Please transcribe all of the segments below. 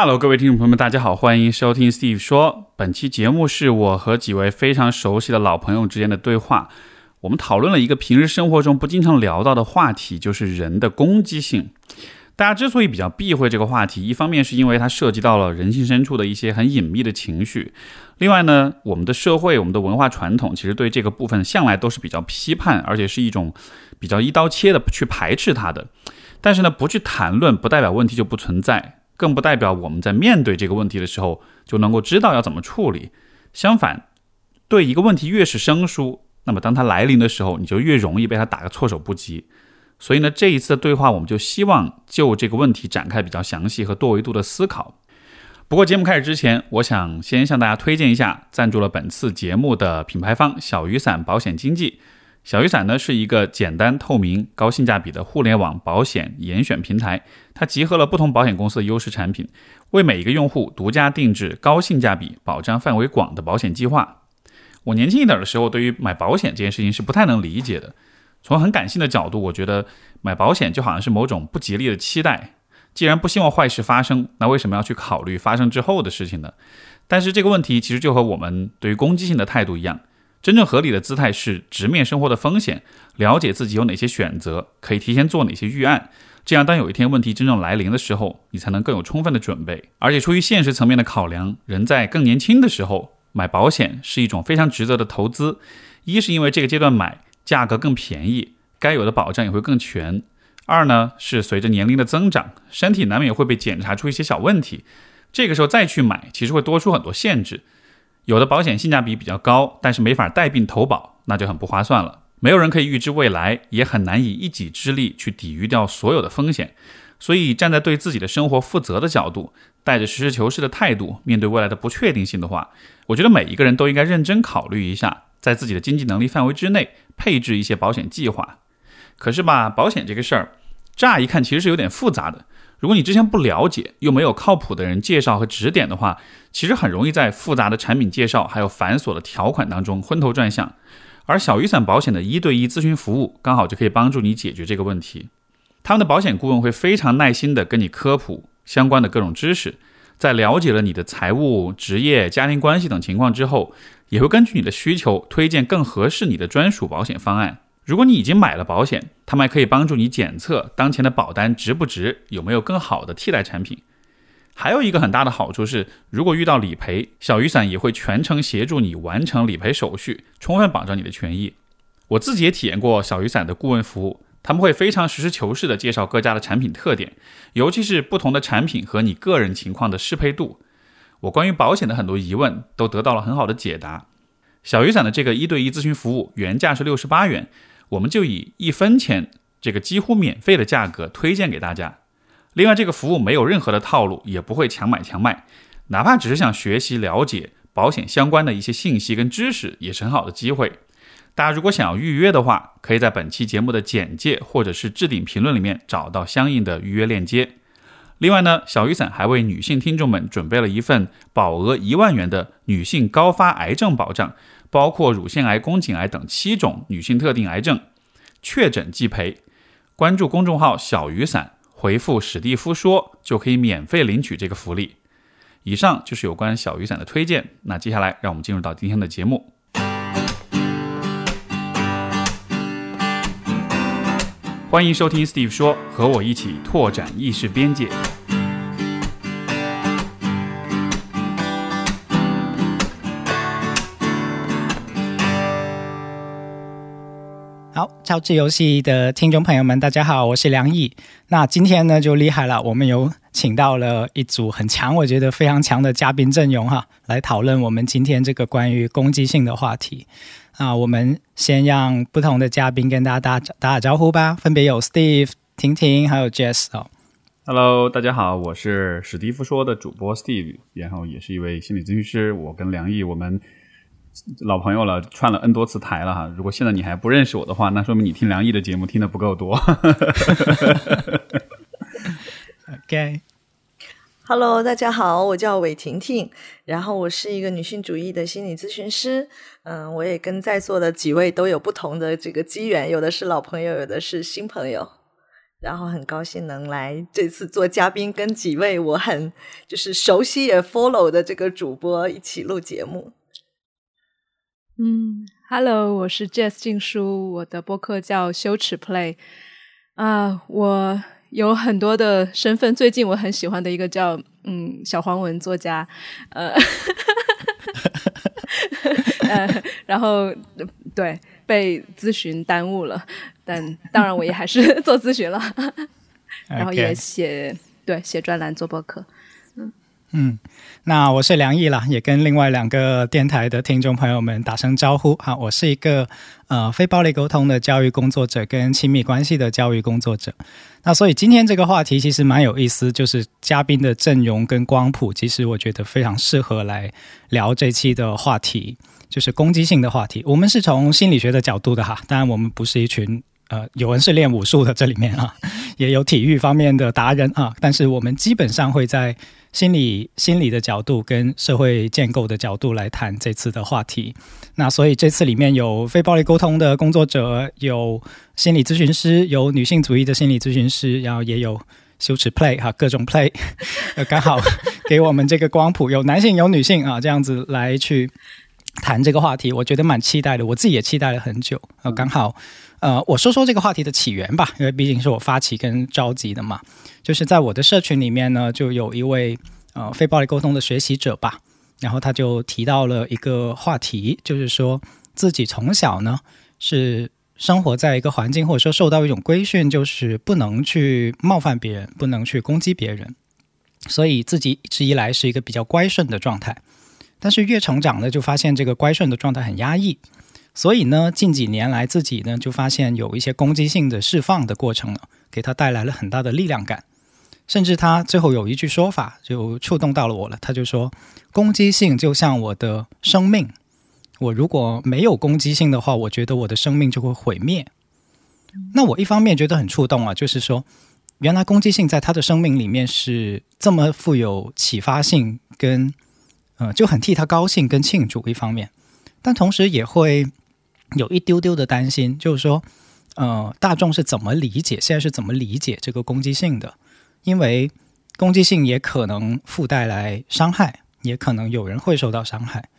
Hello，各位听众朋友们，大家好，欢迎收听 Steve 说。本期节目是我和几位非常熟悉的老朋友之间的对话。我们讨论了一个平时生活中不经常聊到的话题，就是人的攻击性。大家之所以比较避讳这个话题，一方面是因为它涉及到了人性深处的一些很隐秘的情绪；另外呢，我们的社会、我们的文化传统其实对这个部分向来都是比较批判，而且是一种比较一刀切的去排斥它的。但是呢，不去谈论，不代表问题就不存在，更不代表我们在面对这个问题的时候就能够知道要怎么处理。相反，对一个问题越是生疏，那么当它来临的时候，你就越容易被它打个措手不及。所以呢，这一次的对话，我们就希望就这个问题展开比较详细和多维度的思考。不过节目开始之前，我想先向大家推荐一下赞助了本次节目的品牌方小雨伞保险经纪。小雨伞呢是一个简单、透明、高性价比的互联网保险严选平台，它集合了不同保险公司的优势产品，为每一个用户独家定制高性价比、保障范围广的保险计划。我年轻一点的时候，对于买保险这件事情是不太能理解的。从很感性的角度，我觉得买保险就好像是某种不吉利的期待。既然不希望坏事发生，那为什么要去考虑发生之后的事情呢？但是这个问题其实就和我们对于攻击性的态度一样，真正合理的姿态是直面生活的风险，了解自己有哪些选择，可以提前做哪些预案。这样，当有一天问题真正来临的时候，你才能更有充分的准备。而且出于现实层面的考量，人在更年轻的时候买保险是一种非常值得的投资。一是因为这个阶段买。价格更便宜，该有的保障也会更全。二呢，是随着年龄的增长，身体难免会被检查出一些小问题，这个时候再去买，其实会多出很多限制。有的保险性价比比较高，但是没法带病投保，那就很不划算了。没有人可以预知未来，也很难以一己之力去抵御掉所有的风险。所以，站在对自己的生活负责的角度，带着实事求是的态度，面对未来的不确定性的话，我觉得每一个人都应该认真考虑一下。在自己的经济能力范围之内配置一些保险计划，可是吧，保险这个事儿，乍一看其实是有点复杂的。如果你之前不了解，又没有靠谱的人介绍和指点的话，其实很容易在复杂的产品介绍还有繁琐的条款当中昏头转向。而小雨伞保险的一对一咨询服务，刚好就可以帮助你解决这个问题。他们的保险顾问会非常耐心的跟你科普相关的各种知识，在了解了你的财务、职业、家庭关系等情况之后。也会根据你的需求推荐更合适你的专属保险方案。如果你已经买了保险，他们还可以帮助你检测当前的保单值不值，有没有更好的替代产品。还有一个很大的好处是，如果遇到理赔，小雨伞也会全程协助你完成理赔手续，充分保障你的权益。我自己也体验过小雨伞的顾问服务，他们会非常实事求是地介绍各家的产品特点，尤其是不同的产品和你个人情况的适配度。我关于保险的很多疑问都得到了很好的解答。小雨伞的这个一对一咨询服务原价是六十八元，我们就以一分钱这个几乎免费的价格推荐给大家。另外，这个服务没有任何的套路，也不会强买强卖。哪怕只是想学习了解保险相关的一些信息跟知识，也是很好的机会。大家如果想要预约的话，可以在本期节目的简介或者是置顶评论里面找到相应的预约链接。另外呢，小雨伞还为女性听众们准备了一份保额一万元的女性高发癌症保障，包括乳腺癌、宫颈癌等七种女性特定癌症，确诊即赔。关注公众号“小雨伞”，回复“史蒂夫说”就可以免费领取这个福利。以上就是有关小雨伞的推荐。那接下来让我们进入到今天的节目。欢迎收听 Steve 说，和我一起拓展意识边界。好，超智游戏的听众朋友们，大家好，我是梁毅。那今天呢就厉害了，我们有请到了一组很强，我觉得非常强的嘉宾阵容哈，来讨论我们今天这个关于攻击性的话题。啊，我们先让不同的嘉宾跟大家打打打招呼吧。分别有 Steve、婷婷还有 Jess 哦。Hello，大家好，我是史蒂夫说的主播 Steve，然后也是一位心理咨询师。我跟梁毅，我们老朋友了，串了 N 多次台了哈。如果现在你还不认识我的话，那说明你听梁毅的节目听的不够多。OK。Hello，大家好，我叫韦婷婷，然后我是一个女性主义的心理咨询师。嗯，我也跟在座的几位都有不同的这个机缘，有的是老朋友，有的是新朋友。然后很高兴能来这次做嘉宾，跟几位我很就是熟悉也 follow 的这个主播一起录节目。嗯，Hello，我是 Jess 静书，我的播客叫羞耻 Play。啊，我有很多的身份，最近我很喜欢的一个叫嗯小黄文作家，呃，呃，然后对被咨询耽误了，但当然我也还是 做咨询了，然后也写对写专栏做播客。嗯，那我是梁毅啦，也跟另外两个电台的听众朋友们打声招呼哈。我是一个呃非暴力沟通的教育工作者，跟亲密关系的教育工作者。那所以今天这个话题其实蛮有意思，就是嘉宾的阵容跟光谱，其实我觉得非常适合来聊这期的话题，就是攻击性的话题。我们是从心理学的角度的哈，当然我们不是一群呃有人是练武术的这里面啊，也有体育方面的达人啊，但是我们基本上会在。心理心理的角度跟社会建构的角度来谈这次的话题，那所以这次里面有非暴力沟通的工作者，有心理咨询师，有女性主义的心理咨询师，然后也有羞耻 play 哈，各种 play，刚好给我们这个光谱，有男性有女性啊，这样子来去谈这个话题，我觉得蛮期待的，我自己也期待了很久啊，刚好。呃，我说说这个话题的起源吧，因为毕竟是我发起跟召集的嘛。就是在我的社群里面呢，就有一位呃非暴力沟通的学习者吧，然后他就提到了一个话题，就是说自己从小呢是生活在一个环境，或者说受到一种规训，就是不能去冒犯别人，不能去攻击别人，所以自己一直以来是一个比较乖顺的状态。但是越成长呢，就发现这个乖顺的状态很压抑。所以呢，近几年来自己呢就发现有一些攻击性的释放的过程呢，给他带来了很大的力量感。甚至他最后有一句说法就触动到了我了，他就说：“攻击性就像我的生命，我如果没有攻击性的话，我觉得我的生命就会毁灭。”那我一方面觉得很触动啊，就是说，原来攻击性在他的生命里面是这么富有启发性，跟呃就很替他高兴跟庆祝一方面，但同时也会。有一丢丢的担心，就是说，呃，大众是怎么理解？现在是怎么理解这个攻击性的？因为攻击性也可能附带来伤害，也可能有人会受到伤害。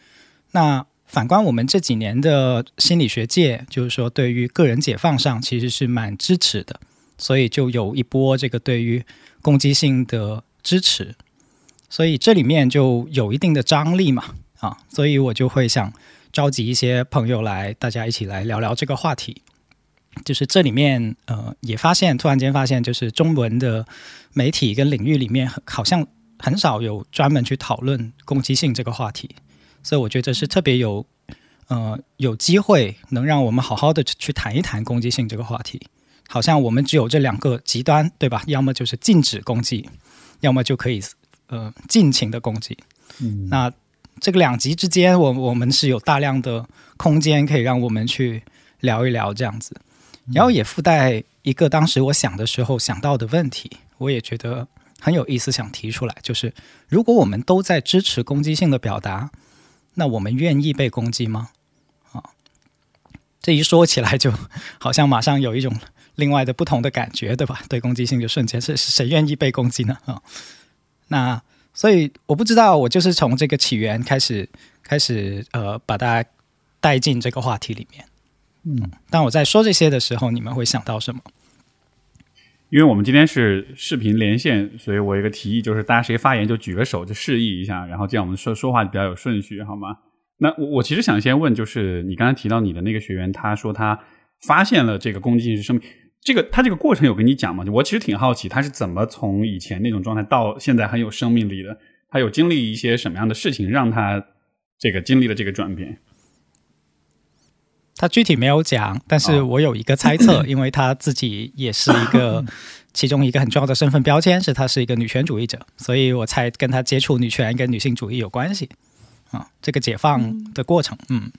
那反观我们这几年的心理学界，就是说，对于个人解放上其实是蛮支持的，所以就有一波这个对于攻击性的支持，所以这里面就有一定的张力嘛，啊，所以我就会想。召集一些朋友来，大家一起来聊聊这个话题。就是这里面，呃，也发现，突然间发现，就是中文的媒体跟领域里面，好像很少有专门去讨论攻击性这个话题。所以我觉得是特别有，呃，有机会能让我们好好的去谈一谈攻击性这个话题。好像我们只有这两个极端，对吧？要么就是禁止攻击，要么就可以呃尽情的攻击。嗯，那。这个两极之间，我我们是有大量的空间可以让我们去聊一聊这样子，然后也附带一个当时我想的时候想到的问题，我也觉得很有意思，想提出来，就是如果我们都在支持攻击性的表达，那我们愿意被攻击吗？啊，这一说起来就好像马上有一种另外的不同的感觉，对吧？对攻击性就瞬间是谁愿意被攻击呢？啊，那。所以我不知道，我就是从这个起源开始，开始呃，把大家带进这个话题里面。嗯，当我在说这些的时候，你们会想到什么？因为我们今天是视频连线，所以我有个提议，就是大家谁发言就举个手，就示意一下，然后这样我们说说话比较有顺序，好吗？那我我其实想先问，就是你刚才提到你的那个学员，他说他发现了这个攻击性是生命。这个他这个过程有跟你讲吗？我其实挺好奇，他是怎么从以前那种状态到现在很有生命力的？他有经历一些什么样的事情，让他这个经历了这个转变？他具体没有讲，但是我有一个猜测，因为他自己也是一个 其中一个很重要的身份标签，是他是一个女权主义者，所以我才跟他接触女权跟女性主义有关系啊。这个解放的过程，嗯。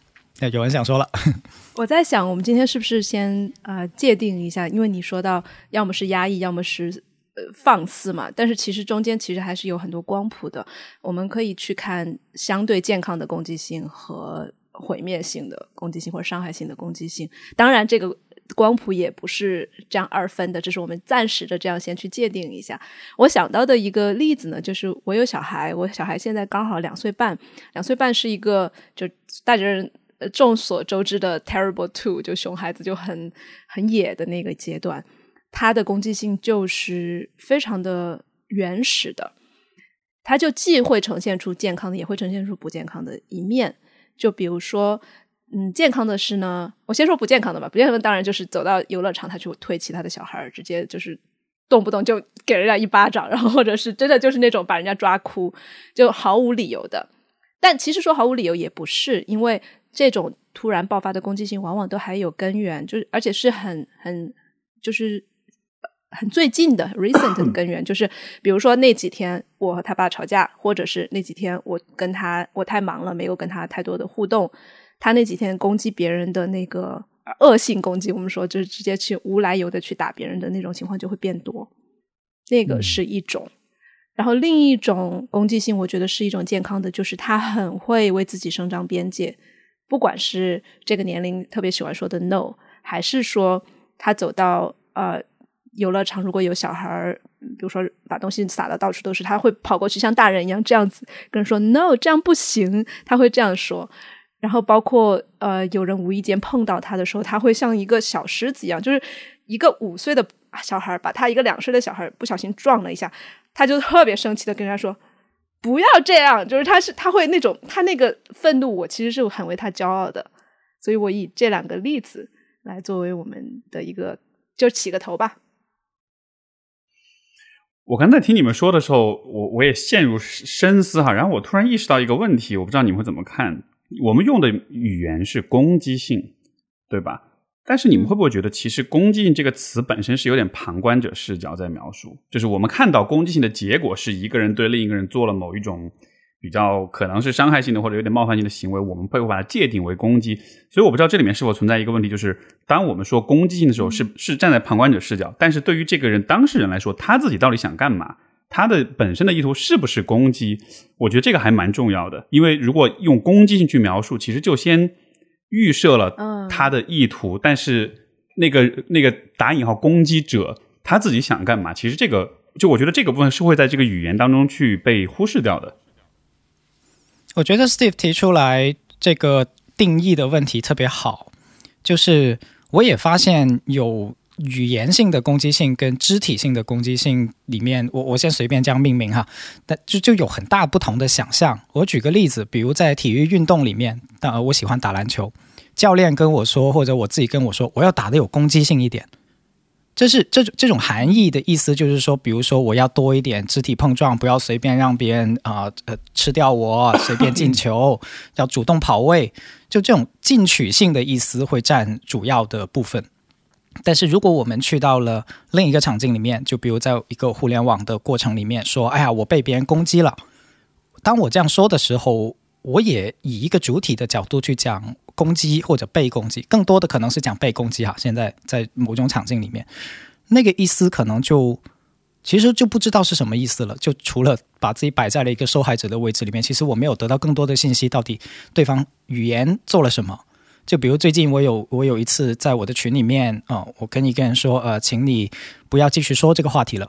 有人想说了，我在想，我们今天是不是先啊界定一下？因为你说到，要么是压抑，要么是呃放肆嘛。但是其实中间其实还是有很多光谱的。我们可以去看相对健康的攻击性和毁灭性的攻击性或者伤害性的攻击性。当然，这个光谱也不是这样二分的，这是我们暂时的这样先去界定一下。我想到的一个例子呢，就是我有小孩，我小孩现在刚好两岁半，两岁半是一个就大人众所周知的 terrible two，就熊孩子就很很野的那个阶段，他的攻击性就是非常的原始的，他就既会呈现出健康的，也会呈现出不健康的一面，就比如说。嗯，健康的是呢，我先说不健康的吧。不健康的当然就是走到游乐场，他就推其他的小孩，直接就是动不动就给人家一巴掌，然后或者是真的就是那种把人家抓哭，就毫无理由的。但其实说毫无理由也不是，因为这种突然爆发的攻击性往往都还有根源，就是而且是很很就是很最近的 recent 的根源，就是比如说那几天我和他爸吵架，或者是那几天我跟他我太忙了，没有跟他太多的互动。他那几天攻击别人的那个恶性攻击，我们说就是直接去无来由的去打别人的那种情况就会变多，那个是一种。然后另一种攻击性，我觉得是一种健康的，就是他很会为自己伸张边界，不管是这个年龄特别喜欢说的 no，还是说他走到呃游乐场，如果有小孩儿，比如说把东西撒的到处都是，他会跑过去像大人一样这样子跟人说 no，这样不行，他会这样说。然后包括呃，有人无意间碰到他的时候，他会像一个小狮子一样，就是一个五岁的小孩把他一个两岁的小孩不小心撞了一下，他就特别生气的跟人家说：“不要这样！”就是他是他会那种他那个愤怒，我其实是很为他骄傲的。所以我以这两个例子来作为我们的一个就起个头吧。我刚才听你们说的时候，我我也陷入深思哈，然后我突然意识到一个问题，我不知道你们会怎么看。我们用的语言是攻击性，对吧？但是你们会不会觉得，其实“攻击性”这个词本身是有点旁观者视角在描述？就是我们看到攻击性的结果是一个人对另一个人做了某一种比较可能是伤害性的或者有点冒犯性的行为，我们会把它界定为攻击。所以我不知道这里面是否存在一个问题，就是当我们说攻击性的时候，是是站在旁观者视角，但是对于这个人当事人来说，他自己到底想干嘛？他的本身的意图是不是攻击？我觉得这个还蛮重要的，因为如果用攻击性去描述，其实就先预设了他的意图。但是那个那个打引号攻击者他自己想干嘛？其实这个就我觉得这个部分是会在这个语言当中去被忽视掉的。我觉得 Steve 提出来这个定义的问题特别好，就是我也发现有。语言性的攻击性跟肢体性的攻击性里面，我我先随便这样命名哈，但就就有很大不同的想象。我举个例子，比如在体育运动里面，呃，我喜欢打篮球，教练跟我说，或者我自己跟我说，我要打的有攻击性一点。这是这种这种含义的意思，就是说，比如说我要多一点肢体碰撞，不要随便让别人啊呃吃掉我，随便进球，要主动跑位，就这种进取性的意思会占主要的部分。但是如果我们去到了另一个场景里面，就比如在一个互联网的过程里面，说：“哎呀，我被别人攻击了。”当我这样说的时候，我也以一个主体的角度去讲攻击或者被攻击，更多的可能是讲被攻击哈。现在在某种场景里面，那个意思可能就其实就不知道是什么意思了。就除了把自己摆在了一个受害者的位置里面，其实我没有得到更多的信息，到底对方语言做了什么。就比如最近我有我有一次在我的群里面啊，我跟一个人说呃，请你不要继续说这个话题了，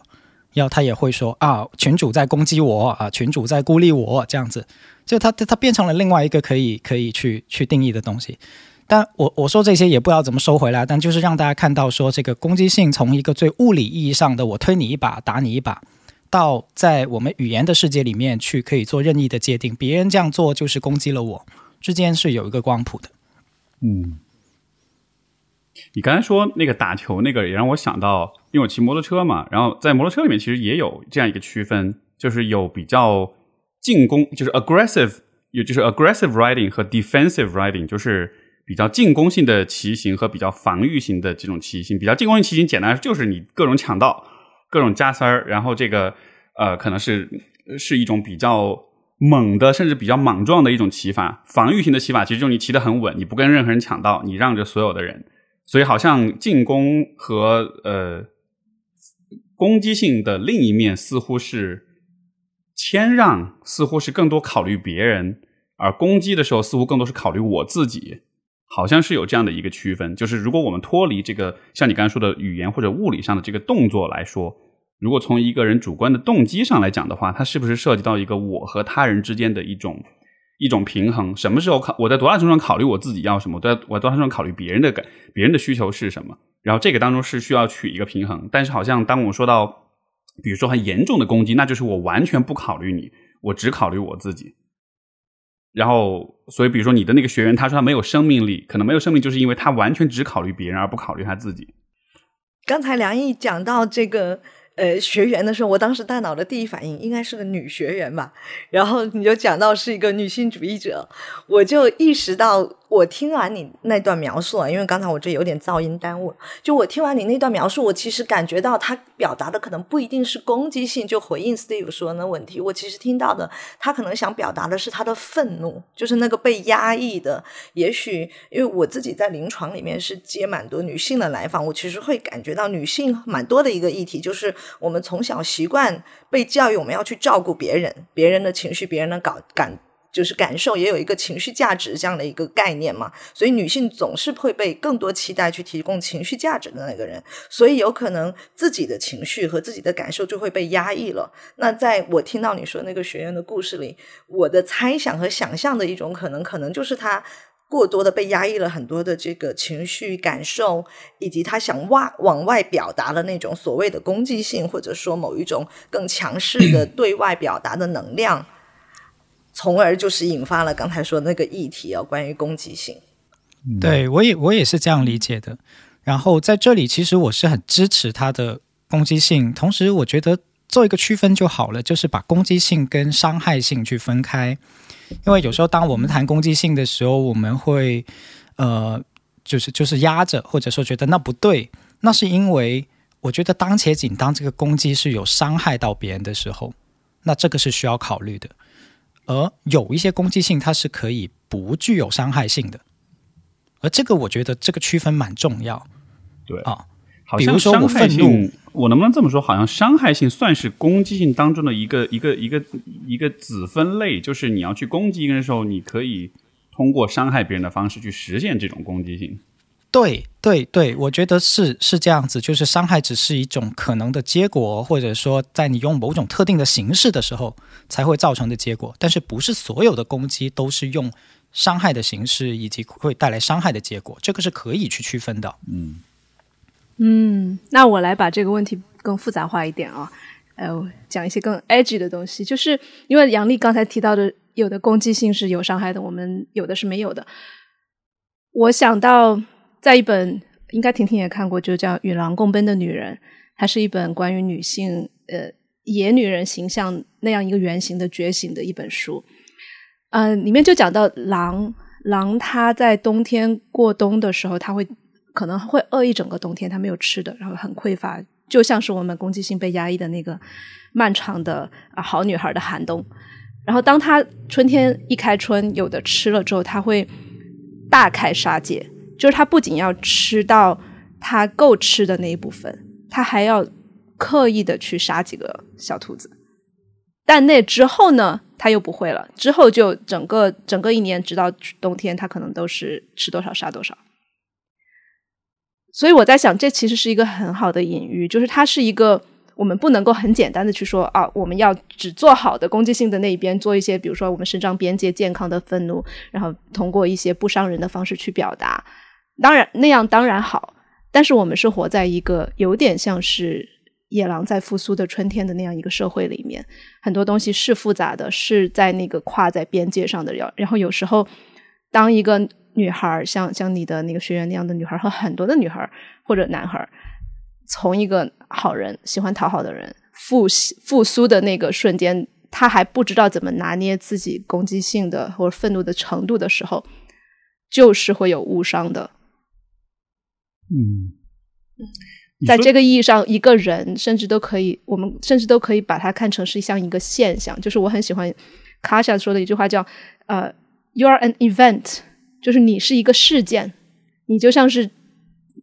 然后他也会说啊，群主在攻击我啊，群主在孤立我这样子，就他他变成了另外一个可以可以去去定义的东西。但我我说这些也不知道怎么收回来，但就是让大家看到说这个攻击性从一个最物理意义上的我推你一把打你一把，到在我们语言的世界里面去可以做任意的界定，别人这样做就是攻击了我，之间是有一个光谱的。嗯，你刚才说那个打球那个，也让我想到，因为我骑摩托车嘛，然后在摩托车里面其实也有这样一个区分，就是有比较进攻，就是 aggressive，有就是 aggressive riding 和 defensive riding，就是比较进攻性的骑行和比较防御型的这种骑行。比较进攻性骑行，简单就是你各种抢道、各种加塞儿，然后这个呃，可能是是一种比较。猛的，甚至比较莽撞的一种骑法，防御型的骑法，其实就是你骑得很稳，你不跟任何人抢道，你让着所有的人。所以，好像进攻和呃攻击性的另一面，似乎是谦让，似乎是更多考虑别人，而攻击的时候，似乎更多是考虑我自己。好像是有这样的一个区分，就是如果我们脱离这个像你刚才说的语言或者物理上的这个动作来说，如果从一个人主观的动机上来讲的话，它是不是涉及到一个我和他人之间的一种一种平衡？什么时候考我在多大程度上考虑我自己要什么？在我多大程度上考虑别人的感别人的需求是什么？然后这个当中是需要取一个平衡。但是好像当我说到，比如说很严重的攻击，那就是我完全不考虑你，我只考虑我自己。然后，所以比如说你的那个学员，他说他没有生命力，可能没有生命，就是因为他完全只考虑别人而不考虑他自己。刚才梁毅讲到这个呃学员的时候，我当时大脑的第一反应应该是个女学员吧，然后你就讲到是一个女性主义者，我就意识到。我听完你那段描述啊，因为刚才我这有点噪音耽误。就我听完你那段描述，我其实感觉到他表达的可能不一定是攻击性，就回应 Steve 说的问题。我其实听到的，他可能想表达的是他的愤怒，就是那个被压抑的。也许因为我自己在临床里面是接蛮多女性的来访，我其实会感觉到女性蛮多的一个议题，就是我们从小习惯被教育我们要去照顾别人，别人的情绪，别人的感感。就是感受也有一个情绪价值这样的一个概念嘛，所以女性总是会被更多期待去提供情绪价值的那个人，所以有可能自己的情绪和自己的感受就会被压抑了。那在我听到你说那个学员的故事里，我的猜想和想象的一种可能，可能就是他过多的被压抑了很多的这个情绪感受，以及他想外往外表达的那种所谓的攻击性，或者说某一种更强势的 对外表达的能量。从而就是引发了刚才说那个议题啊，关于攻击性。对我也我也是这样理解的。然后在这里，其实我是很支持他的攻击性，同时我觉得做一个区分就好了，就是把攻击性跟伤害性去分开。因为有时候当我们谈攻击性的时候，我们会呃，就是就是压着，或者说觉得那不对，那是因为我觉得当前仅当这个攻击是有伤害到别人的时候，那这个是需要考虑的。而有一些攻击性，它是可以不具有伤害性的，而这个我觉得这个区分蛮重要。对啊，比如说我愤怒，我能不能这么说？好像伤害性算是攻击性当中的一个一个一个一个子分类，就是你要去攻击一个人的时候，你可以通过伤害别人的方式去实现这种攻击性。对对对，我觉得是是这样子，就是伤害只是一种可能的结果，或者说在你用某种特定的形式的时候才会造成的结果，但是不是所有的攻击都是用伤害的形式以及会带来伤害的结果，这个是可以去区分的。嗯嗯，那我来把这个问题更复杂化一点啊，呃，讲一些更 edgy 的东西，就是因为杨丽刚才提到的，有的攻击性是有伤害的，我们有的是没有的，我想到。在一本应该婷婷也看过，就叫《与狼共奔的女人》，它是一本关于女性呃野女人形象那样一个原型的觉醒的一本书。嗯，里面就讲到狼，狼它在冬天过冬的时候，它会可能会饿一整个冬天，它没有吃的，然后很匮乏，就像是我们攻击性被压抑的那个漫长的啊好女孩的寒冬。然后当它春天一开春有的吃了之后，它会大开杀戒。就是他不仅要吃到他够吃的那一部分，他还要刻意的去杀几个小兔子。但那之后呢，他又不会了。之后就整个整个一年，直到冬天，他可能都是吃多少杀多少。所以我在想，这其实是一个很好的隐喻，就是它是一个我们不能够很简单的去说啊，我们要只做好的攻击性的那一边，做一些比如说我们伸张边界、健康的愤怒，然后通过一些不伤人的方式去表达。当然，那样当然好，但是我们是活在一个有点像是野狼在复苏的春天的那样一个社会里面，很多东西是复杂的，是在那个跨在边界上的。然后有时候，当一个女孩像像你的那个学员那样的女孩和很多的女孩或者男孩，从一个好人喜欢讨好的人复复苏的那个瞬间，他还不知道怎么拿捏自己攻击性的或者愤怒的程度的时候，就是会有误伤的。嗯，在这个意义上，一个人甚至都可以，我们甚至都可以把它看成是像一个现象。就是我很喜欢卡夏说的一句话，叫“呃，you are an event”，就是你是一个事件，你就像是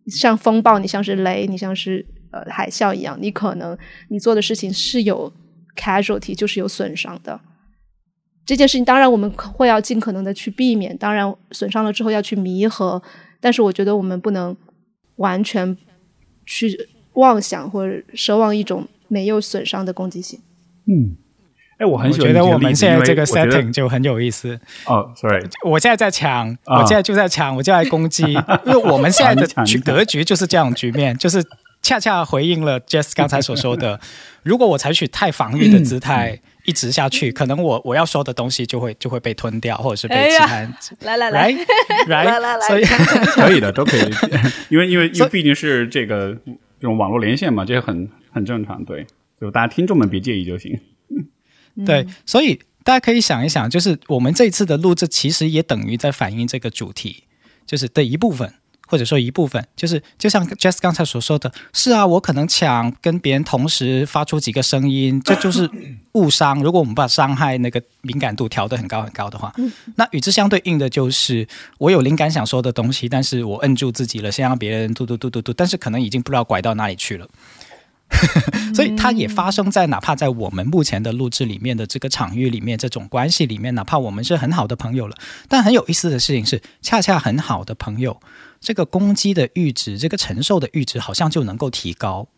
像风暴，你像是雷，你像是呃海啸一样，你可能你做的事情是有 casualty，就是有损伤的。这件事情，当然我们会要尽可能的去避免，当然损伤了之后要去弥合，但是我觉得我们不能完全去妄想或者奢望一种没有损伤的攻击性。嗯，哎，我很我觉得我们现在这个 setting 就很有意思。哦，sorry，我现在在抢，我现在就在抢，我就在攻击，因为我们现在的局格局就是这样局面，就是恰恰回应了 Jess 刚才所说的，如果我采取太防御的姿态。一直下去，可能我我要说的东西就会就会被吞掉，或者是被其他人来 来来。来来 来来，所以 可以的，都可以，因为因为因为毕竟是这个这种网络连线嘛，这些很很正常，对，就大家听众们别介意就行。对，所以大家可以想一想，就是我们这一次的录制，其实也等于在反映这个主题，就是的一部分。或者说一部分，就是就像 Jess 刚才所说的，是啊，我可能抢跟别人同时发出几个声音，这就是误伤。如果我们把伤害那个敏感度调得很高很高的话，那与之相对应的就是我有灵感想说的东西，但是我摁住自己了，先让别人嘟嘟嘟嘟嘟，但是可能已经不知道拐到哪里去了。所以它也发生在哪怕在我们目前的录制里面的这个场域里面，这种关系里面，哪怕我们是很好的朋友了，但很有意思的事情是，恰恰很好的朋友。这个攻击的阈值，这个承受的阈值，好像就能够提高，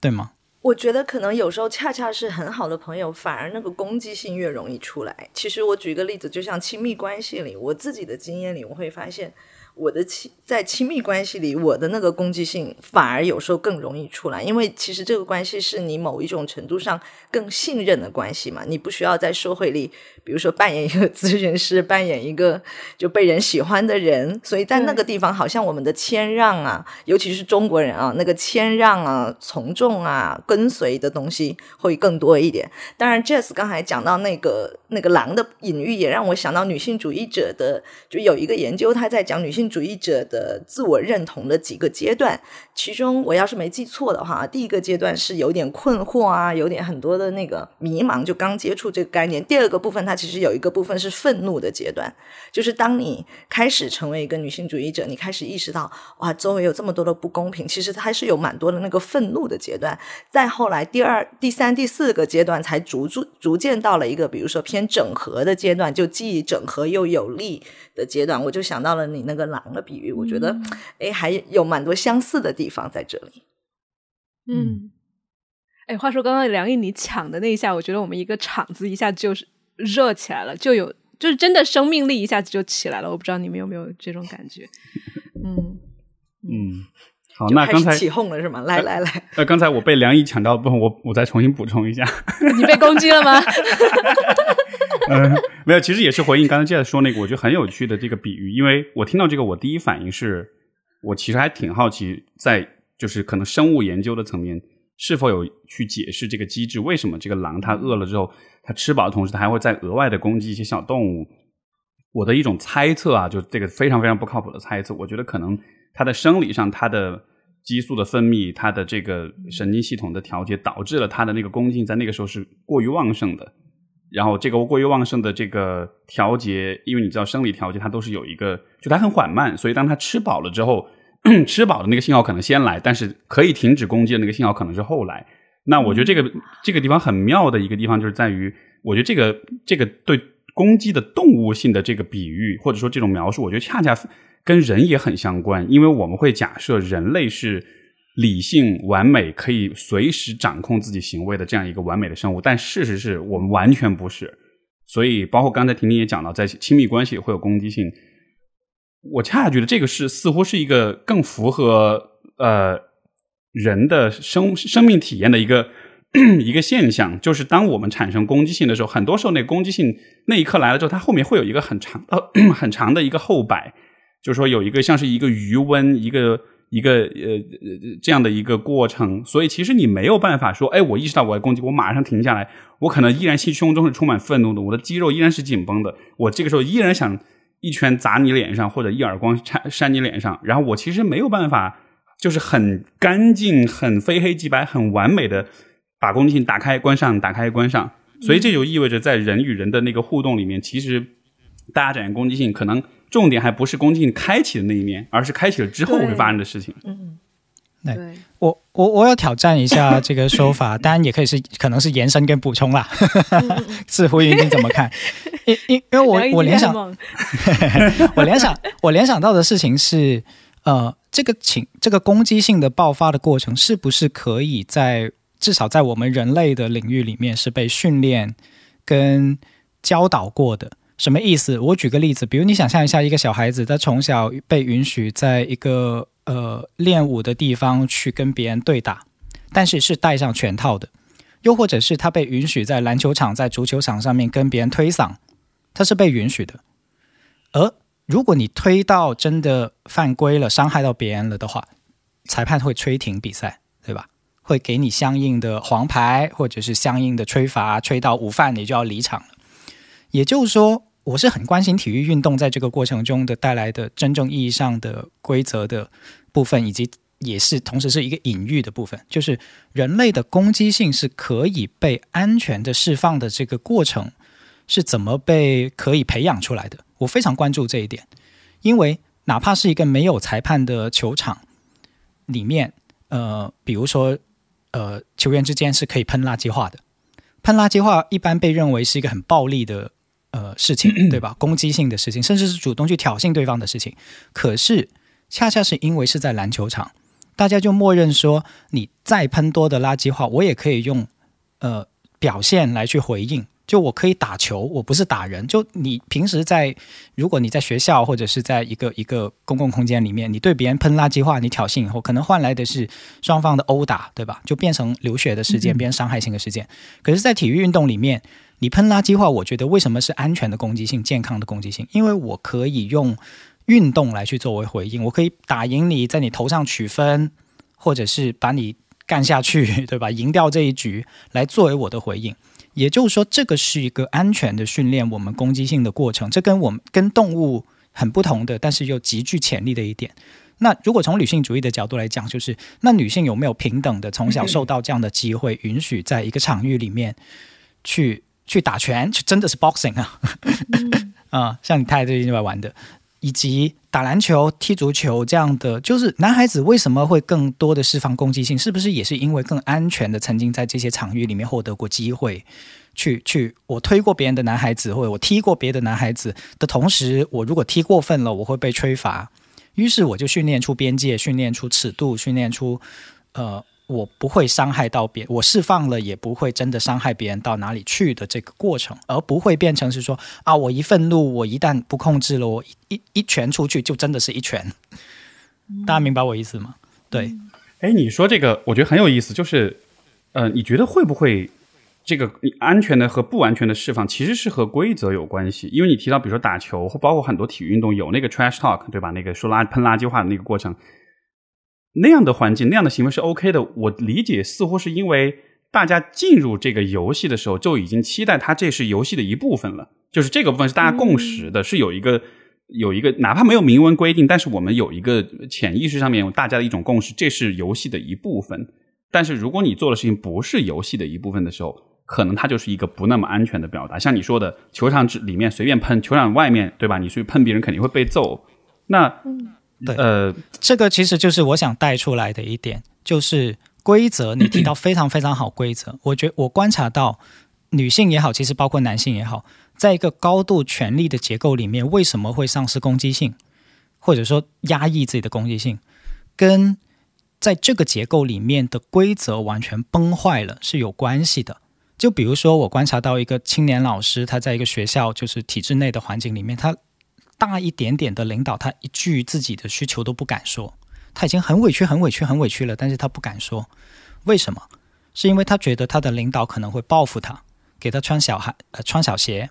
对吗？我觉得可能有时候恰恰是很好的朋友，反而那个攻击性越容易出来。其实我举一个例子，就像亲密关系里，我自己的经验里，我会发现。我的亲在亲密关系里，我的那个攻击性反而有时候更容易出来，因为其实这个关系是你某一种程度上更信任的关系嘛，你不需要在社会里，比如说扮演一个咨询师，扮演一个就被人喜欢的人，所以在那个地方，好像我们的谦让啊，尤其是中国人啊，那个谦让啊、从众啊、跟随的东西会更多一点。当然，Jess 刚才讲到那个那个狼的隐喻，也让我想到女性主义者的，就有一个研究，他在讲女性。主义者的自我认同的几个阶段，其中我要是没记错的话，第一个阶段是有点困惑啊，有点很多的那个迷茫，就刚接触这个概念。第二个部分，他它其实有一个部分是愤怒的阶段，就是当你开始成为一个女性主义者，你开始意识到哇，周围有这么多的不公平，其实它是有蛮多的那个愤怒的阶段。再后来，第二、第三、第四个阶段才逐逐逐渐到了一个，比如说偏整合的阶段，就既整合又有力的阶段。我就想到了你那个。狼的比喻，我觉得，哎，还有蛮多相似的地方在这里。嗯，哎，话说刚刚梁毅你抢的那一下，我觉得我们一个场子一下就是热起来了，就有就是真的生命力一下子就起来了。我不知道你们有没有这种感觉？嗯嗯，好，那刚才起哄了是吗？来来来，那刚才我被梁毅抢到部分，我我再重新补充一下。你被攻击了吗？嗯，没有，其实也是回应刚才接着说那个，我觉得很有趣的这个比喻，因为我听到这个，我第一反应是，我其实还挺好奇，在就是可能生物研究的层面，是否有去解释这个机制，为什么这个狼它饿了之后，它吃饱的同时，它还会再额外的攻击一些小动物。我的一种猜测啊，就这个非常非常不靠谱的猜测，我觉得可能它的生理上，它的激素的分泌，它的这个神经系统的调节，导致了它的那个攻击在那个时候是过于旺盛的。然后这个过于旺盛的这个调节，因为你知道生理调节它都是有一个，就它很缓慢，所以当它吃饱了之后，吃饱的那个信号可能先来，但是可以停止攻击的那个信号可能是后来。那我觉得这个这个地方很妙的一个地方就是在于，我觉得这个这个对攻击的动物性的这个比喻或者说这种描述，我觉得恰恰跟人也很相关，因为我们会假设人类是。理性完美可以随时掌控自己行为的这样一个完美的生物，但事实是我们完全不是。所以，包括刚才婷婷也讲到，在亲密关系会有攻击性。我恰恰觉得这个是似乎是一个更符合呃人的生生命体验的一个 一个现象，就是当我们产生攻击性的时候，很多时候那攻击性那一刻来了之后，它后面会有一个很长的很长的一个后摆，就是说有一个像是一个余温一个。一个呃这样的一个过程，所以其实你没有办法说，哎，我意识到我要攻击，我马上停下来，我可能依然心胸中是充满愤怒的，我的肌肉依然是紧绷的，我这个时候依然想一拳砸你脸上，或者一耳光扇扇你脸上，然后我其实没有办法，就是很干净、很非黑即白、很完美的把攻击性打开关上、打开关上，所以这就意味着在人与人的那个互动里面，其实大家展现攻击性可能。重点还不是攻击性开启的那一面，而是开启了之后会发生的事情。嗯，对，我我我要挑战一下这个说法，当然也可以是可能是延伸跟补充啦。似乎你怎么看？因因因为我我联想，我联想我联想到的事情是，呃，这个情这个攻击性的爆发的过程，是不是可以在至少在我们人类的领域里面是被训练跟教导过的？什么意思？我举个例子，比如你想象一下，一个小孩子，他从小被允许在一个。呃，练武的地方去跟别人对打，但是是戴上全套的；又或者是他被允许在篮球场、在足球场上面跟别人推搡，他是被允许的。而如果你推到真的犯规了、伤害到别人了的话，裁判会吹停比赛，对吧？会给你相应的黄牌，或者是相应的吹罚，吹到午饭你就要离场了。也就是说。我是很关心体育运动在这个过程中的带来的真正意义上的规则的部分，以及也是同时是一个隐喻的部分，就是人类的攻击性是可以被安全的释放的这个过程是怎么被可以培养出来的？我非常关注这一点，因为哪怕是一个没有裁判的球场里面，呃，比如说呃，球员之间是可以喷垃圾话的，喷垃圾话一般被认为是一个很暴力的。呃，事情 对吧？攻击性的事情，甚至是主动去挑衅对方的事情。可是，恰恰是因为是在篮球场，大家就默认说，你再喷多的垃圾话，我也可以用呃表现来去回应。就我可以打球，我不是打人。就你平时在，如果你在学校或者是在一个一个公共空间里面，你对别人喷垃圾话，你挑衅以后，可能换来的是双方的殴打，对吧？就变成流血的事件，变成伤害性的事件。可是，在体育运动里面。你喷垃圾话，我觉得为什么是安全的攻击性、健康的攻击性？因为我可以用运动来去作为回应，我可以打赢你，在你头上取分，或者是把你干下去，对吧？赢掉这一局来作为我的回应。也就是说，这个是一个安全的训练我们攻击性的过程。这跟我们跟动物很不同的，但是又极具潜力的一点。那如果从女性主义的角度来讲，就是那女性有没有平等的从小受到这样的机会，允许在一个场域里面去？去打拳，就真的是 boxing 啊，啊，像你太太最近在玩的，以及打篮球、踢足球这样的，就是男孩子为什么会更多的释放攻击性？是不是也是因为更安全的曾经在这些场域里面获得过机会？去去，我推过别人的男孩子，或者我踢过别的男孩子的同时，我如果踢过分了，我会被吹罚。于是我就训练出边界，训练出尺度，训练出呃。我不会伤害到别，我释放了也不会真的伤害别人到哪里去的这个过程，而不会变成是说啊，我一愤怒，我一旦不控制了，我一一拳出去就真的是一拳。大家明白我意思吗？对。哎，你说这个我觉得很有意思，就是呃，你觉得会不会这个安全的和不安全的释放其实是和规则有关系？因为你提到比如说打球或包括很多体育运动有那个 trash talk 对吧？那个说垃喷垃圾话的那个过程。那样的环境，那样的行为是 OK 的。我理解，似乎是因为大家进入这个游戏的时候就已经期待它这是游戏的一部分了，就是这个部分是大家共识的，是有一个有一个哪怕没有明文规定，但是我们有一个潜意识上面有大家的一种共识，这是游戏的一部分。但是如果你做的事情不是游戏的一部分的时候，可能它就是一个不那么安全的表达。像你说的，球场里面随便喷，球场外面对吧？你去喷别人肯定会被揍。那。对，呃，这个其实就是我想带出来的一点，就是规则。你提到非常非常好，规则。我觉我观察到，女性也好，其实包括男性也好，在一个高度权力的结构里面，为什么会丧失攻击性，或者说压抑自己的攻击性，跟在这个结构里面的规则完全崩坏了是有关系的。就比如说，我观察到一个青年老师，他在一个学校，就是体制内的环境里面，他。大一点点的领导，他一句自己的需求都不敢说，他已经很委屈、很委屈、很委屈了，但是他不敢说，为什么？是因为他觉得他的领导可能会报复他，给他穿小孩呃穿小鞋，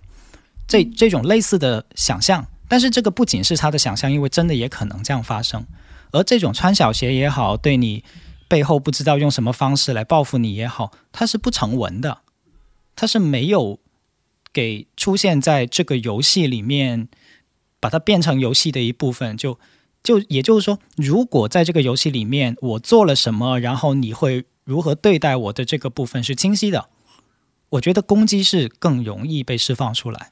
这这种类似的想象。但是这个不仅是他的想象，因为真的也可能这样发生。而这种穿小鞋也好，对你背后不知道用什么方式来报复你也好，它是不成文的，它是没有给出现在这个游戏里面。把它变成游戏的一部分，就就也就是说，如果在这个游戏里面我做了什么，然后你会如何对待我的这个部分是清晰的，我觉得攻击是更容易被释放出来。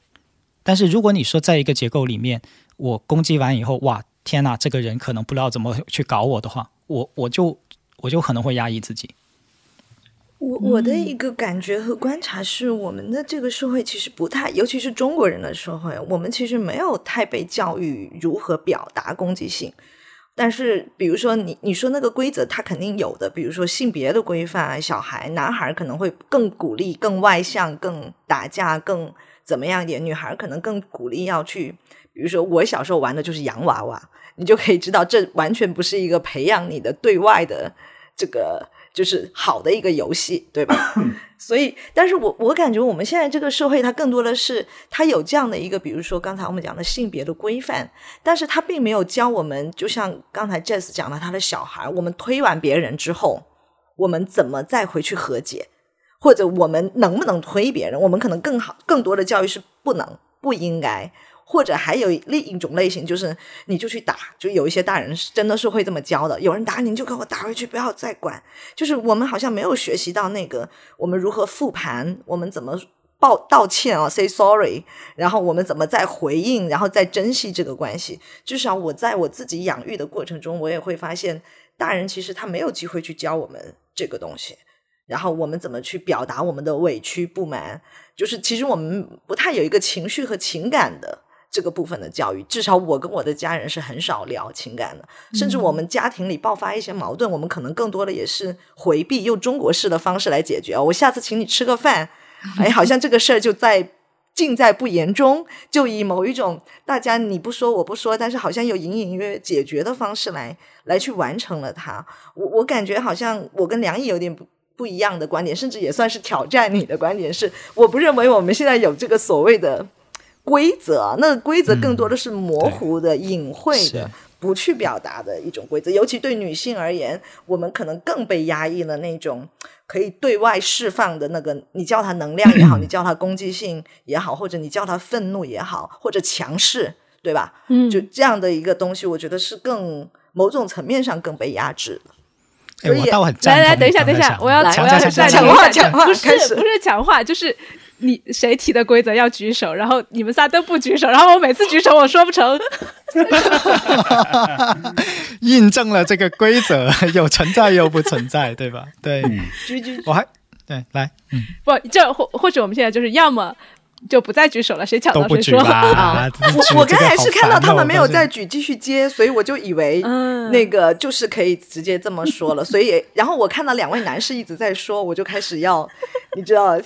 但是如果你说在一个结构里面，我攻击完以后，哇，天哪，这个人可能不知道怎么去搞我的话，我我就我就可能会压抑自己。我我的一个感觉和观察是，我们的这个社会其实不太，尤其是中国人的社会，我们其实没有太被教育如何表达攻击性。但是，比如说你你说那个规则，它肯定有的，比如说性别的规范，小孩男孩可能会更鼓励、更外向、更打架、更怎么样一点，女孩可能更鼓励要去，比如说我小时候玩的就是洋娃娃，你就可以知道，这完全不是一个培养你的对外的这个。就是好的一个游戏，对吧？所以，但是我我感觉我们现在这个社会，它更多的是它有这样的一个，比如说刚才我们讲的性别的规范，但是它并没有教我们，就像刚才 Jess 讲的，他的小孩，我们推完别人之后，我们怎么再回去和解，或者我们能不能推别人？我们可能更好更多的教育是不能不应该。或者还有另一种类型，就是你就去打，就有一些大人是真的是会这么教的。有人打你，就给我打回去，不要再管。就是我们好像没有学习到那个，我们如何复盘，我们怎么报道歉啊，say sorry，然后我们怎么再回应，然后再珍惜这个关系。至少我在我自己养育的过程中，我也会发现，大人其实他没有机会去教我们这个东西。然后我们怎么去表达我们的委屈不满？就是其实我们不太有一个情绪和情感的。这个部分的教育，至少我跟我的家人是很少聊情感的，甚至我们家庭里爆发一些矛盾，我们可能更多的也是回避，用中国式的方式来解决。我下次请你吃个饭，哎，好像这个事儿就在尽在不言中，就以某一种大家你不说我不说，但是好像有隐隐约约解决的方式来来去完成了它。我我感觉好像我跟梁毅有点不不一样的观点，甚至也算是挑战你的观点，是我不认为我们现在有这个所谓的。规则，那规则更多的是模糊的、隐晦的、不去表达的一种规则。尤其对女性而言，我们可能更被压抑了那种可以对外释放的那个，你叫它能量也好，你叫它攻击性也好，或者你叫它愤怒也好，或者强势，对吧？嗯，就这样的一个东西，我觉得是更某种层面上更被压制了。所以，来来，等一下，等一下，我要我要强化强化，不是不是强化，就是。你谁提的规则要举手，然后你们仨都不举手，然后我每次举手我说不成，印证了这个规则有存在又不存在，对吧？对，举举，我还对来，嗯，不，这或或者我们现在就是要么就不再举手了，谁抢到谁说。啊。我我刚才是看到他们没有再举，继续接，所以我就以为那个就是可以直接这么说了，所以然后我看到两位男士一直在说，我就开始要，你知道。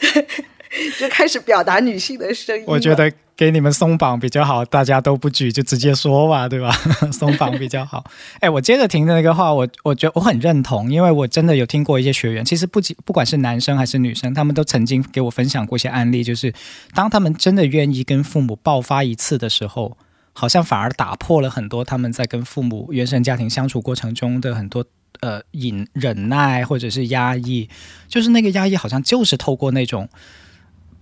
就开始表达女性的声音。我觉得给你们松绑比较好，大家都不举就直接说吧，对吧？松绑比较好。哎，我接着听的那个话，我我觉得我很认同，因为我真的有听过一些学员，其实不仅不管是男生还是女生，他们都曾经给我分享过一些案例，就是当他们真的愿意跟父母爆发一次的时候，好像反而打破了很多他们在跟父母原生家庭相处过程中的很多呃隐忍耐或者是压抑，就是那个压抑好像就是透过那种。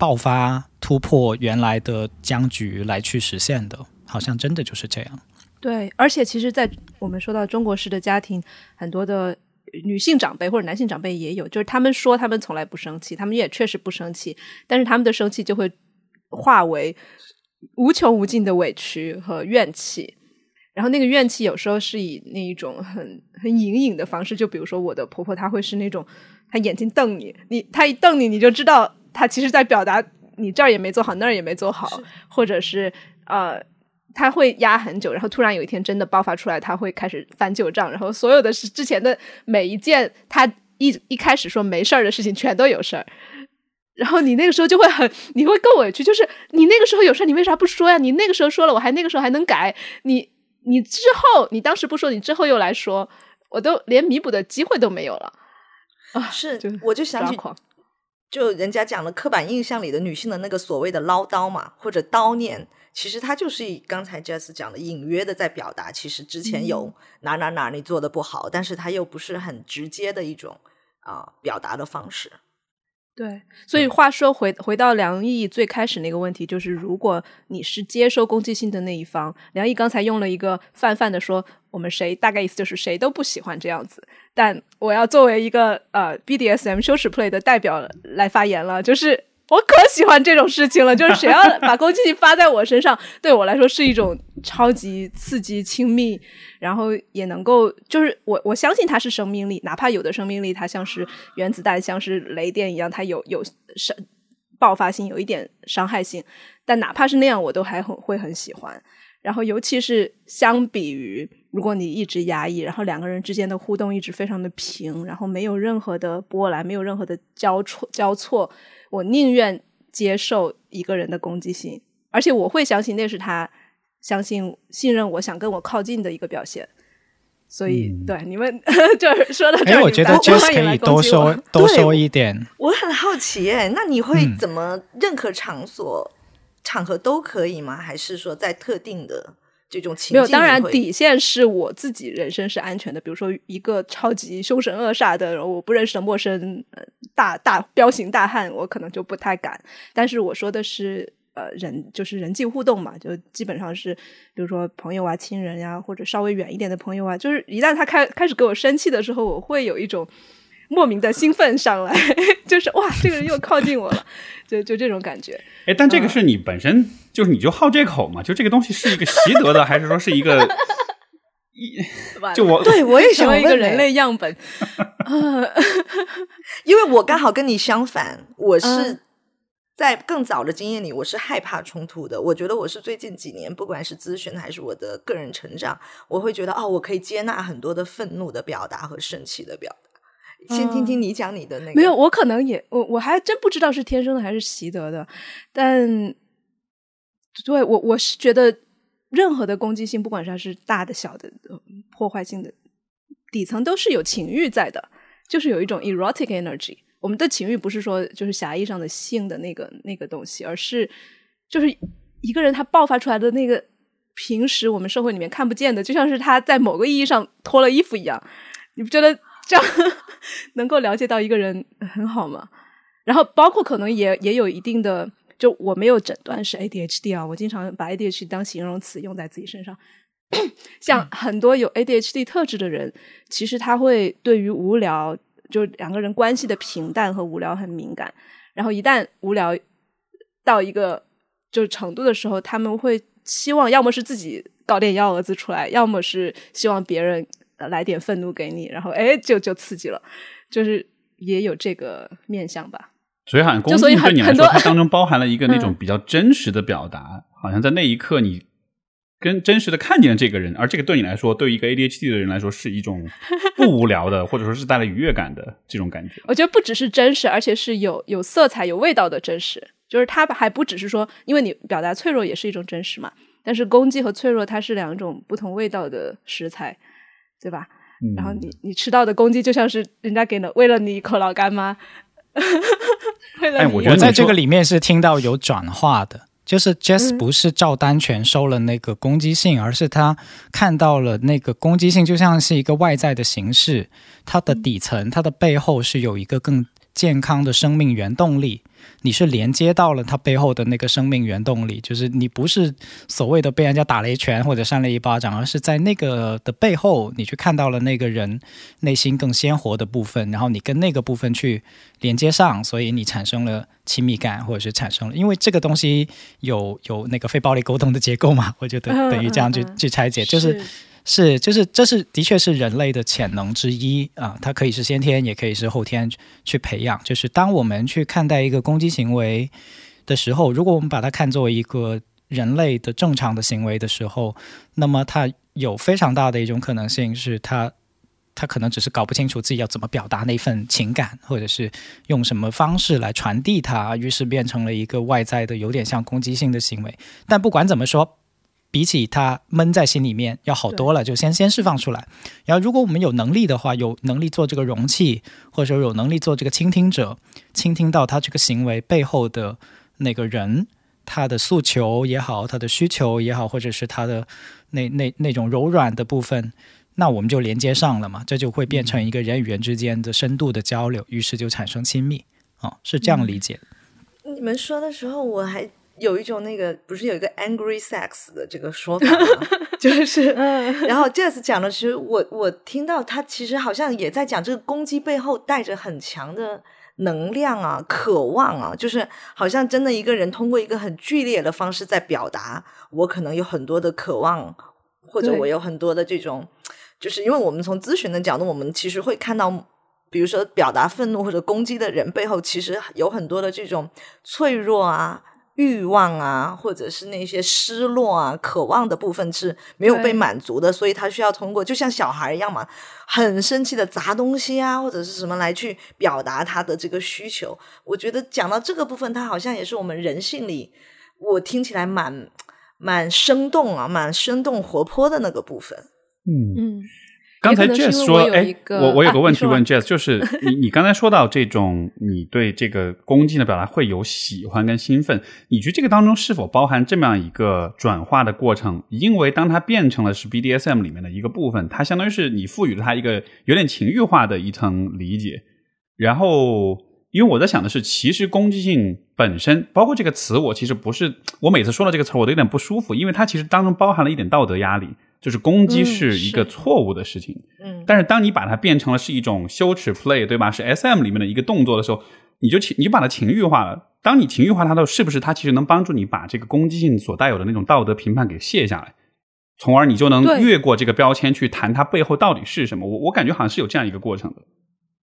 爆发突破原来的僵局来去实现的，好像真的就是这样。对，而且其实，在我们说到中国式的家庭，很多的女性长辈或者男性长辈也有，就是他们说他们从来不生气，他们也确实不生气，但是他们的生气就会化为无穷无尽的委屈和怨气。然后那个怨气有时候是以那一种很很隐隐的方式，就比如说我的婆婆，她会是那种她眼睛瞪你，你她一瞪你，你就知道。他其实在表达你这儿也没做好，那儿也没做好，或者是呃，他会压很久，然后突然有一天真的爆发出来，他会开始翻旧账，然后所有的是之前的每一件他一一开始说没事儿的事情全都有事儿，然后你那个时候就会很，你会更委屈，就是你那个时候有事儿，你为啥不说呀？你那个时候说了，我还那个时候还能改，你你之后你当时不说，你之后又来说，我都连弥补的机会都没有了啊！是，我就想起。就人家讲的刻板印象里的女性的那个所谓的唠叨嘛，或者叨念，其实它就是以刚才 Jess 讲的隐约的在表达，其实之前有哪哪哪你做的不好，但是它又不是很直接的一种啊表达的方式。对，所以话说回回到梁毅最开始那个问题，就是如果你是接收攻击性的那一方，梁毅刚才用了一个泛泛的说，我们谁大概意思就是谁都不喜欢这样子。但我要作为一个呃 BDSM 羞耻 play 的代表来发言了，就是我可喜欢这种事情了，就是谁要把攻击性发在我身上，对我来说是一种超级刺激、亲密，然后也能够，就是我我相信它是生命力，哪怕有的生命力它像是原子弹、像是雷电一样，它有有伤爆发性，有一点伤害性，但哪怕是那样，我都还很会很喜欢。然后，尤其是相比于如果你一直压抑，然后两个人之间的互动一直非常的平，然后没有任何的波澜，没有任何的交错交错，我宁愿接受一个人的攻击性，而且我会相信那是他相信信任我想跟我靠近的一个表现。所以，对你们就是说到这哎，我觉得 Jess 可以多说 多说一点。我很好奇，哎，那你会怎么任何场所？场合都可以吗？还是说在特定的这种情境？没有，当然底线是我自己人身是安全的。比如说一个超级凶神恶煞的我不认识的陌生大大彪形大汉，我可能就不太敢。但是我说的是呃人，就是人际互动嘛，就基本上是比如说朋友啊、亲人呀，或者稍微远一点的朋友啊，就是一旦他开开始给我生气的时候，我会有一种。莫名的兴奋上来，就是哇，这个人又靠近我了，就就这种感觉。哎，但这个是你本身就是你就好这口嘛？就这个东西是一个习得的，还是说是一个一？就我 对我也想问一个人类样本，因为我刚好跟你相反，我是在更早的经验里，我是害怕冲突的。我觉得我是最近几年，不管是咨询还是我的个人成长，我会觉得哦，我可以接纳很多的愤怒的表达和生气的表达。先听听你讲你的那个，没有，我可能也我我还真不知道是天生的还是习得的，但对我我是觉得任何的攻击性，不管是它是大的小的破坏性的，底层都是有情欲在的，就是有一种 erotic energy。我们的情欲不是说就是狭义上的性的那个那个东西，而是就是一个人他爆发出来的那个平时我们社会里面看不见的，就像是他在某个意义上脱了衣服一样，你不觉得？这样能够了解到一个人很好嘛？然后包括可能也也有一定的，就我没有诊断是 ADHD 啊，我经常把 ADHD 当形容词用在自己身上。像很多有 ADHD 特质的人，其实他会对于无聊，就两个人关系的平淡和无聊很敏感。然后一旦无聊到一个就是程度的时候，他们会希望要么是自己搞点幺蛾子出来，要么是希望别人。来点愤怒给你，然后哎，就就刺激了，就是也有这个面相吧。所以好像攻击对你来说，它当中包含了一个那种比较真实的表达，好像在那一刻你跟真实的看见了这个人，而这个对你来说，对于一个 ADHD 的人来说，是一种不无聊的，或者说是带来愉悦感的这种感觉。我觉得不只是真实，而且是有有色彩、有味道的真实。就是它还不只是说，因为你表达脆弱也是一种真实嘛。但是攻击和脆弱，它是两种不同味道的食材。对吧？然后你你吃到的攻击就像是人家给了喂了你一口老干妈。哎，我觉得在这个里面是听到有转化的，就是 Jess 不是照单全收了那个攻击性，而是他看到了那个攻击性就像是一个外在的形式，它的底层、它的背后是有一个更健康的生命原动力。你是连接到了他背后的那个生命原动力，就是你不是所谓的被人家打了一拳或者扇了一巴掌，而是在那个的背后，你去看到了那个人内心更鲜活的部分，然后你跟那个部分去连接上，所以你产生了亲密感，或者是产生了，因为这个东西有有那个非暴力沟通的结构嘛，我觉得等于这样去去拆解，就是。是，是就是这是的确是人类的潜能之一啊，它可以是先天，也可以是后天去培养。就是当我们去看待一个攻击行为的时候，如果我们把它看作为一个人类的正常的行为的时候，那么它有非常大的一种可能性是，他他可能只是搞不清楚自己要怎么表达那份情感，或者是用什么方式来传递它，于是变成了一个外在的有点像攻击性的行为。但不管怎么说。比起他闷在心里面要好多了，就先先释放出来。然后，如果我们有能力的话，有能力做这个容器，或者说有能力做这个倾听者，倾听到他这个行为背后的那个人，他的诉求也好，他的需求也好，或者是他的那那那种柔软的部分，那我们就连接上了嘛，这就会变成一个人与人之间的深度的交流，于是就产生亲密。哦，是这样理解。你们说的时候，我还。有一种那个不是有一个 angry sex 的这个说法吗？就是，然后 Jess 讲的，其实我我听到他其实好像也在讲这个攻击背后带着很强的能量啊、渴望啊，就是好像真的一个人通过一个很剧烈的方式在表达，我可能有很多的渴望，或者我有很多的这种，就是因为我们从咨询的角度，我们其实会看到。比如说，表达愤怒或者攻击的人背后，其实有很多的这种脆弱啊、欲望啊，或者是那些失落啊、渴望的部分是没有被满足的，所以他需要通过，就像小孩一样嘛，很生气的砸东西啊，或者是什么来去表达他的这个需求。我觉得讲到这个部分，他好像也是我们人性里，我听起来蛮蛮生动啊，蛮生动活泼的那个部分。嗯。嗯，刚才 Jess 说，哎我我我有个问题问 Jess，、就是你你刚才说到这种，你对这个恭敬的表达会有喜欢跟兴奋，你觉得这个当中是否包含这么样一个转化的过程？因为当它变成了是 BDSM 里面的一个部分，它相当于是你赋予了它一个有点情欲化的一层理解，然后。因为我在想的是，其实攻击性本身，包括这个词，我其实不是，我每次说到这个词，我都有点不舒服，因为它其实当中包含了一点道德压力，就是攻击嗯是一个错误的事情。嗯，但是当你把它变成了是一种羞耻 play，对吧？是 SM 里面的一个动作的时候，你就情你就把它情欲化了。当你情欲化它的时候，是不是它其实能帮助你把这个攻击性所带有的那种道德评判给卸下来，从而你就能越过这个标签去谈它背后到底是什么？我我感觉好像是有这样一个过程的。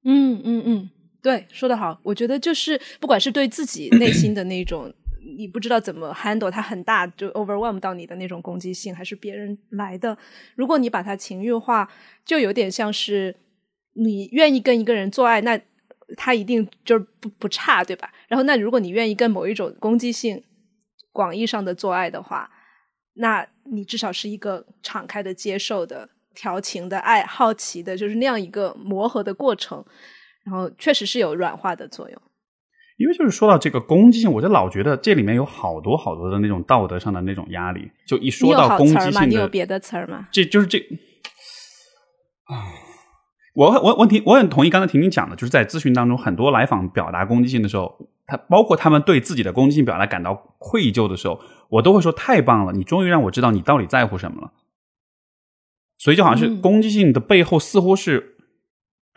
嗯嗯嗯，对，说得好。我觉得就是不管是对自己内心的那种，你不知道怎么 handle 它很大就 overwhelm 到你的那种攻击性，还是别人来的，如果你把它情欲化，就有点像是你愿意跟一个人做爱，那他一定就是不不差，对吧？然后那如果你愿意跟某一种攻击性广义上的做爱的话，那你至少是一个敞开的、接受的、调情的、爱好奇的，就是那样一个磨合的过程。然后确实是有软化的作用。因为就是说到这个攻击性，我就老觉得这里面有好多好多的那种道德上的那种压力。就一说到攻击？性的，你有别的词儿吗？这就是这啊，我我问题我很同意刚才婷婷讲的，就是在咨询当中，很多来访表达攻击性的时候，他包括他们对自己的攻击性表达感到愧疚的时候，我都会说太棒了，你终于让我知道你到底在乎什么了。所以就好像是嗯攻击性的背后，似乎是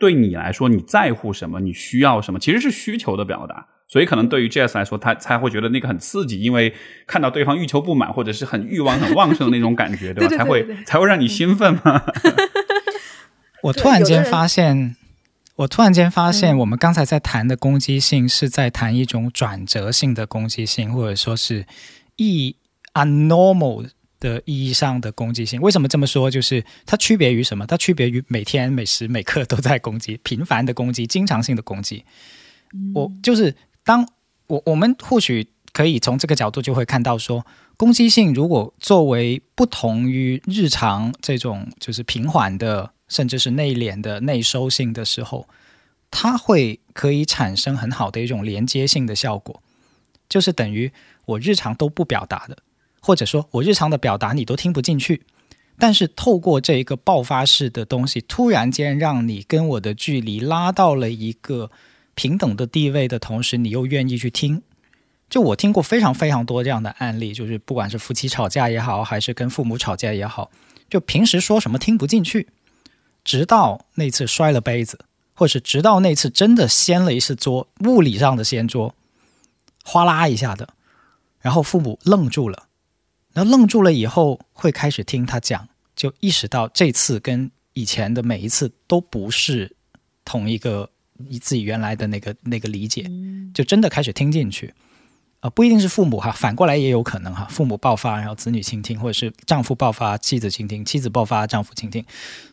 对你来说你在乎什么，你需要什么，其实是需求的表达。所以可能对于 Jess 来说，他才会觉得那个很刺激，因为看到对方欲求不满，或者是很欲望很旺盛的那种感觉，对吧？对对对才会才会让你兴奋嘛。对 我突然间发现，我突然间发现，嗯我们刚才在谈的攻击性是在谈一种转折性的攻击性，或者说是一 unnormal 的意义上的攻击性。为什么这么说？就是它区别于什么？它区别于每天每时每刻都在攻击，频繁的攻击，经常性的攻击。我就是当我我们或许可以从这个角度就会看到说，攻击性如果作为不同于日常这种就是平缓的，甚至是内敛的内收性的时候，它会可以产生很好的一种连接性的效果，就是等于我日常都不表达的，或者说我日常的表达你都听不进去。但是透过这一个爆发式的东西，突然间让你跟我的距离拉到了一个平等的地位的同时，你又愿意去听。就我听过非常非常多这样的案例，就是不管是夫妻吵架也好，还是跟父母吵架也好，就平时说什么听不进去，直到那次摔了杯子，或是直到那次真的掀了一次桌，物理上的掀桌，哗啦一下的，然后父母愣住了，然后愣住了以后会开始听他讲，就意识到这次跟以前的每一次都不是同一个你自己原来的那个那个理解，就真的开始听进去。啊、不一定是父母哈，反过来也有可能哈，父母爆发，然后子女倾听，或者是丈夫爆发，妻子倾听，妻子爆发，丈夫倾听。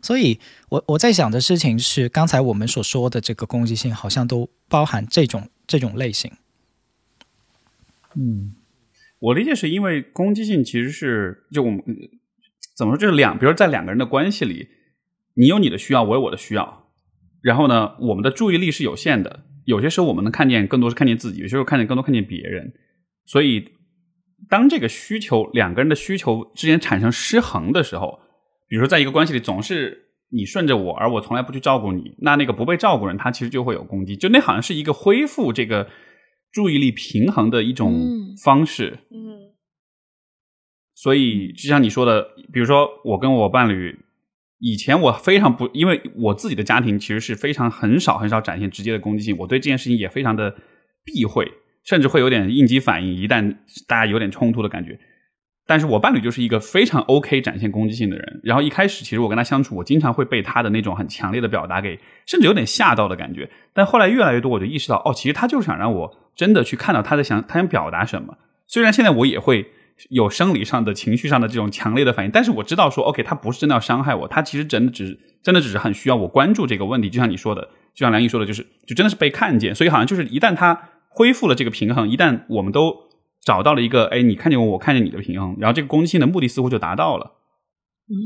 所以我我在想的事情是，刚才我们所说的这个攻击性，好像都包含这种这种类型。我理解是因为攻击性其实是就我们怎么说，就是两，比如在两个人的关系里，你有你的需要，我有我的需要，然后呢，我们的注意力是有限的，有些时候我们能看见更多是看见自己，有些时候看见更多看见别人，所以当这个需求两个人的需求之间产生失衡的时候，比如说在一个关系里总是。你顺着我，而我从来不去照顾你，那那个不被照顾人，他其实就会有攻击，就那好像是一个恢复这个注意力平衡的一种嗯方式。嗯所以，就像你说的，比如说我跟我伴侣以前我非常不，因为我自己的家庭其实是非常很少很少展现直接的攻击性，我对这件事情也非常的避讳，甚至会有点应激反应，一旦大家有点冲突的感觉。但是我伴侣就是一个非常 OK 展现攻击性的人，然后一开始其实我跟他相处，我经常会被他的那种很强烈的表达给，甚至有点吓到的感觉。但后来越来越多，我就意识到，哦，其实他就是想让我真的去看到他在想他想表达什么。虽然现在我也会。有生理上的情绪上的这种强烈的反应，但是我知道说，OK，他不是真的要伤害我，他其实真的只真的只是很需要我关注这个问题。就像你说的，就像梁毅说的，就是就真的是被看见。所以好像就是一旦他恢复了这个平衡，一旦我们都找到了一个，哎，你看见我，我看见你的平衡，然后这个攻击性的目的似乎就达到了。嗯，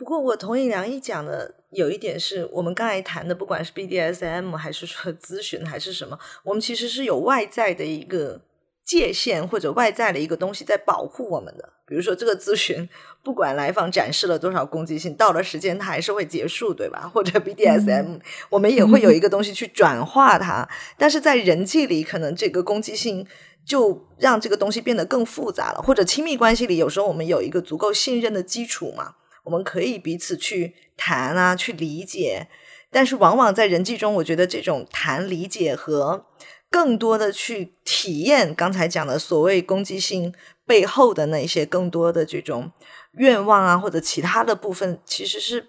不过我同意梁毅讲的，有一点是我们刚才谈的，不管是 BDSM 还是说咨询还是什么，我们其实是有外在的一个。界限或者外在的一个东西在保护我们的，比如说这个咨询，不管来访展示了多少攻击性，到了时间它还是会结束，对吧？或者 BDSM，我们也会有一个东西去转化它，但是在人际里，可能这个攻击性就让这个东西变得更复杂了。或者亲密关系里，有时候我们有一个足够信任的基础嘛，我们可以彼此去谈啊，去理解。但是往往在人际中，我觉得这种谈理解和更多的去体验刚才讲的所谓攻击性背后的那些更多的这种愿望啊，或者其他的部分，其实是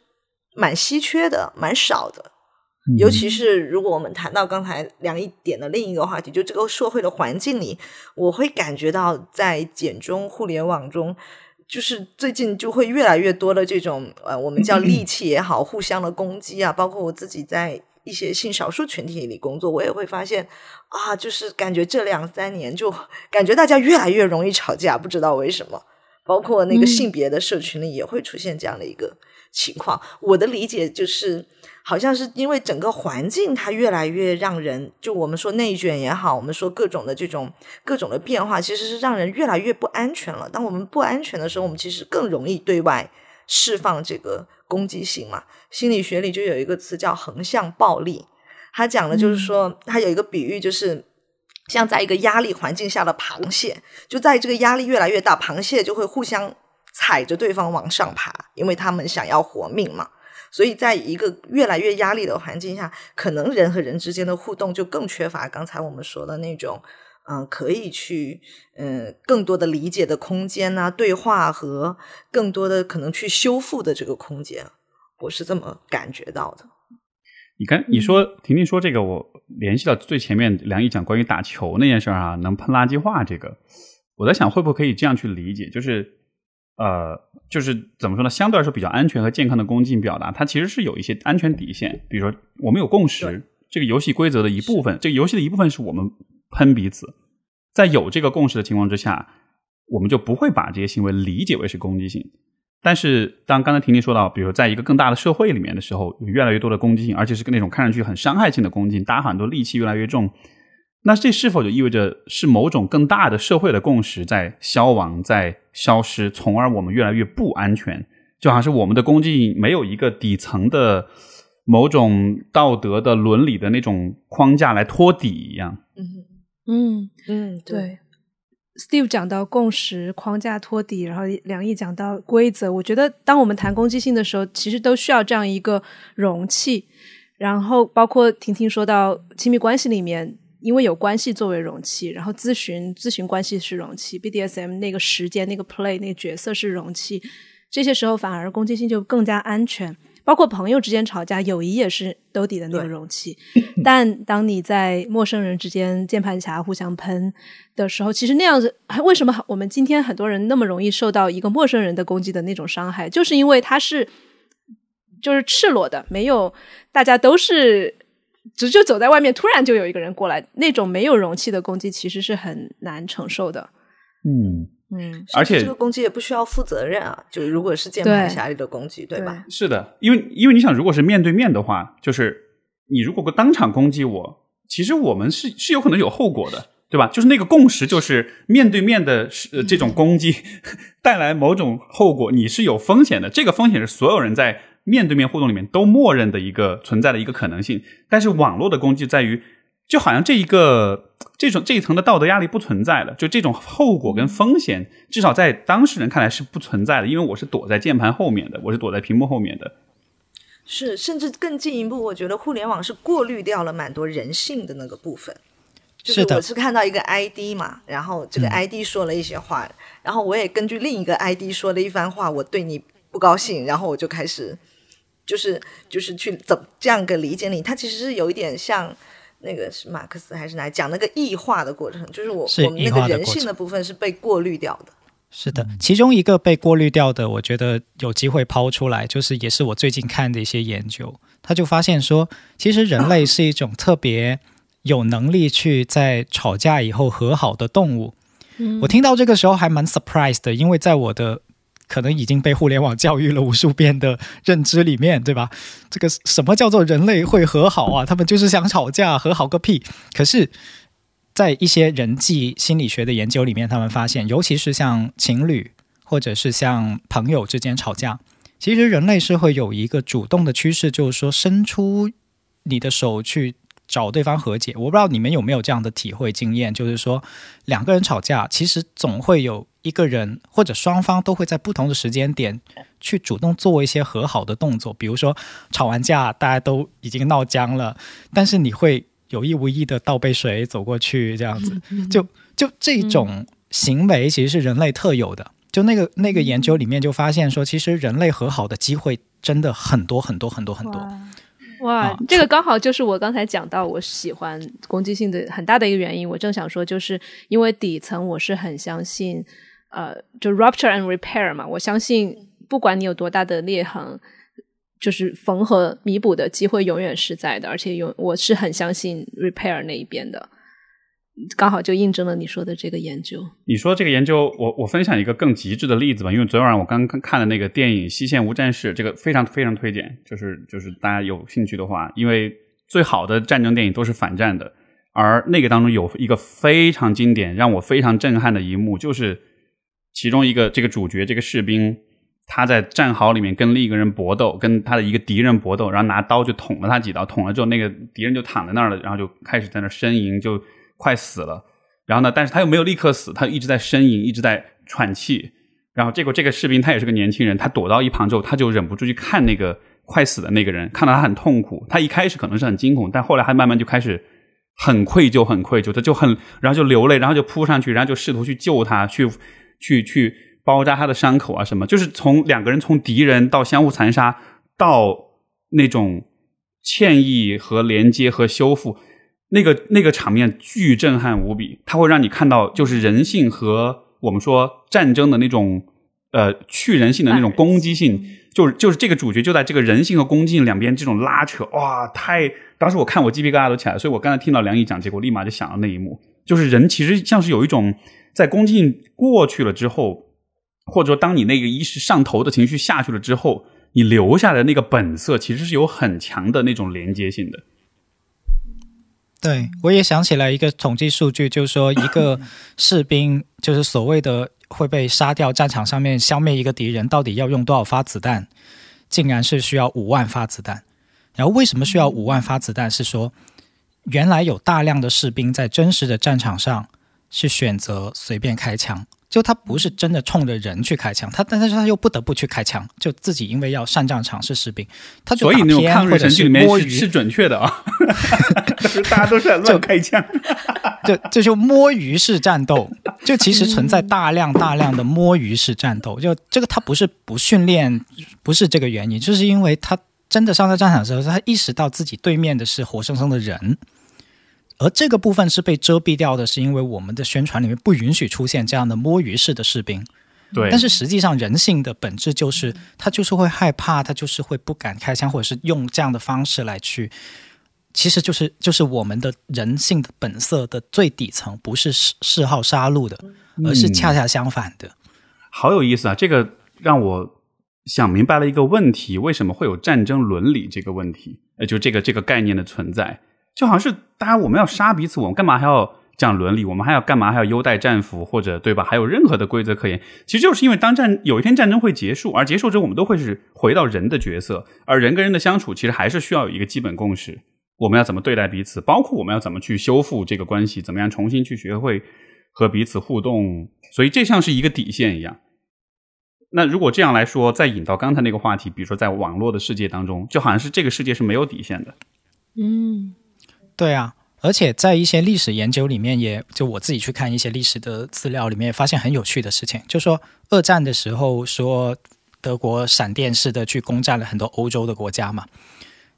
蛮稀缺的，蛮少的。尤其是如果我们谈到刚才梁一点的另一个话题，就这个社会的环境里，我会感觉到在简中互联网中，就是最近就会越来越多的这种呃，我们叫戾气也好，互相的攻击啊，包括我自己在。一些性少数群体里工作，我也会发现啊，就是感觉这两三年就感觉大家越来越容易吵架，不知道为什么。包括那个性别的社群里也会出现这样的一个情况。我的理解就是，好像是因为整个环境它越来越让人，就我们说内卷也好，我们说各种的这种各种的变化，其实是让人越来越不安全了。当我们不安全的时候，我们其实更容易对外释放这个。攻击性嘛，心理学里就有一个词叫横向暴力，他讲的就是说，他有一个比喻，就是像在一个压力环境下的螃蟹，就在这个压力越来越大，螃蟹就会互相踩着对方往上爬，因为他们想要活命嘛。所以在一个越来越压力的环境下，可能人和人之间的互动就更缺乏刚才我们说的那种。嗯，可以去嗯更多的理解的空间呐，对话和更多的可能去修复的这个空间，我是这么感觉到的。你看，你说婷婷说这个，我联系到最前面梁毅讲关于打球那件事啊，能喷垃圾话这个，我在想会不会可以这样去理解，就是呃，就是怎么说呢？相对来说比较安全和健康的攻击表达，它其实是有一些安全底线，比如说我们有共识，这个游戏规则的一部分，这个游戏的一部分是我们。喷彼此，在有这个共识的情况之下，我们就不会把这些行为理解为是攻击性。但是，当刚才婷婷说到，比如在一个更大的社会里面的时候，有越来越多的攻击性，而且是那种看上去很伤害性的攻击，大家很多戾气越来越重，那这是否就意味着是某种更大的社会的共识在消亡、在消失，从而我们越来越不安全？就好像是我们的攻击没有一个底层的某种道德的伦理的那种框架来托底一样。嗯。嗯嗯，对，Steve 讲到共识框架托底，然后梁毅讲到规则。我觉得，当我们谈攻击性的时候，其实都需要这样一个容器。然后，包括婷婷说到亲密关系里面，因为有关系作为容器，然后咨询咨询关系是容器，BDSM 那个时间那个 play 那个角色是容器，这些时候反而攻击性就更加安全。包括朋友之间吵架，友谊也是兜底的那个容器。但当你在陌生人之间键盘侠互相喷的时候，其实那样子，为什么我们今天很多人那么容易受到一个陌生人的攻击的那种伤害？就是因为他是就是赤裸的，没有大家都是只就走在外面，突然就有一个人过来，那种没有容器的攻击，其实是很难承受的。嗯。嗯，而且这个攻击也不需要负责任啊，就如果是键盘侠里的攻击，对吧？是的，因为因为你想，如果是面对面的话，就是你如果当场攻击我，其实我们是是有可能有后果的，对吧？就是那个共识，就是面对面的这种攻击 带来某种后果，你是有风险的。这个风险是所有人在面对面互动里面都默认的一个存在的一个可能性。但是网络的攻击在于。就好像这一个这种这一层的道德压力不存在了，就这种后果跟风险，至少在当事人看来是不存在的，因为我是躲在键盘后面的，我是躲在屏幕后面的。是，甚至更进一步，我觉得互联网是过滤掉了蛮多人性的那个部分。就是我是看到一个 ID 嘛，然后这个 ID 说了一些话，然后我也根据另一个 ID 说了一番话，我对你不高兴，然后我就开始就是就是去怎这样个理解你，它其实是有一点像那个是马克思还是哪讲那个异化的过程，就是我我们那个人性的部分是被过滤掉的。是的，其中一个被过滤掉的，我觉得有机会抛出来，就是也是我最近看的一些研究，他就发现说，其实人类是一种特别有能力去在吵架以后和好的动物。我听到这个时候还蛮 surprised 的，因为在我的可能已经被互联网教育了无数遍的认知里面，对吧？这个什么叫做人类会和好啊？他们就是想吵架，和好个屁！可是。在一些人际心理学的研究里面，他们发现，尤其是像情侣或者是像朋友之间吵架，其实人类是会有一个主动的趋势，就是说伸出你的手去找对方和解。我不知道你们有没有这样的体会经验，就是说两个人吵架，其实总会有一个人或者双方都会在不同的时间点去主动做一些和好的动作。比如说吵完架，大家都已经闹僵了，但是你会。有意无意的倒杯水走过去，这样子，就就这种行为其实是人类特有的。就那个那个研究里面就发现说，其实人类和好的机会真的很多很多很多很多。哇，这个刚好就是我刚才讲到我喜欢攻击性的很大的一个原因。我正想说，就是因为底层我是很相信，呃，就 rupture and repair 嘛，我相信不管你有多大的裂痕。就是缝合弥补的机会永远是在的，而且有我是很相信 repair 那一边的，刚好就印证了你说的这个研究。你说这个研究，我我分享一个更极致的例子吧，因为昨天晚上我刚刚看的那个电影《西线无战事》，这个非常非常推荐，就是就是大家有兴趣的话，因为最好的战争电影都是反战的，而那个当中有一个非常经典、让我非常震撼的一幕，就是其中一个这个主角这个士兵。他在战壕里面跟另一个人搏斗，跟他的一个敌人搏斗，然后拿刀就捅了他几刀，捅了之后，那个敌人就躺在那儿了，然后就开始在那呻吟，就快死了。然后呢，但是他又没有立刻死，他一直在呻吟，一直在喘气。然后结果这个士兵他也是个年轻人，他躲到一旁之后，他就忍不住去看那个快死的那个人，看到他很痛苦。他一开始可能是很惊恐，但后来他慢慢就开始很愧疚，很愧疚，他就很，然后就流泪，然后就扑上去，然后就试图去救他，去去去。包扎他的伤口啊，什么？就是从两个人从敌人到相互残杀，到那种歉意和连接和修复，那个那个场面巨震撼无比。它会让你看到，就是人性和我们说战争的那种呃去人性的那种攻击性，就是就是这个主角就在这个人性和攻击性两边这种拉扯，哇！太当时我看我鸡皮疙瘩都起来，所以我刚才听到梁毅讲，结果立马就想到那一幕，就是人其实像是有一种在攻击过去了之后。或者说，当你那个一时上头的情绪下去了之后，你留下的那个本色其实是有很强的那种连接性的。对，我也想起来一个统计数据，就是说一个 士兵，就是所谓的会被杀掉，战场上面消灭一个敌人，到底要用多少发子弹？竟然是需要五万发子弹。然后为什么需要五万发子弹？是说原来有大量的士兵在真实的战场上是选择随便开枪。就他不是真的冲着人去开枪，他但是他又不得不去开枪，就自己因为要上战场是士兵，他就所以那种抗日神剧里面是是准确的啊，大家都是乱开枪，就这就摸鱼式战斗，就其实存在大量大量的摸鱼式战斗，就这个他不是不训练，不是这个原因，就是因为他真的上到战场的时候，他意识到自己对面的是活生生的人。而这个部分是被遮蔽掉的，是因为我们的宣传里面不允许出现这样的摸鱼式的士兵。对，但是实际上人性的本质就是，他就是会害怕，他就是会不敢开枪，或者是用这样的方式来去，其实就是就是我们的人性的本色的最底层，不是嗜嗜好杀戮的，而是恰恰相反的。好有意思啊！这个让我想明白了一个问题：为什么会有战争伦理这个问题？呃，就这个这个概念的存在。就好像是大家我们要杀彼此，我们干嘛还要讲伦理？我们还要干嘛还要优待战俘或者对吧？还有任何的规则可言？其实就是因为当战有一天战争会结束，而结束之后我们都会是回到人的角色，而人跟人的相处其实还是需要有一个基本共识。我们要怎么对待彼此，包括我们要怎么去修复这个关系，怎么样重新去学会和彼此互动。所以这像是一个底线一样。那如果这样来说，再引到刚才那个话题，比如说在网络的世界当中，就好像是这个世界是没有底线的。嗯，对啊，而且在一些历史研究里面，也就我自己去看一些历史的资料里面，发现很有趣的事情，就说二战的时候，说德国闪电式的去攻占了很多欧洲的国家嘛。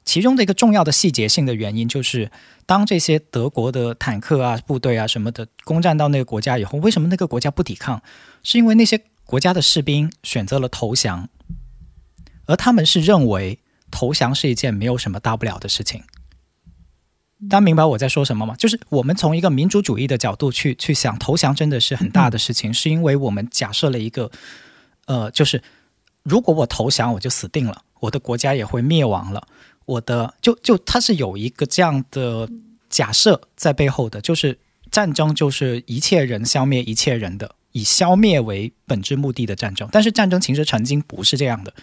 其中的一个重要的细节性的原因，就是当这些德国的坦克啊、部队啊什么的攻占到那个国家以后，为什么那个国家不抵抗？是因为那些国家的士兵选择了投降，而他们是认为投降是一件没有什么大不了的事情。大家明白我在说什么吗？就是我们从一个民主主义的角度去去想，投降真的是很大的事情，是因为我们假设了一个，呃，就是如果我投降，我就死定了，我的国家也会灭亡了。我的就就它是有一个这样的假设在背后的，就是战争就是一切人消灭一切人的，以消灭为本质目的的战争。但是战争其实曾经不是这样的。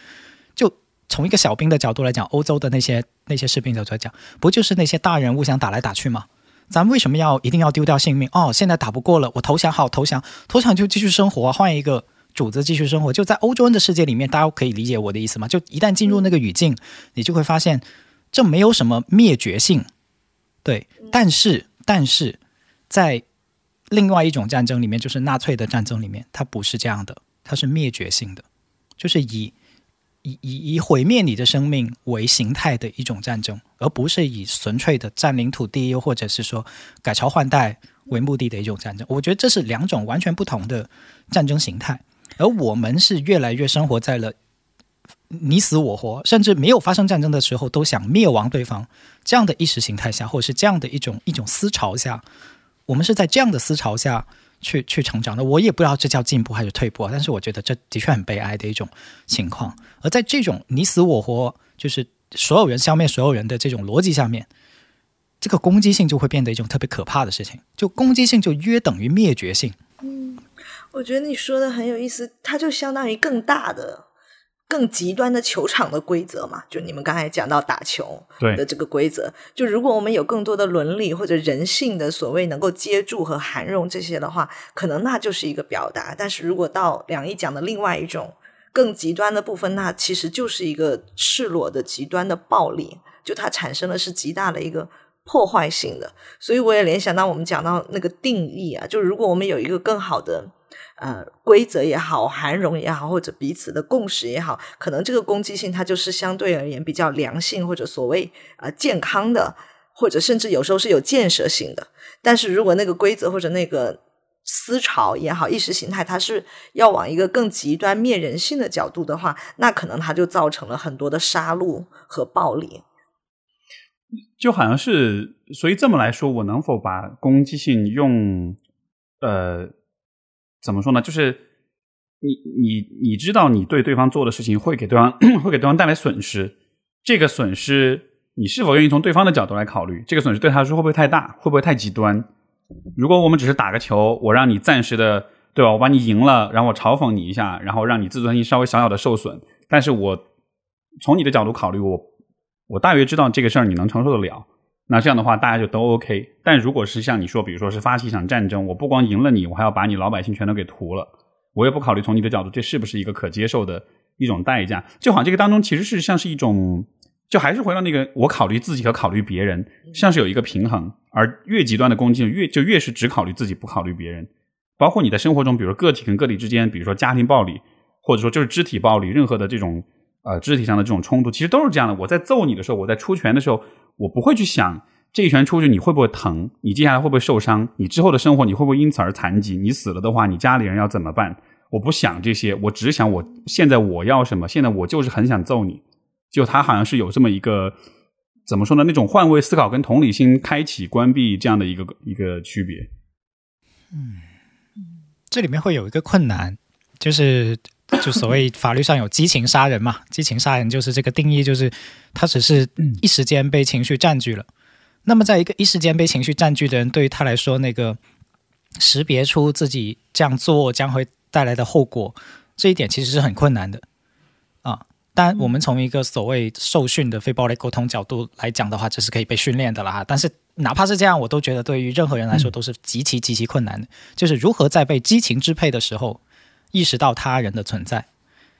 就从一个小兵的角度来讲，欧洲的那些那些士兵角度讲，不就是那些大人物想打来打去吗？咱为什么要一定要丢掉性命？哦，现在打不过了，我投降，好投降，投降就继续生活，换一个。主子继续生活，就在欧洲人的世界里面，大家可以理解我的意思吗？就一旦进入那个语境，你就会发现，这没有什么灭绝性，对。但是，但是在另外一种战争里面，就是纳粹的战争里面，它不是这样的，它是灭绝性的，就是以以以以毁灭你的生命为形态的一种战争，而不是以纯粹的占领土地又或者是说改朝换代为目的的一种战争。我觉得这是两种完全不同的战争形态。而我们是越来越生活在了你死我活，甚至没有发生战争的时候都想灭亡对方这样的意识形态下，或者是这样的一种一种思潮下，我们是在这样的思潮下去去成长的。我也不知道这叫进步还是退步，但是我觉得这的确很悲哀的一种情况。而在这种你死我活，就是所有人消灭所有人的这种逻辑下面，这个攻击性就会变得一种特别可怕的事情。就攻击性就约等于灭绝性。嗯。我觉得你说的很有意思，它就相当于更大的、更极端的球场的规则嘛。就你们刚才讲到打球的这个规则，就如果我们有更多的伦理或者人性的所谓能够接住和涵容这些的话，可能那就是一个表达。但是如果到梁毅讲的另外一种更极端的部分，那其实就是一个赤裸的极端的暴力，就它产生的是极大的一个破坏性的。所以我也联想到我们讲到那个定义啊，就如果我们有一个更好的。呃，规则也好，涵容也好，或者彼此的共识也好，可能这个攻击性它就是相对而言比较良性或者所谓呃健康的，或者甚至有时候是有建设性的。但是如果那个规则或者那个思潮也好，意识形态它是要往一个更极端灭人性的角度的话，那可能它就造成了很多的杀戮和暴力。就好像是，所以这么来说，我能否把攻击性用呃？怎么说呢？就是你你你知道你对对方做的事情会给对方 会给对方带来损失，这个损失你是否愿意从对方的角度来考虑？这个损失对他来说会不会太大？会不会太极端？如果我们只是打个球，我让你暂时的对吧？我把你赢了，然后我嘲讽你一下，然后让你自尊心稍微小小的受损，但是我从你的角度考虑，我我大约知道这个事儿你能承受得了。那这样的话，大家就都 OK。但如果是像你说，比如说是发起一场战争，我不光赢了你，我还要把你老百姓全都给屠了，我也不考虑从你的角度，这是不是一个可接受的一种代价？就好像这个当中其实是像是一种，就还是回到那个我考虑自己和考虑别人，像是有一个平衡。而越极端的攻击，越就越是只考虑自己，不考虑别人。包括你在生活中，比如说个体跟个体之间，比如说家庭暴力，或者说就是肢体暴力，任何的这种呃肢体上的这种冲突，其实都是这样的。我在揍你的时候，我在出拳的时候。我不会去想这一拳出去你会不会疼，你接下来会不会受伤，你之后的生活你会不会因此而残疾，你死了的话，你家里人要怎么办？我不想这些，我只想我现在我要什么？现在我就是很想揍你。就他好像是有这么一个怎么说呢？那种换位思考跟同理心开启、关闭这样的一个一个区别。嗯，这里面会有一个困难，就是就所谓法律上有激情杀人嘛？激情杀人就是这个定义，就是。他只是一时间被情绪占据了，那么在一个一时间被情绪占据的人，对于他来说，那个识别出自己这样做将会带来的后果，这一点其实是很困难的啊。但我们从一个所谓受训的非暴力沟通角度来讲的话，这是可以被训练的啦。但是哪怕是这样，我都觉得对于任何人来说都是极其极其困难的。就是如何在被激情支配的时候，意识到他人的存在，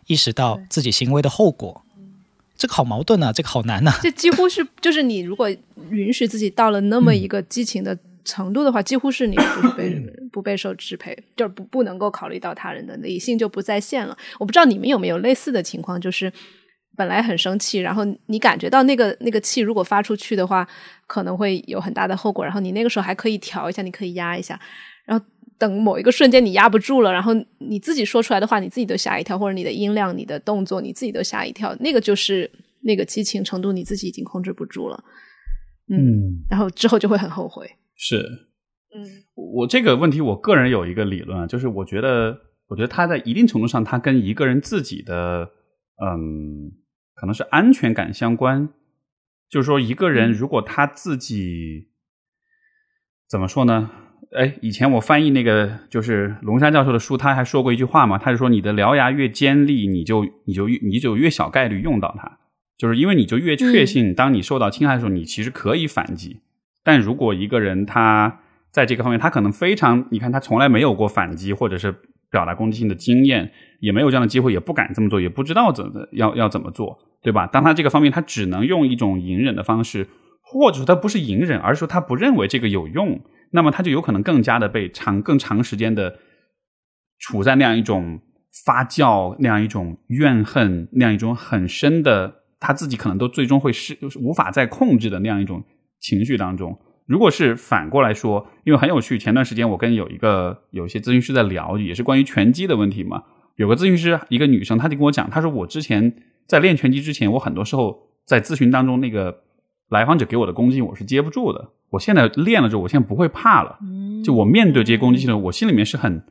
意识到自己行为的后果。这个好矛盾啊，这个好难呐、这几乎是 就是你如果允许自己到了那么一个激情的程度的话，几乎是你不被不被受支配，就是不不能够考虑到他人的理性就不在线了。我不知道你们有没有类似的情况，就是本来很生气，然后你感觉到那个那个气如果发出去的话，可能会有很大的后果，然后你那个时候还可以调一下，你可以压一下，然后。等某一个瞬间你压不住了，然后你自己说出来的话，你自己都吓一跳，或者你的音量、你的动作，你自己都吓一跳，那个就是那个激情程度，你自己已经控制不住了，嗯，然后之后就会很后悔。是，嗯，我这个问题，我个人有一个理论啊，就是我觉得，我觉得他在一定程度上，他跟一个人自己的，嗯，可能是安全感相关。就是说，一个人如果他自己怎么说呢？哎，以前我翻译那个就是龙山教授的书，他还说过一句话嘛，他就说你的獠牙越尖利，你就你就越你就越小概率用到它，就是因为你就越确信，当你受到侵害的时候，你其实可以反击。但如果一个人他在这个方面，他可能非常，你看他从来没有过反击或者是表达攻击性的经验，也没有这样的机会，也不敢这么做，也不知道怎么要要怎么做，对吧？当他这个方面，他只能用一种隐忍的方式，或者说他不是隐忍，而是说他不认为这个有用。那么他就有可能更加的被长更长时间的处在那样一种发酵、那样一种怨恨、那样一种很深的他自己可能都最终会是无法再控制的那样一种情绪当中。如果是反过来说，因为很有趣，前段时间我跟有一个有些咨询师在聊，也是关于拳击的问题嘛。有个咨询师，一个女生，她就跟我讲，她说我之前在练拳击之前，我很多时候在咨询当中那个。来访者给我的攻击，我是接不住的。我现在练了之后，我现在不会怕了。就我面对这些攻击性的，我心里面是很，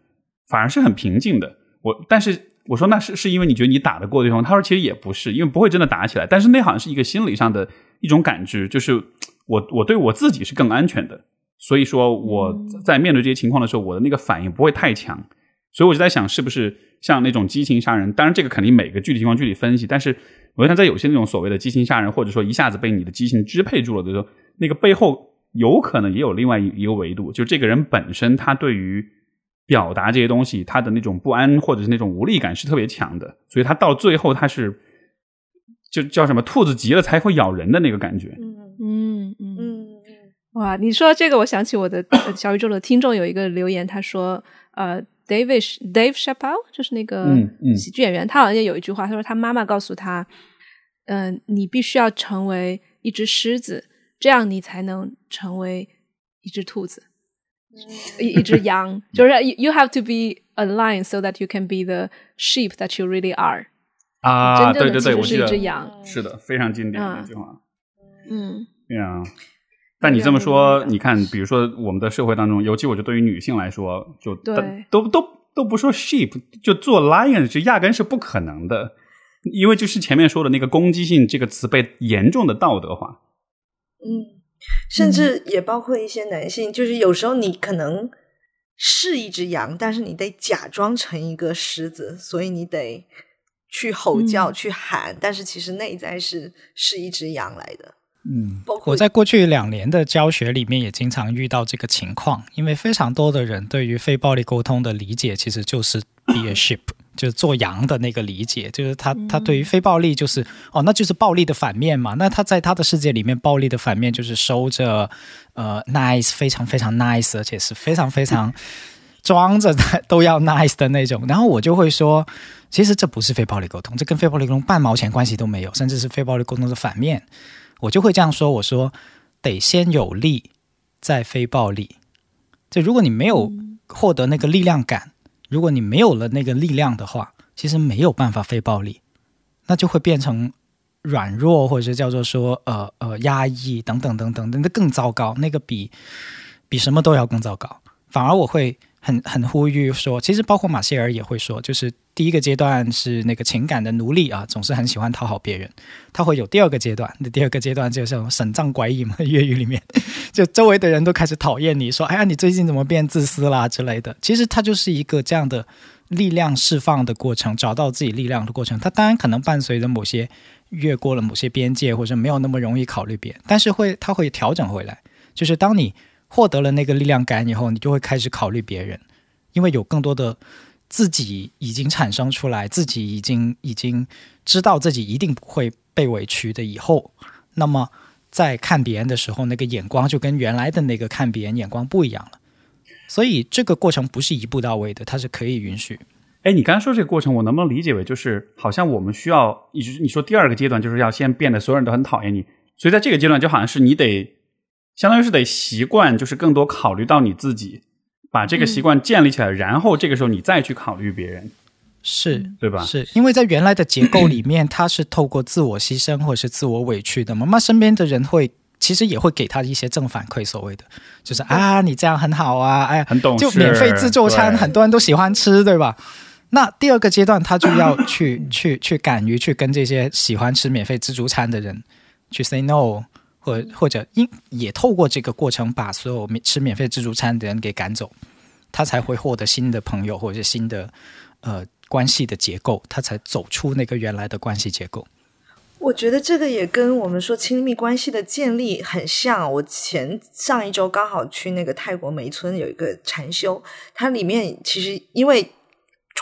反而是很平静的。我但是我说那是是因为你觉得你打得过对方？他说其实也不是，因为不会真的打起来。但是那好像是一个心理上的一种感知，就是我我对我自己是更安全的。所以说我在面对这些情况的时候，我的那个反应不会太强。所以我就在想，是不是像那种激情杀人？当然这个肯定每个具体情况具体分析，但是。我想在有些那种所谓的激情杀人，或者说一下子被你的激情支配住了的时候，那个背后有可能也有另外一个维度，就这个人本身他对于表达这些东西，他的那种不安或者是那种无力感是特别强的，所以他到最后他是就叫什么兔子急了才会咬人的那个感觉。嗯嗯嗯嗯，哇！你说这个，我想起我的小宇宙的听众有一个留言，他说呃。David Dave Chappelle 就是那个喜剧演员，他好像也有一句话，他说他妈妈告诉他，嗯，你必须要成为一只狮子，这样你才能成为一只兔子，一一只羊，就是 you have to be a lion so that you can be the sheep that you really are。啊，对对对，我是一只羊，是的，非常经典的一句话。嗯，对啊。但你这么说，你看，比如说我们的社会当中，尤其我觉得对于女性来说，就都都都都不说 sheep，就做 lion，就压根是不可能的，因为就是前面说的那个攻击性这个词被严重的道德化。嗯，甚至也包括一些男性，就是有时候你可能是一只羊，但是你得假装成一个狮子，所以你得去吼叫、去喊，但是其实内在是是一只羊来的。嗯，我在过去两年的教学里面也经常遇到这个情况，因为非常多的人对于非暴力沟通的理解其实就是 be a sheep，就是做羊的那个理解，就是他他对于非暴力就是哦，那就是暴力的反面嘛。那他在他的世界里面，暴力的反面就是收着呃 nice，非常非常 nice，而且是非常非常 装着都要 nice 的那种。然后我就会说，其实这不是非暴力沟通，这跟非暴力沟通半毛钱关系都没有，甚至是非暴力沟通的反面。我就会这样说：“我说，得先有力，再非暴力。就如果你没有获得那个力量感，如果你没有了那个力量的话，其实没有办法非暴力，那就会变成软弱，或者是叫做说呃呃压抑等等等等，那更糟糕，那个比比什么都要更糟糕。反而我会。”很很呼吁说，其实包括马歇尔也会说，就是第一个阶段是那个情感的奴隶啊，总是很喜欢讨好别人。他会有第二个阶段，那第二个阶段就是神障怪异嘛，粤语里面，就周围的人都开始讨厌你，说，哎呀，你最近怎么变自私啦之类的。其实他就是一个这样的力量释放的过程，找到自己力量的过程，它当然可能伴随着某些越过了某些边界，或者没有那么容易考虑别人，但是会它会调整回来。就是当你获得了那个力量感以后，你就会开始考虑别人，因为有更多的自己已经产生出来，自己已经已经知道自己一定不会被委屈的以后，那么在看别人的时候，那个眼光就跟原来的那个看别人眼光不一样了。所以这个过程不是一步到位的，它是可以允许。哎，你刚才说这个过程，我能不能理解为就是好像我们需要，你你说第二个阶段就是要先变得所有人都很讨厌你，所以在这个阶段就好像是你得，相当于是得习惯，就是更多考虑到你自己，把这个习惯建立起来，然后这个时候你再去考虑别人，是对吧？是因为在原来的结构里面，他是透过自我牺牲或者是自我委屈的嘛，那身边的人会。其实也会给他一些正反馈，所谓的就是啊，你这样很好啊，哎，很懂就免费自助餐，很多人都喜欢吃，对吧？那第二个阶段，他就要去 去去敢于去跟这些喜欢吃免费自助餐的人去 say no，或或者因也透过这个过程把所有免吃免费自助餐的人给赶走，他才会获得新的朋友或者是新的呃关系的结构，他才走出那个原来的关系结构。我觉得这个也跟我们说亲密关系的建立很像。我前上一周刚好去那个泰国梅村有一个禅修，它里面其实因为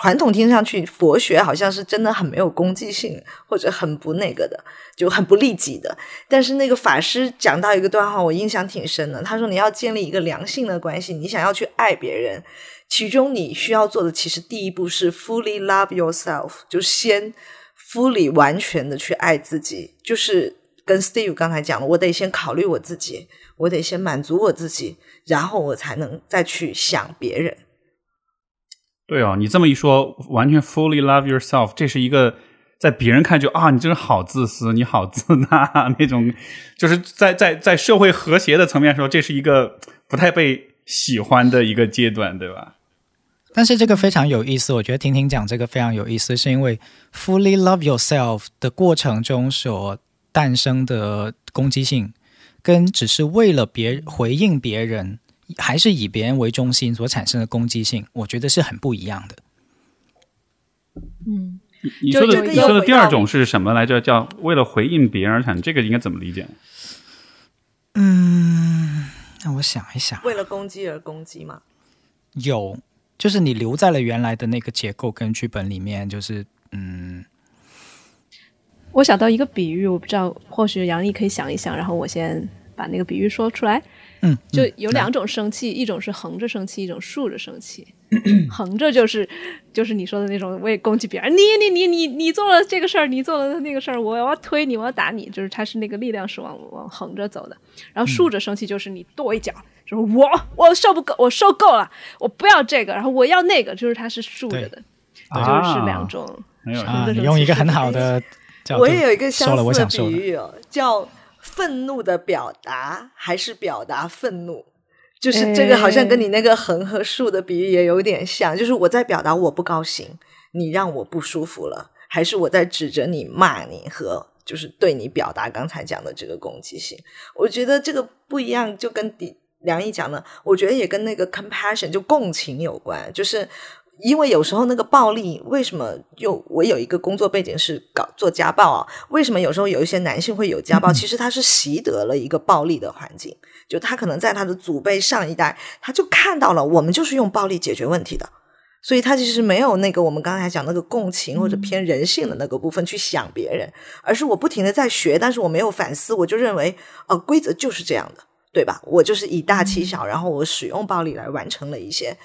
传统听上去佛学好像是真的很没有攻击性，或者很不那个的，就很不利己的。但是那个法师讲到一个段话，我印象挺深的。他说：“你要建立一个良性的关系，你想要去爱别人，其中你需要做的其实第一步是 fully love yourself，就先。” fully 完全的去爱自己，就是跟 Steve 刚才讲的，我得先考虑我自己，我得先满足我自己，然后我才能再去想别人。对哦，你这么一说，完全 fully love yourself，这是一个在别人看就啊，你真是好自私，你好自大那种，就是在在在社会和谐的层面说，这是一个不太被喜欢的一个阶段，对吧？但是这个非常有意思，我觉得婷婷讲这个非常有意思，是因为 fully love yourself 的过程中所诞生的攻击性，跟只是为了别回应别人，还是以别人为中心所产生的攻击性，我觉得是很不一样的。嗯，你你说的你说的第二种是什么来着？叫为了回应别人而产，这个应该怎么理解？嗯，那我想一想，为了攻击而攻击吗？有。就是你留在了原来的那个结构跟剧本里面，就是嗯，我想到一个比喻，我不知道，或许杨毅可以想一想，然后我先把那个比喻说出来。嗯，就有两种生气，一种是横着生气，一种竖着生气。横着就是就是你说的那种我也攻击别人，你你你你你做了这个事儿，你做了那个事儿，我要推你，我要打你，就是他是那个力量是往往横着走的。然后竖着生气就是你跺一脚。就是我，我受不够，我受够了，我不要这个，然后我要那个，就是它是竖着的，就是两种。啊，你用一个很好的，我也有一个相似的比喻哦，叫愤怒的表达还是表达愤怒，就是这个好像跟你那个横和竖的比喻也有点像，就是我在表达我不高兴，你让我不舒服了，还是我在指着你骂你和就是对你表达刚才讲的这个攻击性？我觉得这个不一样，就跟底。梁毅讲的，我觉得也跟那个 compassion 就共情有关，就是因为有时候那个暴力，为什么就我有一个工作背景是搞做家暴啊？为什么有时候有一些男性会有家暴？其实他是习得了一个暴力的环境，就他可能在他的祖辈上一代，他就看到了我们就是用暴力解决问题的，所以他其实没有那个我们刚才讲那个共情或者偏人性的那个部分去想别人，而是我不停的在学，但是我没有反思，我就认为呃规则就是这样的。对吧？我就是以大欺小，然后我使用暴力来完成了一些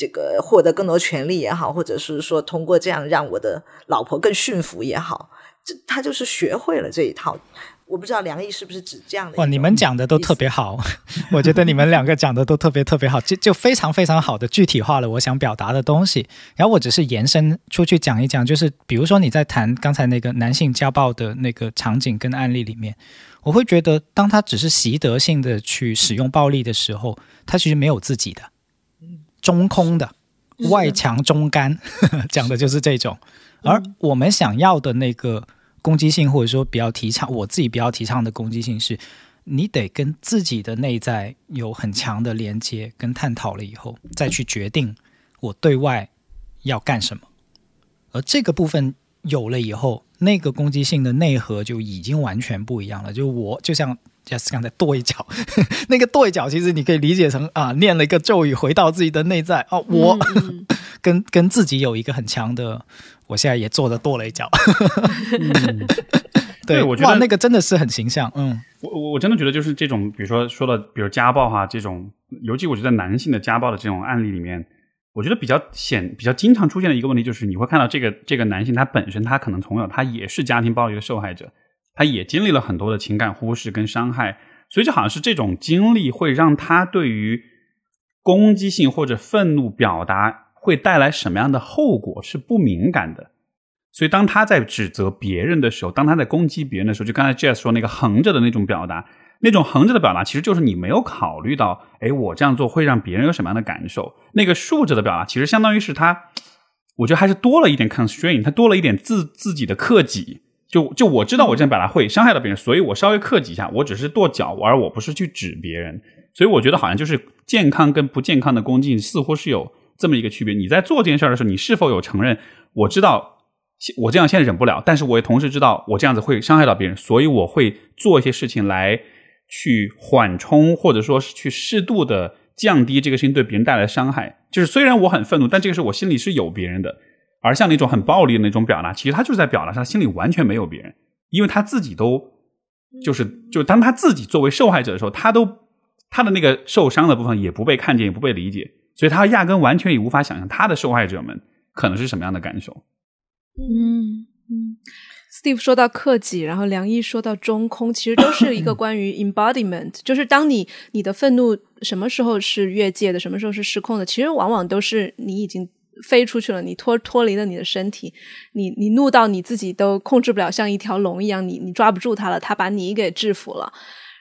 这个获得更多权利也好，或者是说通过这样让我的老婆更驯服也好，这他就是学会了这一套。我不知道梁毅是不是指这样的？哇，你们讲的都特别好，我觉得你们两个讲的都特别特别好，就就非常非常好的具体化了我想表达的东西。然后我只是延伸出去讲一讲，就是比如说你在谈刚才那个男性家暴的那个场景跟案例里面。我会觉得，当他只是习得性的去使用暴力的时候，他其实没有自己的，中空的，外强中干，讲的就是这种。而我们想要的那个攻击性，或者说比较提倡，我自己比较提倡的攻击性，是你得跟自己的内在有很强的连接跟探讨了以后，再去决定我对外要干什么，而这个部分有了以后，那个攻击性的内核就已经完全不一样了。就我就像 Jess 刚才跺一脚，那个跺一脚，其实你可以理解成啊，念了一个咒语，回到自己的内在哦，我 跟跟自己有一个很强的，我现在也做的跺了一脚。对，我觉得那个真的是很形象。嗯，我我我真的觉得就是这种，比如说说的，比如家暴哈，这种，尤其我觉得男性的家暴的这种案例里面，我觉得比较显、比较经常出现的一个问题就是，你会看到这个这个男性他本身他可能从小他也是家庭暴力的受害者，他也经历了很多的情感忽视跟伤害，所以就好像是这种经历会让他对于攻击性或者愤怒表达会带来什么样的后果是不敏感的。所以，当他在指责别人的时候，当他在攻击别人的时候，就刚才 Jess 说那个横着的那种表达，那种横着的表达，其实就是你没有考虑到，哎，我这样做会让别人有什么样的感受。那个竖着的表达，其实相当于是他，我觉得还是多了一点 constraint，他多了一点自自己的克己。就就我知道我这样表达会伤害到别人，所以我稍微克己一下，我只是跺脚，而我不是去指别人。所以我觉得好像就是健康跟不健康的恭敬似乎是有这么一个区别。你在做这件事的时候，你是否有承认？我知道。我这样现在忍不了，但是我也同时知道我这样子会伤害到别人，所以我会做一些事情来去缓冲，或者说是去适度的降低这个事情对别人带来的伤害。就是虽然我很愤怒，但这个时候我心里是有别人的。而像那种很暴力的那种表达，其实他就是在表达他心里完全没有别人，因为他自己都就是就当他自己作为受害者的时候，他都他的那个受伤的部分也不被看见，也不被理解，所以他压根完全也无法想象他的受害者们可能是什么样的感受。嗯嗯，Steve 说到克己，然后梁毅说到中空，其实都是一个 关于 embodiment，就是当你你的愤怒什么时候是越界的，什么时候是失控的，其实往往都是你已经飞出去了，你脱脱离了你的身体，你你怒到你自己都控制不了，像一条龙一样，你你抓不住它了，它把你给制服了，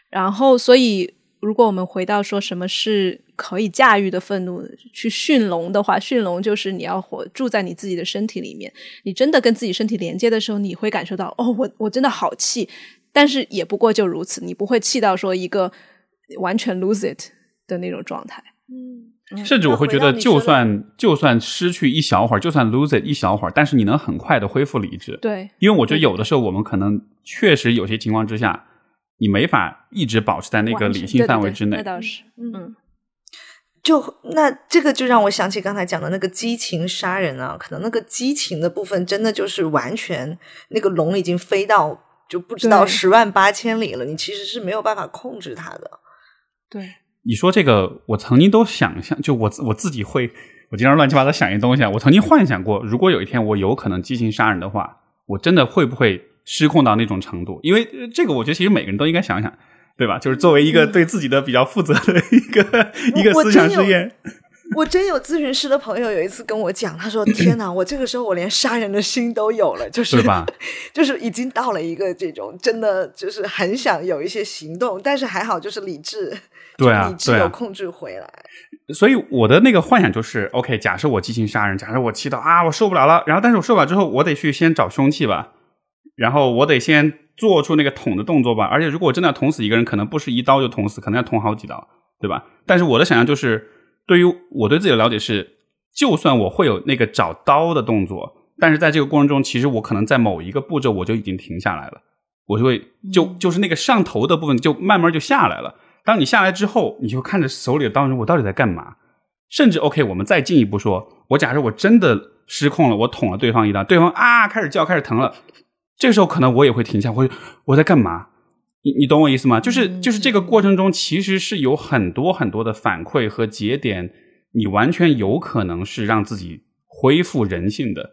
然后所以。如果我们回到说什么是可以驾驭的愤怒，去驯龙的话，驯龙就是你要活住在你自己的身体里面。你真的跟自己身体连接的时候，你会感受到哦，我我真的好气，但是也不过就如此，你不会气到说一个完全 lose it 的那种状态。嗯，甚至我会觉得，就算就算失去一小会儿，就算 lose it 一小会儿，但是你能很快的恢复理智。对，因为我觉得有的时候我们可能确实有些情况之下。你没法一直保持在那个理性范围之内，那倒是，嗯，就那这个就让我想起刚才讲的那个激情杀人啊，可能那个激情的部分真的就是完全那个龙已经飞到就不知道十万八千里了，你其实是没有办法控制它的。对，你说这个，我曾经都想象，就我我自己会，我经常乱七八糟想一些东西啊。我曾经幻想过，如果有一天我有可能激情杀人的话，我真的会不会？失控到那种程度，因为这个，我觉得其实每个人都应该想想，对吧？就是作为一个对自己的比较负责的一个一个思想实验。我真有咨询师的朋友有一次跟我讲，他说：“天哪，我这个时候我连杀人的心都有了，就是吧？就是已经到了一个这种真的就是很想有一些行动，但是还好就是理智，对啊，你只有控制回来。所以我的那个幻想就是：OK，假设我激情杀人，假设我气到啊，我受不了了，然后但是我受不了之后，我得去先找凶器吧。”然后我得先做出那个捅的动作吧，而且如果我真的要捅死一个人，可能不是一刀就捅死，可能要捅好几刀，对吧？但是我的想象就是，对于我对自己的了解是，就算我会有那个找刀的动作，但是在这个过程中，其实我可能在某一个步骤我就已经停下来了，我就会就就是那个上头的部分就慢慢就下来了。当你下来之后，你就看着手里的刀，我到底在干嘛？甚至 OK，我们再进一步说，我假设我真的失控了，我捅了对方一刀，对方啊开始叫，开始疼了。这个时候可能我也会停下，我我在干嘛？你你懂我意思吗？就是就是这个过程中其实是有很多很多的反馈和节点，你完全有可能是让自己恢复人性的。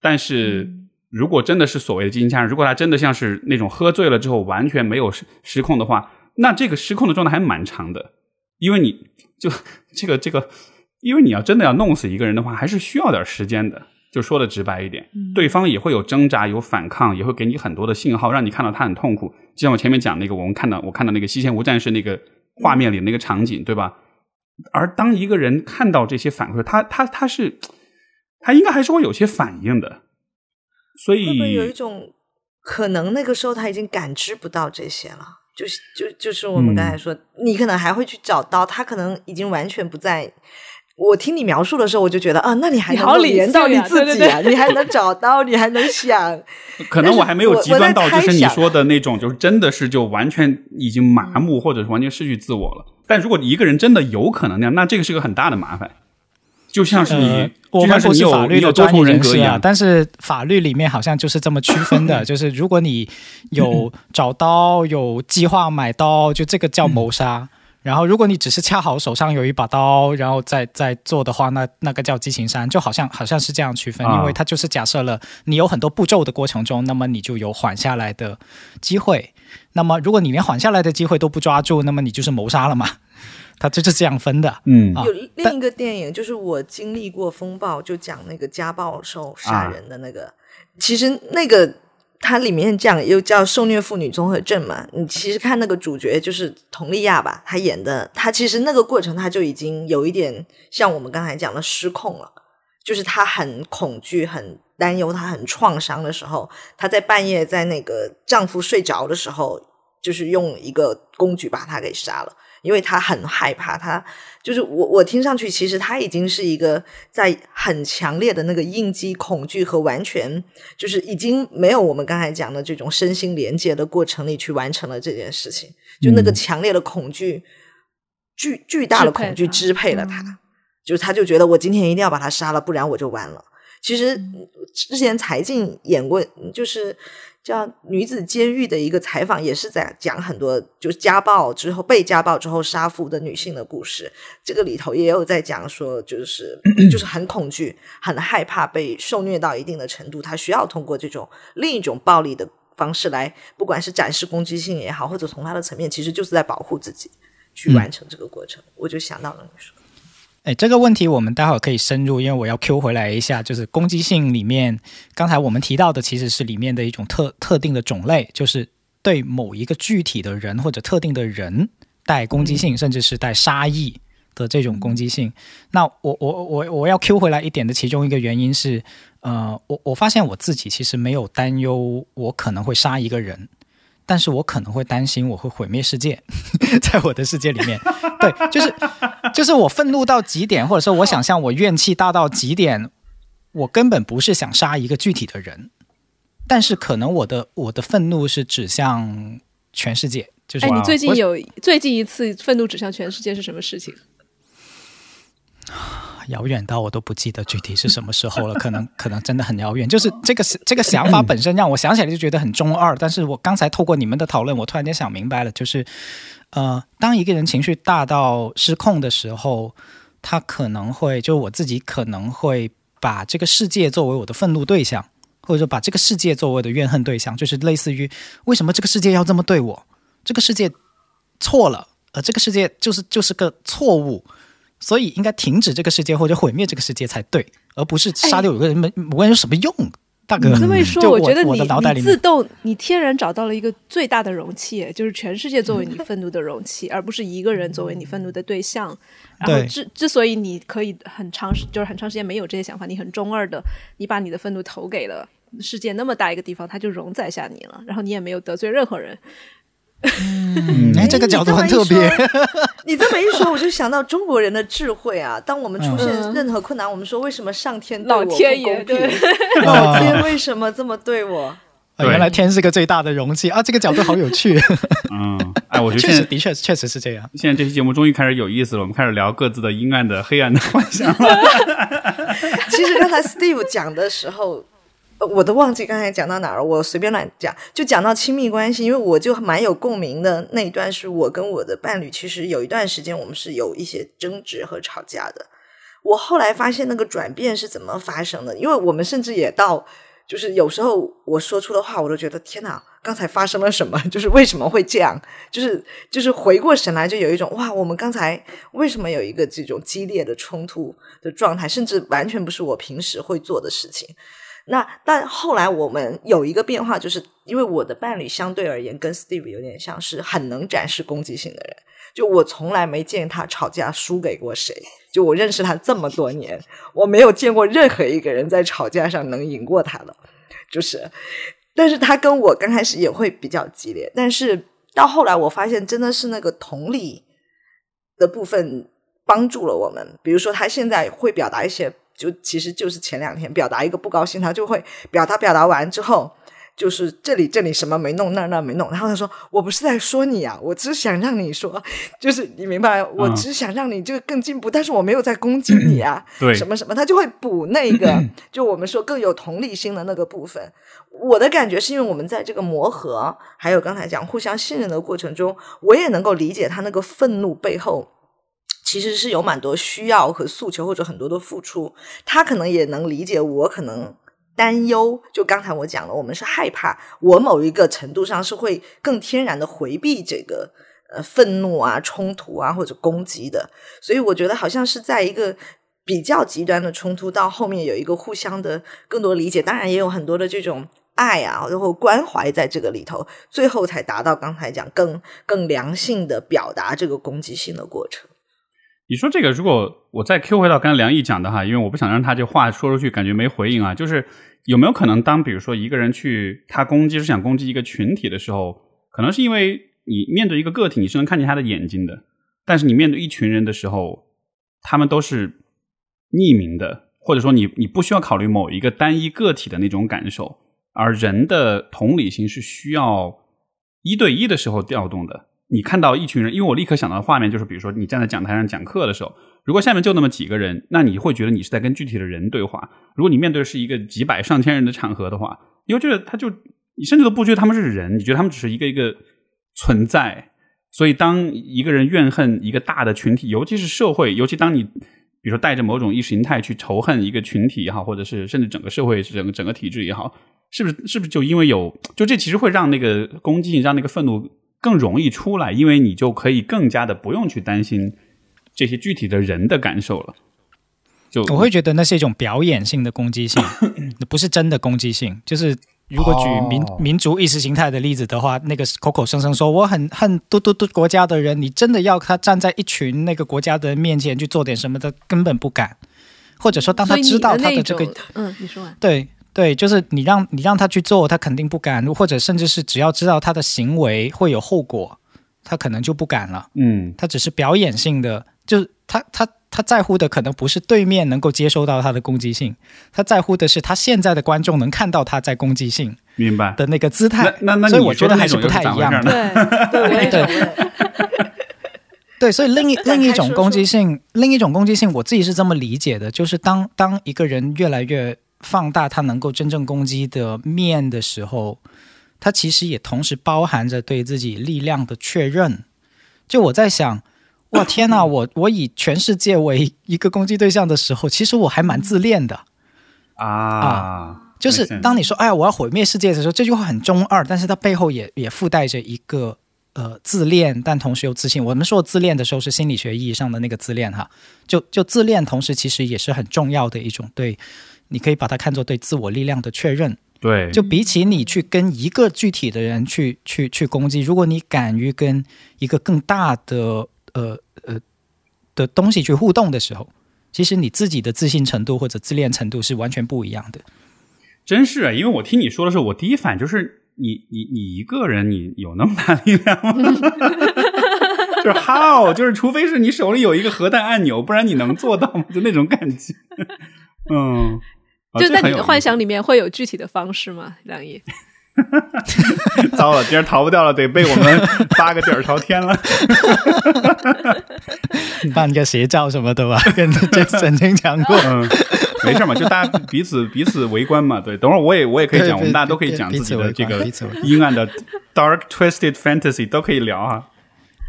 但是如果真的是所谓的激情杀人，如果他真的像是那种喝醉了之后完全没有失失控的话，那这个失控的状态还蛮长的，因为你就 这个这个，因为你要真的要弄死一个人的话，还是需要点时间的。就说的直白一点，对方也会有挣扎、有反抗，也会给你很多的信号，让你看到他很痛苦。就像我前面讲那个，我们看到我看到那个西线无战事那个画面里那个场景，对吧？而当一个人看到这些反馈，他他他是他应该还是会有些反应的。所以会不会有一种可能，那个时候他已经感知不到这些了？就是就就是我们刚才说，你可能还会去找到他，可能已经完全不在。我听你描述的时候，我就觉得啊，那你还能你好连到你自己对啊，你还能找到，你还能想。可能我还没有极端到就是你说的那种，就是真的是就完全已经麻木，或者是完全失去自我了。但如果一个人真的有可能那样，那这个是个很大的麻烦。就像是你，呃，我们不是法律的专业人士一样。但是法律里面好像就是这么区分的，就是如果你有 找刀、有计划买刀，就这个叫谋杀。然后，如果你只是恰好手上有一把刀，然后再再做的话，那那个叫激情杀，就好像好像是这样区分，啊因为它就是假设了你有很多步骤的过程中，那么你就有缓下来的机会。那么，如果你连缓下来的机会都不抓住，那么你就是谋杀了嘛？它就是这样分的。嗯啊有另一个电影，就是我经历过风暴，就讲那个家暴受杀人的那个。其实那个它里面讲又叫受虐妇女综合症嘛。你其实看那个主角就是佟丽娅吧，她演的，她其实那个过程她就已经有一点像我们刚才讲的失控了，就是她很恐惧、很担忧、她很创伤的时候，她在半夜在那个丈夫睡着的时候，就是用一个工具把他给杀了。因为他很害怕，他就是我，我听上去其实他已经是一个在很强烈的那个应激恐惧和完全就是已经没有我们刚才讲的这种身心连接的过程里去完成了这件事情，就那个嗯。强烈的恐惧，巨巨大的恐惧支配了他，嗯。就是他就觉得我今天一定要把他杀了，不然我就完了。其实嗯。之前柴静演过，就是叫女子监狱的一个采访，也是在讲很多就家暴之后被家暴之后杀夫的女性的故事。这个里头也有在讲说，就是 就是很恐惧、很害怕被受虐到一定的程度，她需要通过这种另一种暴力的方式来，不管是展示攻击性也好，或者从她的层面，其实就是在保护自己去完成这个过程。我就想到了你说。哎，这个问题我们待会儿可以深入，因为我要 Q 回来一下，就是攻击性里面，刚才我们提到的其实是里面的一种特特定的种类，就是对某一个具体的人或者特定的人带攻击性，甚至是带杀意的这种攻击性。那我我我我要 Q 回来一点的其中一个原因是，呃，我我发现我自己其实没有担忧我可能会杀一个人。但是我可能会担心我会毁灭世界，在我的世界里面，对，就是就是我愤怒到极点，或者说我想象我怨气大到极点，我根本不是想杀一个具体的人，但是可能我的我的愤怒是指向全世界，就是哎，你最近有最近一次愤怒指向全世界是什么事情？遥远到我都不记得具体是什么时候了，可能 可能真的很遥远。就是这个这个想法本身让我想起来就觉得很中二，但是我刚才透过你们的讨论，我突然间想明白了，就是呃，当一个人情绪大到失控的时候，他可能会就我自己可能会把这个世界作为我的愤怒对象，或者说把这个世界作为我的怨恨对象，就是类似于为什么这个世界要这么对我？这个世界错了，呃，这个世界就是就是个错误。所以应该停止这个世界或者毁灭这个世界才对，而不是杀掉有个人没无人有什么用，大哥。你这么一说，我我觉得你的脑袋里你自动你天然找到了一个最大的容器，就是全世界作为你愤怒的容器，而不是一个人作为你愤怒的对象。然后之之所以你可以很长时就是很长时间没有这些想法，你很中二的，你把你的愤怒投给了世界那么大一个地方，它就容载下你了，然后你也没有得罪任何人。嗯，哎，这个角度很特别。你这么一说，我就想到中国人的智慧啊！当我们出现嗯任何困难，我们说为什么上天对老我不天爷公平对？老天为什么这么对我？呃原来天是个最大的容器啊，这个角度好有趣。嗯，哎，我觉得确实的确确实是这样。现在这期节目终于开始有意思了，我们开始聊各自的阴暗的、黑暗的幻想了。其实刚才 Steve 讲的时候，呃我都忘记刚才讲到哪儿了，我随便乱讲，就讲到亲密关系，因为我就蛮有共鸣的那一段，是我跟我的伴侣，其实有一段时间我们是有一些争执和吵架的。我后来发现那个转变是怎么发生的，因为我们甚至也到，就是有时候我说出的话，我都觉得天哪，刚才发生了什么？就是为什么会这样？就是就是回过神来，就有一种哇，我们刚才为什么有一个这种激烈的冲突的状态，甚至完全不是我平时会做的事情。那但后来我们有一个变化，就是因为我的伴侣相对而言跟 Steve 有点像是很能展示攻击性的人，就我从来没见他吵架输给过谁。就我认识他这么多年，我没有见过任何一个人在吵架上能赢过他的。就是，但是他跟我刚开始也会比较激烈，但是到后来我发现真的是那个同理的部分帮助了我们。比如说，他现在会表达一些，就其实就是前两天表达一个不高兴，他就会表达表达完之后。就是这里这里什么没弄，那那没弄，然后他说：“我不是在说你啊，我只是想让你说，就是你明白，我只是想让你这个更进步，但是我没有在攻击你啊，对，什么什么，他就会补那个，就我们说更有同理心的那个部分。我的感觉是因为我们在这个磨合，还有刚才讲互相信任的过程中，我也能够理解他那个愤怒背后其实是有蛮多需要和诉求，或者很多的付出，他可能也能理解我可能。”担忧，就刚才我讲了，我们是害怕，我某一个程度上是会更天然的回避这个呃愤怒啊、冲突啊或者攻击的，所以我觉得好像是在一个比较极端的冲突到后面有一个互相的更多理解，当然也有很多的这种爱啊，然后关怀在这个里头，最后才达到刚才讲更更良性的表达这个攻击性的过程。你说这个，如果我再 Q 回到刚才梁毅讲的哈，因为我不想让他这话说出去，感觉没回应啊。就是有没有可能，当比如说一个人去他攻击是想攻击一个群体的时候，可能是因为你面对一个个体，你是能看见他的眼睛的，但是你面对一群人的时候，他们都是匿名的，或者说你你不需要考虑某一个单一个体的那种感受，而人的同理心是需要一对一的时候调动的。你看到一群人，因为我立刻想到的画面就是，比如说你站在讲台上讲课的时候，如果下面就那么几个人，那你会觉得你是在跟具体的人对话。如果你面对的是一个几百上千人的场合的话，你会觉得他就你甚至都不觉得他们是人，你觉得他们只是一个一个存在。所以，当一个人怨恨一个大的群体，尤其是社会，尤其当你比如说带着某种意识形态去仇恨一个群体也好，或者是甚至整个社会整个整个体制也好，是不是是不是就因为有就这其实会让那个攻击性，让那个愤怒。更容易出来，因为你就可以更加的不用去担心这些具体的人的感受了。就我会觉得那是一种表演性的攻击性，不是真的攻击性。就是如果举民民族意识形态的例子的话，那个口口声声说我很恨嘟嘟嘟国家的人，你真的要他站在一群那个国家的人面前去做点什么的，根本不敢。或者说，当他知道他的这个，嗯，你说完对。对，就是你让你让他去做，他肯定不敢；或者甚至是只要知道他的行为会有后果，他可能就不敢了。嗯，他只是表演性的，就是他他他在乎的可能不是对面能够接收到他的攻击性，他在乎的是他现在的观众能看到他在攻击性，明白的那个姿态。那那所以我觉得还是不太一样的。对对对，对，所以另一另一种攻击性，另一种攻击性，我自己是这么理解的，就是当当一个人越来越。放大它能够真正攻击的面的时候，它其实也同时包含着对自己力量的确认。就我在想，哇天哪，我我以全世界为一个攻击对象的时候，其实我还蛮自恋的啊。就是当你说“哎，我要毁灭世界”的时候，这句话很中二，但是它背后也也附带着一个呃自恋，但同时又自信。我们说自恋的时候是心理学意义上的那个自恋哈，就就自恋，同时其实也是很重要的一种对。你可以把它看作对自我力量的确认。对，就比起你去跟一个具体的人去去去攻击，如果你敢于跟一个更大的呃呃的东西去互动的时候，其实你自己的自信程度或者自恋程度是完全不一样的。真是啊，因为我听你说的时候，我第一反应就是你你你一个人，你有那么大力量吗？就是 how，就是除非是你手里有一个核弹按钮，不然你能做到吗？就那种感觉。嗯。就在你的幻想里面会有具体的方式吗？梁毅，糟了，今儿逃不掉了，得被我们 扒个底儿朝天了。办个邪教什么的吧，跟这曾经讲过。嗯，没事嘛，就大家彼此彼此围观嘛。对，等会儿我也我也可以讲，我们大家都可以讲自己的这个阴暗的 dark twisted fantasy 都可以聊啊。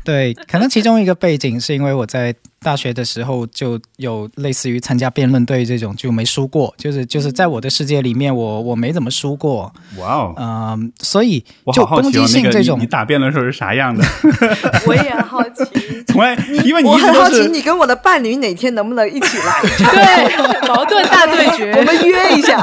对，可能其中一个背景是因为我在大学的时候就有类似于参加辩论队这种，就没输过，就是就是在我的世界里面，我我没怎么输过。哇哦，嗯，所以就攻击性这种，你打辩论时候是啥样的？我也好奇，从来 因为你我很好奇，你跟我的伴侣哪天能不能一起来？对，矛盾大对决，我们约一下。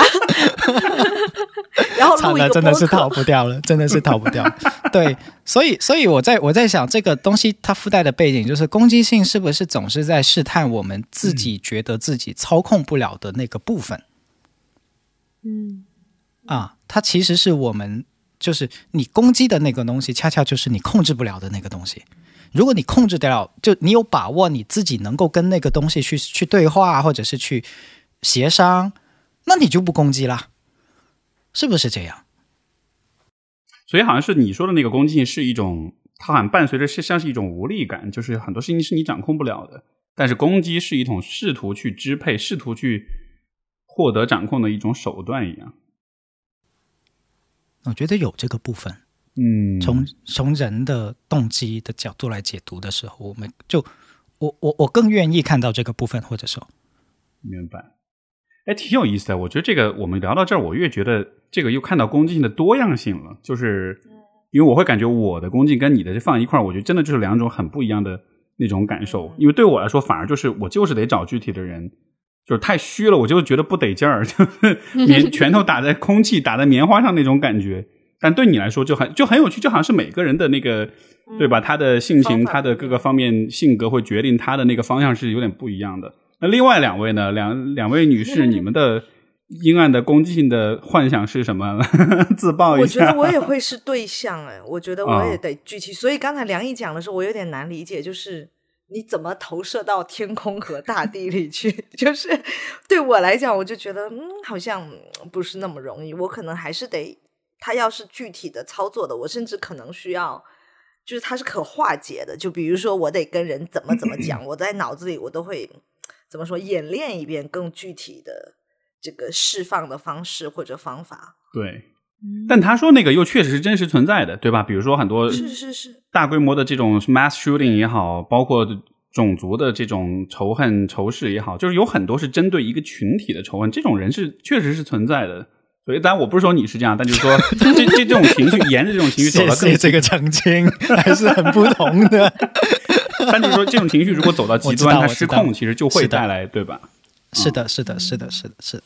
然后录一个真的是逃不掉了，真的是逃不掉。对，所以，所以我在我在想，这个东西它附带的背景就是攻击性，是不是总是在试探我们自己觉得自己操控不了的那个部分？嗯，啊，它其实是我们，就是你攻击的那个东西，恰恰就是你控制不了的那个东西。如果你控制得了，就你有把握你自己能够跟那个东西去去对话，或者是去协商，那你就不攻击啦，是不是这样？所以好像是你说的那个攻击性是一种，它好像伴随着是像是一种无力感，就是很多事情是你掌控不了的。但是攻击是一种试图去支配、试图去获得掌控的一种手段一样。我觉得有这个部分。嗯，从从人的动机的角度来解读的时候，我们就我我我更愿意看到这个部分，或者说，明白。哎，挺有意思的。我觉得这个我们聊到这儿，我越觉得这个又看到攻击性的多样性了。就是因为我会感觉我的恭敬跟你的放一块儿，我觉得真的就是两种很不一样的那种感受。因为对我来说，反而就是我就是得找具体的人，就是太虚了，我就觉得不得劲儿，就是 棉拳头打在空气、打在棉花上那种感觉。但对你来说就很就很有趣，就好像是每个人的那个对吧？他的性情、他的各个方面性格会决定他的那个方向是有点不一样的。那另外两位呢？两两位女士，你们的阴暗的攻击性的幻想是什么？自爆一下。我觉得我也会是对象哎，我觉得我也得具体。所以刚才梁毅讲的时候，我有点难理解，就是你怎么投射到天空和大地里去？就是对我来讲，我就觉得嗯，好像不是那么容易。我可能还是得。他要是具体的操作的，我甚至可能需要，就是它是可化解的。就比如说，我得跟人怎么怎么讲，我在脑子里我都会怎么说演练一遍更具体的这个释放的方式或者方法。对，但他说那个又确实是真实存在的，对吧？比如说很多是是是大规模的这种 mass shooting 也好，包括种族的这种仇恨仇视也好，就是有很多是针对一个群体的仇恨，这种人是确实是存在的。所以，当然我不是说你是这样，但就是说，这这这种情绪，沿着这种情绪走到更这个澄清还是很不同的。但就是说，这种情绪如果走到极端，它失控，其实就会带来，对吧？是的，是的，是的，是的，是的。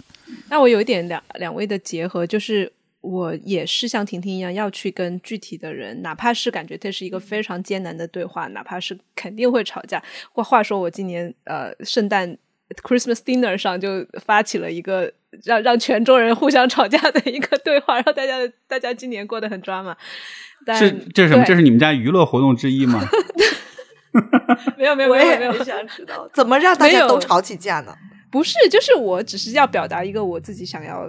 那我有一点两两位的结合，就是我也是像婷婷一样，要去跟具体的人，哪怕是感觉这是一个非常艰难的对话，哪怕是肯定会吵架。话话说，我今年呃，圣诞 Christmas dinner 上就发起了一个。让让全州人互相吵架的一个对话，让大家大家今年过得很抓马。是这是什么？这是你们家娱乐活动之一吗？没有没有没有没有，想知道怎么让大家都吵起架呢？不是，就是我只是要表达一个我自己想要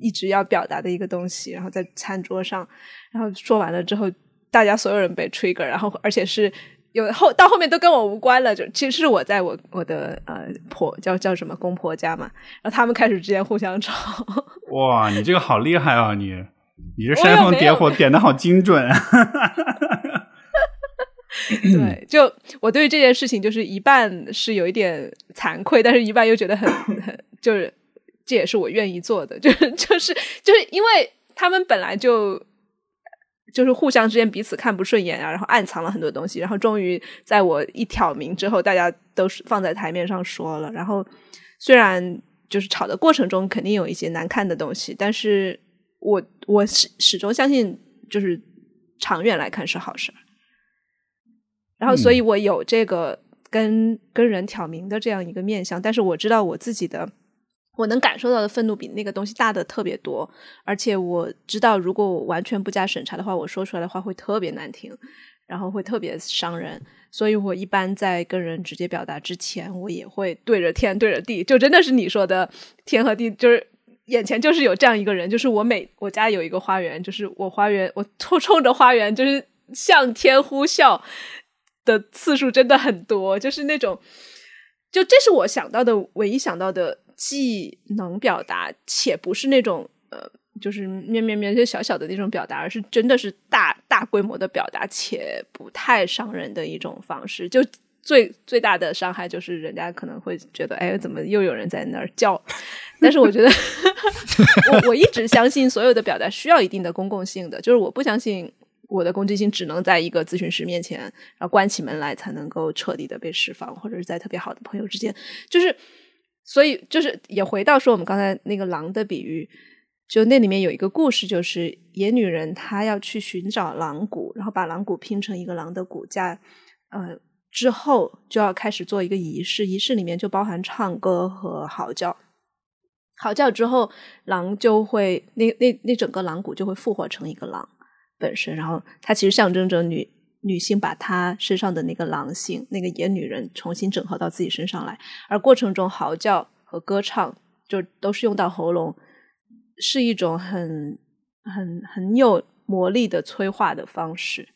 一直要表达的一个东西，然后在餐桌上，然后说完了之后，大家所有人被 trigger，然后而且是。有后到后面都跟我无关了，就其实是我在我我的呃婆叫叫什么公婆家嘛，然后他们开始之间互相吵。哇，你这个好厉害啊！你你这煽风点火点的好精准。对，就我对于这件事情就是一半是有一点惭愧，但是一半又觉得很 很就是这也是我愿意做的，就是 就是就是因为他们本来就。就是互相之间彼此看不顺眼啊，然后暗藏了很多东西，然后终于在我一挑明之后，大家都是放在台面上说了。然后虽然就是吵的过程中肯定有一些难看的东西，但是我我始始终相信，就是长远来看是好事。然后，所以我有这个跟跟人挑明的这样一个面相，但是我知道我自己的。我能感受到的愤怒比那个东西大的特别多，而且我知道，如果我完全不加审查的话，我说出来的话会特别难听，然后会特别伤人。所以我一般在跟人直接表达之前，我也会对着天对着地，就真的是你说的天和地，就是眼前就是有这样一个人，就是我每我家有一个花园，就是我花园我冲 冲着花园，就是向天呼啸的次数真的很多，就是那种，就这是我想到的唯一想到的。既能表达，且不是那种呃，就是咩咩咩就小小的那种表达，而是真的是大大规模的表达，且不太伤人的一种方式。就最最大的伤害就是人家可能会觉得，哎，怎么又有人在那儿叫？但是我觉得，我我一直相信所有的表达需要一定的公共性的，就是我不相信我的攻击性只能在一个咨询师面前，然后关起门来才能够彻底的被释放，或者是在特别好的朋友之间，就是。所以，就是也回到说我们刚才那个狼的比喻，就那里面有一个故事，就是野女人她要去寻找狼骨，然后把狼骨拼成一个狼的骨架，呃，之后就要开始做一个仪式，仪式里面就包含唱歌和嚎叫，嚎叫之后，狼就会那那那整个狼骨就会复活成一个狼本身，然后它其实象征着女女性把她身上的那个狼性、那个野女人重新整合到自己身上来，而过程中嚎叫和歌唱就都是用到喉咙，是一种很很很有魔力的催化的方式。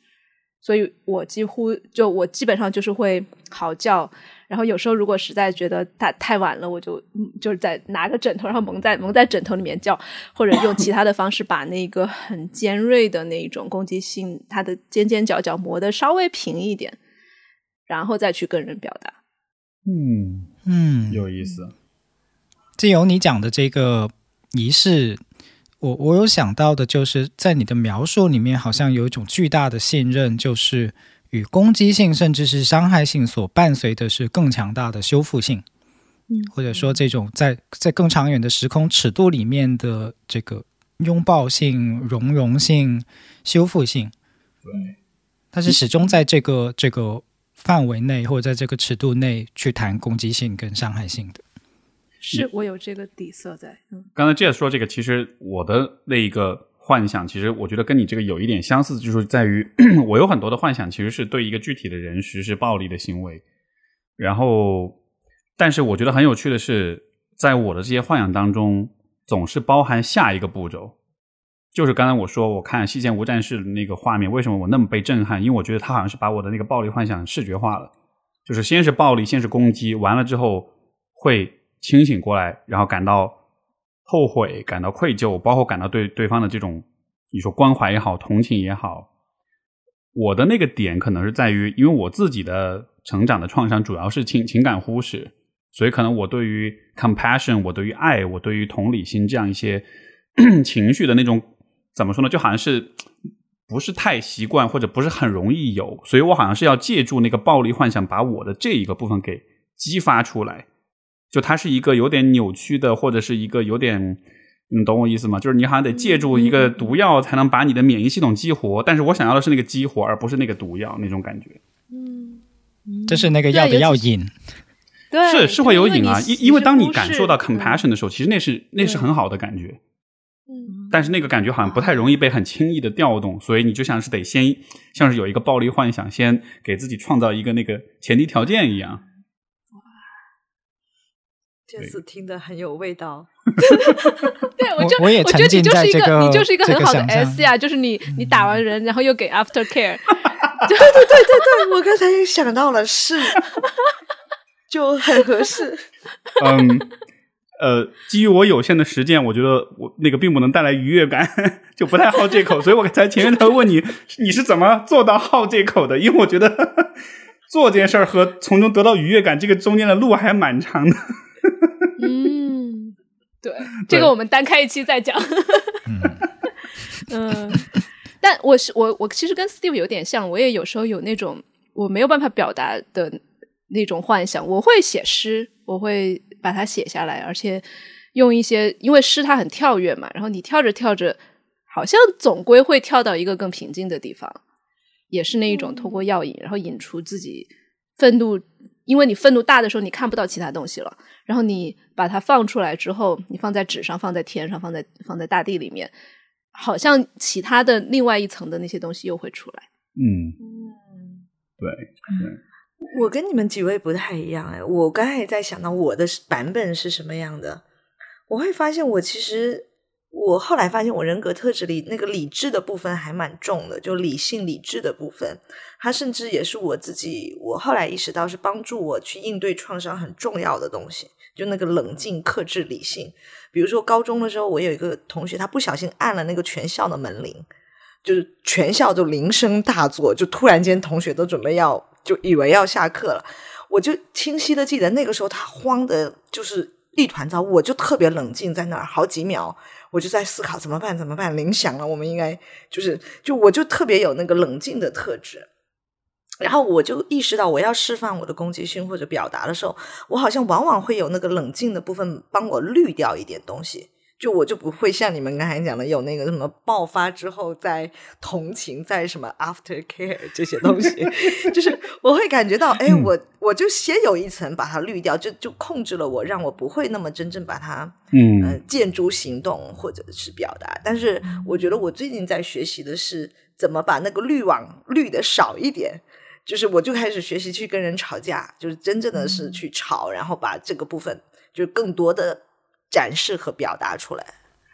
所以我几乎就我基本上就是会嚎叫，然后有时候如果实在觉得太太晚了，我就就是在拿个枕头，然后蒙在蒙在枕头里面叫，或者用其他的方式把那个很尖锐的那种攻击性，它的尖尖角角磨得稍微平一点，然后再去跟人表达。嗯嗯，有意思。借由你讲的这个仪式。我我有想到的，就是在你的描述里面，好像有一种巨大的信任，就是与攻击性甚至是伤害性所伴随的是更强大的修复性，嗯，或者说这种在在更长远的时空尺度里面的这个拥抱性、融融性、修复性，对，它是始终在这个这个范围内或者在这个尺度内去谈攻击性跟伤害性的。是我有这个底色在。嗯，刚才 Jess 说这个，其实我的那一个幻想，其实我觉得跟你这个有一点相似，就是在于 我有很多的幻想，其实是对一个具体的人实施暴力的行为。然后，但是我觉得很有趣的是，在我的这些幻想当中，总是包含下一个步骤。就是刚才我说，我看《西线无战事》那个画面，为什么我那么被震撼？因为我觉得他好像是把我的那个暴力幻想视觉化了，就是先是暴力，先是攻击，完了之后会。清醒过来，然后感到后悔，感到愧疚，包括感到对对方的这种你说关怀也好，同情也好。我的那个点可能是在于，因为我自己的成长的创伤主要是情情感忽视，所以可能我对于 compassion，我对于爱，我对于同理心这样一些 情绪的那种怎么说呢？就好像是不是太习惯，或者不是很容易有，所以我好像是要借助那个暴力幻想，把我的这一个部分给激发出来。就它是一个有点扭曲的，或者是一个有点，你懂我意思吗？就是你好像得借助一个毒药才能把你的免疫系统激活，但是我想要的是那个激活，而不是那个毒药那种感觉。嗯，这是那个药的药瘾，对，是是会有瘾啊。因因为当你感受到 compassion 嗯的时候，其实那是那是很好的感觉，嗯，但是那个感觉好像不太容易被很轻易的调动，所以你就像是得先像是有一个暴力幻想，先给自己创造一个那个前提条件一样。这次听得很有味道。对，我就我也我觉得沉浸你就是一在这个你就是一个很好的 S 呀，就是你你打完人，然后又给 after care，对对对对对，我刚才也想到了，是，就很合适。嗯，呃，基于我有限的实践，我觉得我那个并不能带来愉悦感，就不太好这口，所以我才前面才问你，你是怎么做到好这口的？因为我觉得做这件事儿和从中得到愉悦感，这个中间的路还蛮长的。嗯，对，这个我们单开一期再讲。嗯嗯，但我是我我其实跟 Steve 有点像，我也有时候有那种我没有办法表达的那种幻想。我会写诗，我会把它写下来，而且用一些，因为诗它很跳跃嘛，然后你跳着跳着，好像总归会跳到一个更平静的地方，也是那一种通过药引，然后引出自己愤怒。因为你愤怒大的时候，你看不到其他东西了，然后你把它放出来之后，你放在纸上，放在天上，放在放在大地里面，好像其他的另外一层的那些东西又会出来。嗯，嗯，对对，我跟你们几位不太一样哎，我刚才也在想到我的版本是什么样的，我会发现我其实我后来发现我人格特质里那个理智的部分还蛮重的，就理性理智的部分，它甚至也是我自己，我后来意识到是帮助我去应对创伤很重要的东西，就那个冷静、克制、理性。比如说高中的时候，我有一个同学，他不小心按了那个全校的门铃，就是全校就铃声大作，就突然间同学都准备要就以为要下课了，我就清晰的记得那个时候他慌的就是一团糟，我就特别冷静在那儿好几秒，我就在思考怎么办怎么办，铃响了，我们应该就是就我就特别有那个冷静的特质。然后我就意识到，我要释放我的攻击性或者表达的时候，我好像往往会有那个冷静的部分帮我滤掉一点东西，就我就不会像你们刚才讲的有那个什么爆发之后再同情，再什么 after care 这些东西，就是我会感觉到，哎，我我就先有一层把它滤掉，就就控制了我，让我不会那么真正把它呃嗯建筑行动或者是表达。但是我觉得我最近在学习的是。怎么把那个滤网滤的少一点。就是我就开始学习去跟人吵架，就是真正的是去吵，然后把这个部分就是更多的展示和表达出来。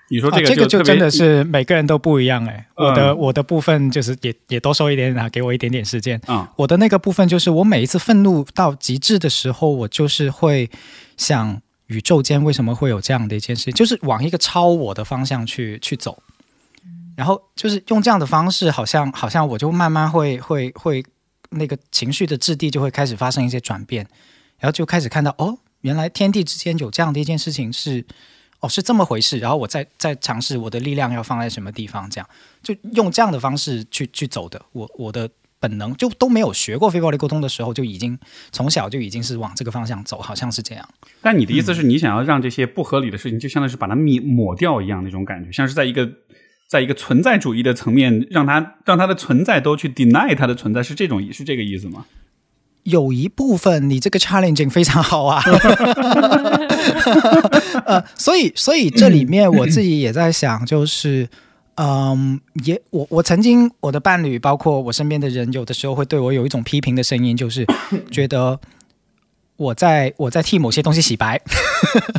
你说这个这个就真的是每个人都不一样哎、我的嗯我的部分就是也也多收一点点啊，给我一点点时间。啊我的那个部分就是我每一次愤怒到极致的时候，我就是会想宇宙间为什么会有这样的一件事，就是往一个超我的方向去去走。然后就是用这样的方式，好像好像我就慢慢会会会那个情绪的质地就会开始发生一些转变，然后就开始看到哦，原来天地之间有这样的一件事情是哦是这么回事，然后我再再尝试我的力量要放在什么地方，这样就用这样的方式去去走的。我我的本能就都没有学过非暴力沟通的时候，就已经从小就已经是往这个方向走，好像是这样。但你的意思是你想要让这些不合理的事情，就相当于是把它抹抹掉一样那种感觉，像是在一个在一个存在主义的层面，让他让他的存在都去 deny 它的存在，是这种是这个意思吗？有一部分你这个 challenging 非常好啊，呃，所以所以这里面我自己也在想，就是。嗯，也我我曾经我的伴侣，包括我身边的人，有的时候会对我有一种批评的声音，就是 觉得我在我在替某些东西洗白。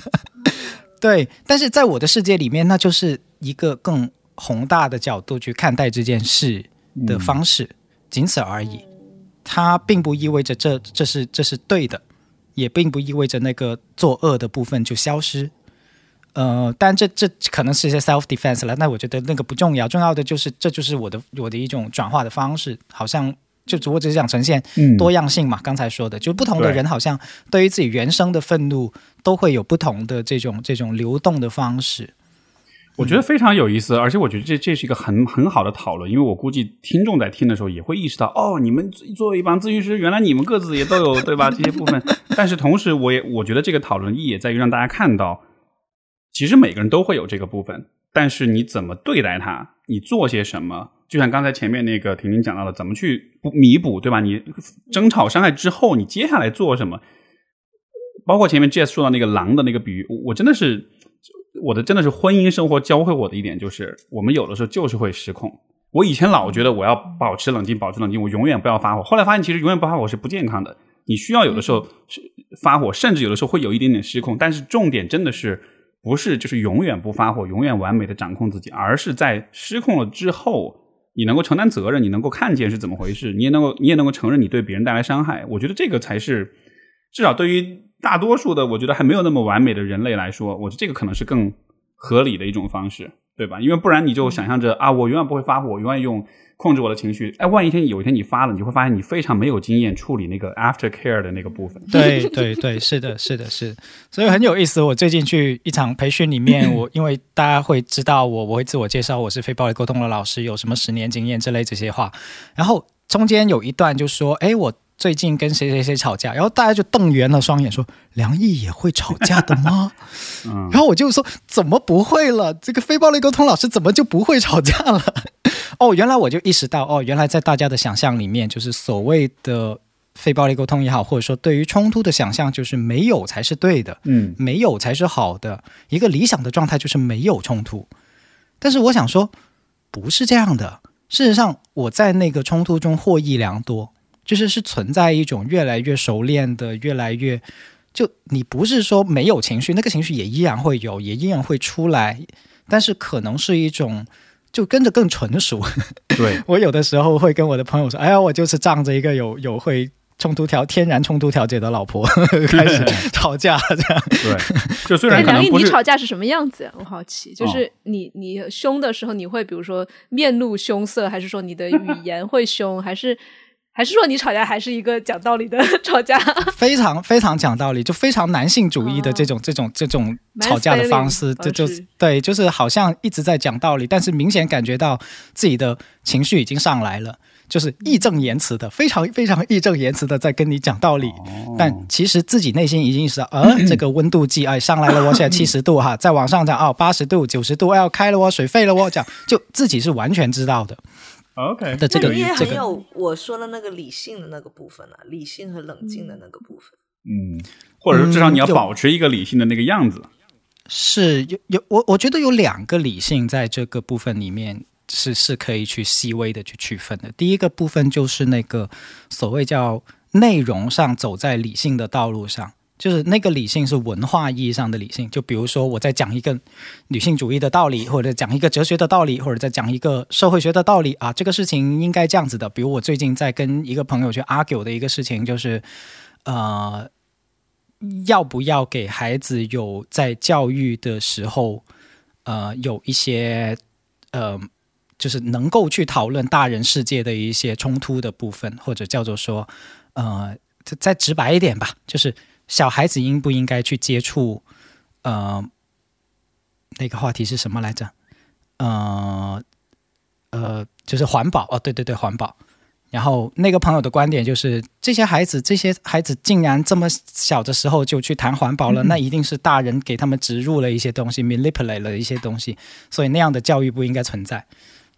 对，但是在我的世界里面，那就是一个更宏大的角度去看待这件事的方式，仅此而已。它并不意味着这这是这是对的，也并不意味着那个作恶的部分就消失。呃，但这这可能是一些 self defense 了。那我觉得那个不重要，重要的就是这就是我的我的一种转化的方式，好像就只不过只是想呈现嗯多样性嘛。刚才说的，就不同的人好像对于自己原生的愤怒都会有不同的这种这种流动的方式。我觉得非常有意思，而且我觉得这这是一个很很好的讨论，因为我估计听众在听的时候也会意识到，哦，你们作为一帮咨询师，原来你们各自也都有对吧这些部分，但是同时，我也我觉得这个讨论意义也在于让大家看到，其实每个人都会有这个部分，但是你怎么对待它，你做些什么，就像刚才前面那个婷婷讲到的，怎么去弥补，对吧？你争吵伤害之后，你接下来做什么？包括前面 Jess 说到那个狼的那个比喻，我我真的是我的真的是婚姻生活教会我的一点就是，我们有的时候就是会失控。我以前老觉得我要保持冷静，保持冷静，我永远不要发火。后来发现，其实永远不发火是不健康的。你需要有的时候是发火，甚至有的时候会有一点点失控。但是重点真的是不是就是永远不发火，永远完美的掌控自己，而是在失控了之后，你能够承担责任，你能够看见是怎么回事，你也能够你也能够承认你对别人带来伤害。我觉得这个才是至少对于大多数的我觉得还没有那么完美的人类来说，我觉得这个可能是更合理的一种方式，对吧？因为不然你就想象着啊，我永远不会发火，我永远用控制我的情绪。哎，万一一天有一天你发了，你就会发现你非常没有经验处理那个 after care 的那个部分。对对对，是的，是的，是，所以很有意思。我最近去一场培训里面，我因为大家会知道我，我会自我介绍，我是非暴力沟通的老师，有什么十年经验之类这些话。然后中间有一段就说：“哎，我最近跟谁谁谁吵架。”然后大家就瞪圆了双眼，说：“梁毅也会吵架的吗？” 嗯，然后我就说：“怎么不会了？这个非暴力沟通老师怎么就不会吵架了？” 哦，原来我就意识到，哦，原来在大家的想象里面，就是所谓的非暴力沟通也好，或者说对于冲突的想象，就是没有才是对的，嗯没有才是好的。一个理想的状态就是没有冲突。但是我想说，不是这样的。事实上，我在那个冲突中获益良多，就是是存在一种越来越熟练的，越来越就你不是说没有情绪，那个情绪也依然会有，也依然会出来，但是可能是一种就跟着更纯熟。对，我有的时候会跟我的朋友说：“哎呀，我就是仗着一个有有会冲突调天然冲突调解的老婆开始吵架这样。对，就虽然，梁毅，你吵架是什么样子呀？我好奇，就哦是你你凶的时候，你会比如说面露凶色，还是说你的语言会凶，还是还是说你吵架还是一个讲道理的 吵架？非常非常讲道理，就非常男性主义的这种、这种这种吵架的方式这就对，就是好像一直在讲道理，但是明显感觉到自己的情绪已经上来了，就是义正言辞的，非常非常义正言辞的在跟你讲道理，哦。但其实自己内心已经意识到，呃，这个温度计哎上来了我，现在七十度哈，再往上涨哦，八十度、九十度，哎要开了哦，水沸了哦，这样就自己是完全知道的 OK 的这个那你也这个很有我说的那个理性的那个部分啊，理性和冷静的那个部分。嗯，或者说至少你要保持一个理性的那个样子。是有有我我觉得有两个理性在这个部分里面。是是可以去细微的去区分的。第一个部分就是那个所谓叫内容上走在理性的道路上，就是那个理性是文化意义上的理性。就比如说我在讲一个女性主义的道理，或者讲一个哲学的道理，或者在讲一个社会学的道理啊，这个事情应该这样子的。比如我最近在跟一个朋友去 argue 的一个事情，就是呃，要不要给孩子有在教育的时候，呃，有一些呃。就是能够去讨论大人世界的一些冲突的部分，或者叫做说，呃，再直白一点吧，就是小孩子应不应该去接触，呃，那个话题是什么来着？呃，呃，就是环保哦，对对对，环保。然后那个朋友的观点就是，这些孩子，这些孩子竟然这么小的时候就去谈环保了，那一定是大人给他们植入了一些东西，manipulate 了一些东西，所以那样的教育不应该存在。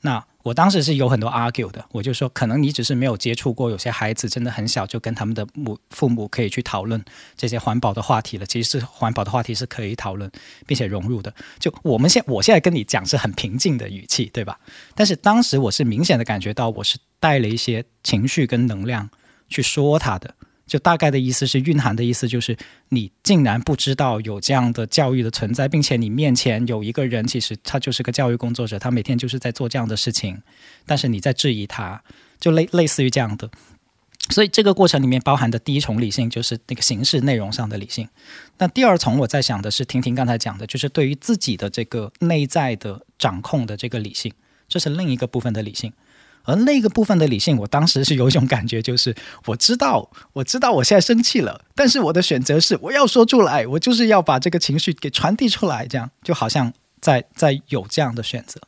那我当时是有很多 argue 的，我就说，可能你只是没有接触过，有些孩子真的很小就跟他们的母父母可以去讨论这些环保的话题了。其实是环保的话题是可以讨论并且融入的。就我们现我现在跟你讲是很平静的语气，对吧？但是当时我是明显的感觉到，我是带了一些情绪跟能量去说他的。就大概的意思是蕴含的意思就是，你竟然不知道有这样的教育的存在，并且你面前有一个人，其实他就是个教育工作者，他每天就是在做这样的事情，但是你在质疑他，就类类似于这样的。所以这个过程里面包含的第一重理性就是那个形式内容上的理性，那第二重我在想的是，婷婷刚才讲的，就是对于自己的这个内在的掌控的这个理性，这是另一个部分的理性。而那个部分的理性，我当时是有一种感觉，就是我知道，我知道我现在生气了，但是我的选择是我要说出来，我就是要把这个情绪给传递出来，这样就好像在在有这样的选择。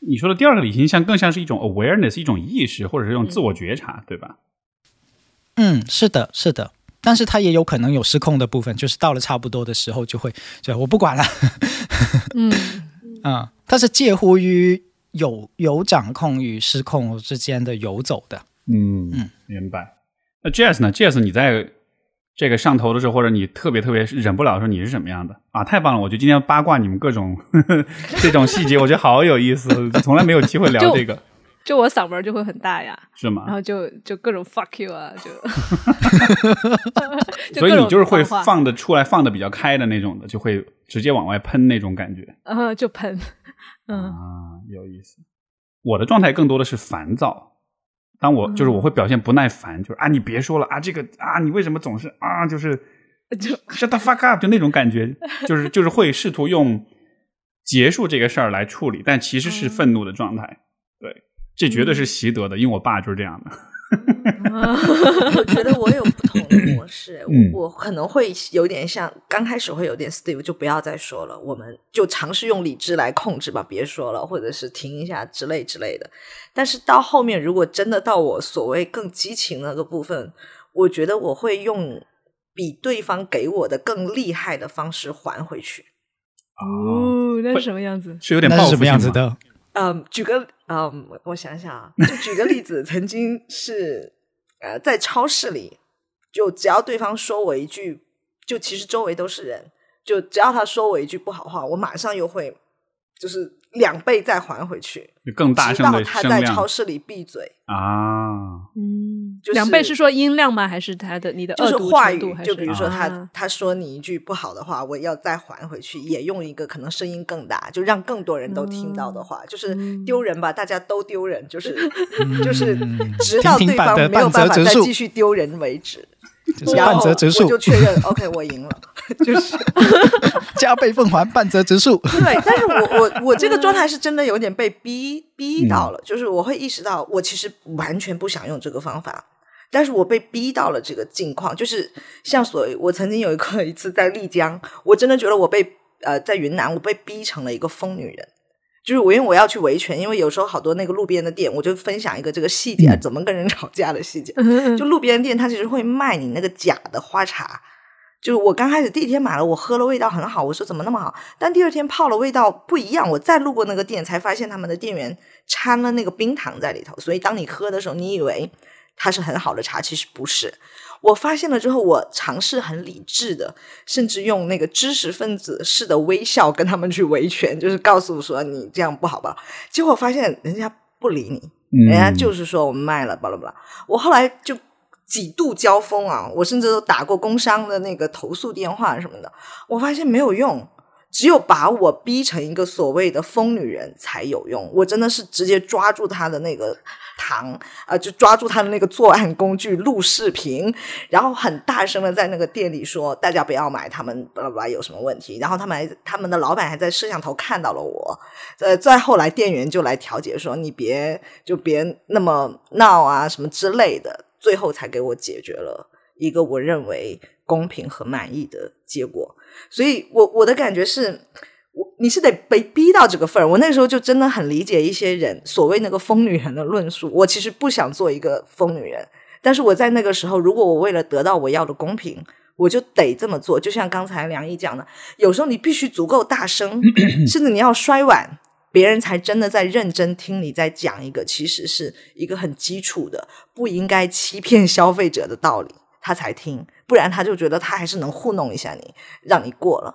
你说的第二个理性，像更像是一种 awareness，一种意识，或者是一种自我觉察，对吧？嗯，是的，是的，但是它也有可能有失控的部分，就是到了差不多的时候就会，就我不管了。嗯嗯，它是介乎于。有有掌控与失控之间的游走的，嗯嗯，明白。那 Jazz 呢？Jazz，你在这个上头的时候，或者你特别特别忍不了的时候，你是什么样的啊？太棒了！我觉得今天八卦你们各种 这种细节，我觉得好有意思，从来没有机会聊这个。就我嗓门就会很大呀，是吗？然后就就各种 fuck you 啊，就。所以你就是会放的出来，放的比较开的那种的，就会直接往外喷那种感觉。嗯，就喷。啊，有意思。我的状态更多的是烦躁。当我就是我会表现不耐烦，就是啊，你别说了啊，这个啊，你为什么总是啊，就是就 shut the fuck up，就那种感觉，就是就是会试图用结束这个事儿来处理，但其实是愤怒的状态。对，这绝对是习得的，因为我爸就是这样的。我觉得我有不同的模式，我可能会有点像刚开始会有点 Steve，就不要再说了，我们就尝试用理智来控制吧，别说了，或者是停一下之类之类的。但是到后面，如果真的到我所谓更激情那个部分，我觉得我会用比对方给我的更厉害的方式还回去。哦，那是什么样子？是有点报复样子的。嗯，举个嗯，我想想啊，就举个例子，曾经是呃，在超市里，就只要对方说我一句，就其实周围都是人，就只要他说我一句不好话，我马上又会就是。两倍再还回去，更大声的他在超市里闭嘴啊，嗯，两倍是说音量吗？还是他的你的就是话语？就比如说他他说你一句不好的话，我要再还回去，也用一个可能声音更大，就让更多人都听到的话，就是丢人吧，大家都丢人，就是 就是直到对方没有办法再继续丢人为止。半折折数，我就确认，OK，我赢了，就是加倍奉还，半折折数。对，但是我我我这个状态是真的有点被逼逼到了，就是我会意识到，我其实完全不想用这个方法，但是我被逼到了这个境况，就是像所我曾经有一个一次在丽江，我真的觉得我被呃在云南，我被逼成了一个疯女人。就是我，因为我要去维权，因为有时候好多那个路边的店，我就分享一个这个细节，怎么跟人吵架的细节。就路边店，它其实会卖你那个假的花茶。就我刚开始第一天买了，我喝了味道很好，我说怎么那么好？但第二天泡了味道不一样，我再路过那个店，才发现他们的店员掺了那个冰糖在里头。所以当你喝的时候，你以为它是很好的茶，其实不是。我发现了之后，我尝试很理智的，甚至用那个知识分子式的微笑跟他们去维权，就是告诉说你这样不好吧。结果发现人家不理你，人家就是说我们卖了，巴拉巴拉。我后来就几度交锋啊，我甚至都打过工商的那个投诉电话什么的，我发现没有用。只有把我逼成一个所谓的疯女人才有用。我真的是直接抓住他的那个糖啊，就抓住他的那个作案工具录视频，然后很大声的在那个店里说：“大家不要买，他们巴拉巴拉有什么问题？”然后他们还他们的老板还在摄像头看到了我。呃，再后来店员就来调解说：“你别就别那么闹啊，什么之类的。”最后才给我解决了一个我认为公平和满意的结果。所以，我我的感觉是，你是得被逼到这个份儿。我那时候就真的很理解一些人所谓那个疯女人的论述。我其实不想做一个疯女人，但是我在那个时候，如果我为了得到我要的公平，我就得这么做。就像刚才梁毅讲的，有时候你必须足够大声，甚至你要摔碗，别人才真的在认真听你在讲一个其实是一个很基础的不应该欺骗消费者的道理。他才听，不然他就觉得他还是能糊弄一下你，让你过了。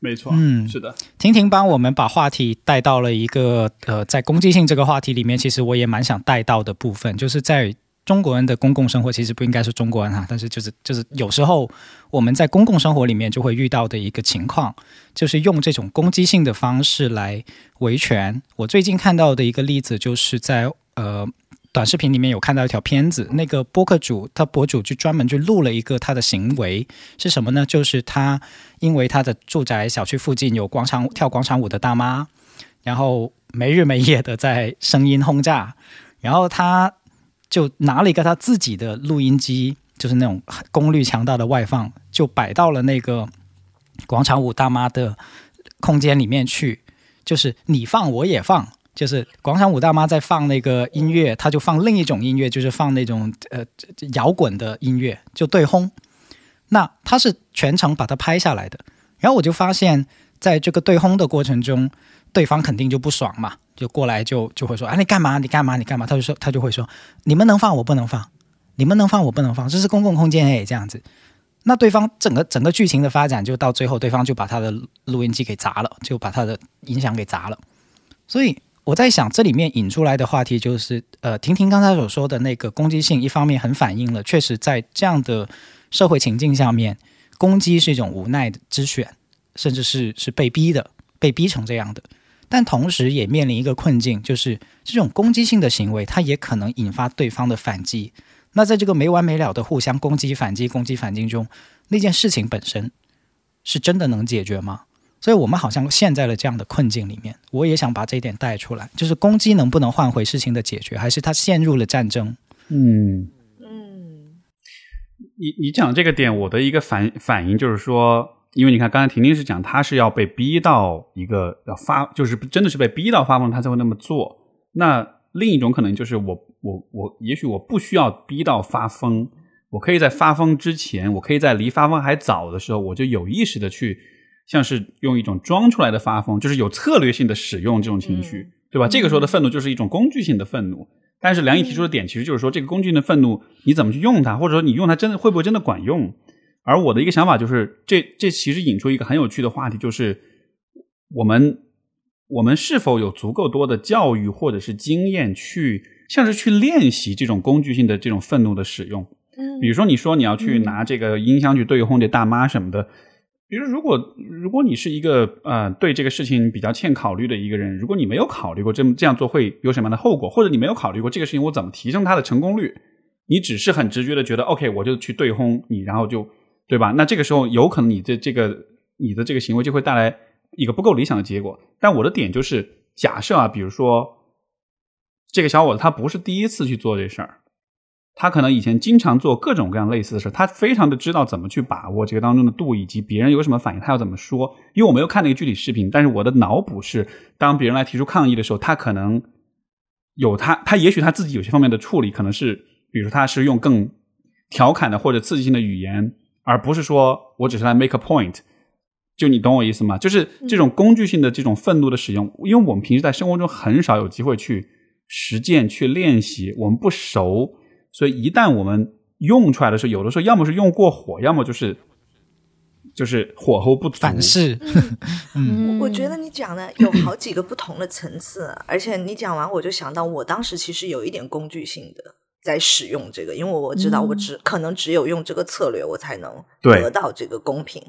没错，嗯，是的。婷婷帮我们把话题带到了一个呃，在攻击性这个话题里面，其实我也蛮想带到的部分，就是在中国人的公共生活，其实不应该是中国人哈，但是就是就是有时候我们在公共生活里面就会遇到的一个情况，就是用这种攻击性的方式来维权。我最近看到的一个例子，就是在呃。短视频里面有看到一条片子，那个播客主他博主就专门去录了一个他的行为是什么呢？就是他因为他的住宅小区附近有广场跳广场舞的大妈，然后没日没夜的在声音轰炸，然后他就拿了一个他自己的录音机，就是那种功率强大的外放，就摆到了那个广场舞大妈的空间里面去，就是你放我也放。就是广场舞大妈在放那个音乐，他就放另一种音乐，就是放那种呃摇滚的音乐，就对轰。那他是全程把它拍下来的，然后我就发现，在这个对轰的过程中，对方肯定就不爽嘛，就过来就就会说：“哎，你干嘛？你干嘛？你干嘛？”他就说他就会说：“你们能放我不能放，你们能放我不能放，这是公共空间哎。”这样子，那对方整个整个剧情的发展就到最后，对方就把他的录音机给砸了，就把他的音响给砸了，所以。我在想，这里面引出来的话题就是，呃，婷婷刚才所说的那个攻击性，一方面很反映了，确实在这样的社会情境下面，攻击是一种无奈之选，甚至是是被逼的，被逼成这样的。但同时也面临一个困境，就是这种攻击性的行为，它也可能引发对方的反击。那在这个没完没了的互相攻击、反击、攻击、反击中，那件事情本身是真的能解决吗？所以我们好像陷在了这样的困境里面。我也想把这一点带出来，就是攻击能不能换回事情的解决，还是他陷入了战争？嗯嗯，你你讲这个点，我的一个反反应就是说，因为你看刚才婷婷是讲，他是要被逼到一个要发，就是真的是被逼到发疯，他才会那么做。那另一种可能就是我我我，也许我不需要逼到发疯，我可以在发疯之前，我可以在离发疯还早的时候，我就有意识的去。像是用一种装出来的发疯，就是有策略性的使用这种情绪，对吧？这个时候的愤怒就是一种工具性的愤怒。但是梁毅提出的点，其实就是说，这个工具性的愤怒你怎么去用它，或者说你用它真的会不会真的管用？而我的一个想法就是，这这其实引出一个很有趣的话题，就是我们我们是否有足够多的教育或者是经验去，像是去练习这种工具性的这种愤怒的使用？嗯，比如说你说你要去拿这个音箱去对轰这大妈什么的。比如，如果如果你是一个呃对这个事情比较欠考虑的一个人，如果你没有考虑过这么这样做会有什么样的后果，或者你没有考虑过这个事情我怎么提升它的成功率，你只是很直觉的觉得 OK，我就去对轰你，然后就对吧？那这个时候有可能你的这个你的这个行为就会带来一个不够理想的结果。但我的点就是，假设啊，比如说这个小伙子他不是第一次去做这事儿。他可能以前经常做各种各样类似的事，他非常的知道怎么去把握这个当中的度，以及别人有什么反应，他要怎么说。因为我没有看那个具体视频，但是我的脑补是，当别人来提出抗议的时候，他可能有他，他也许他自己有些方面的处理，可能是，比如他是用更调侃的或者刺激性的语言，而不是说我只是来 make a point。就你懂我意思吗？就是这种工具性的这种愤怒的使用，因为我们平时在生活中很少有机会去实践、去练习，我们不熟。所以一旦我们用出来的时候，有的时候要么是用过火，要么就是就是火候不足。反噬，嗯我觉得你讲的有好几个不同的层次，而且你讲完我就想到，我当时其实有一点工具性的在使用这个，因为我知道我只、可能只有用这个策略，我才能得到这个公平。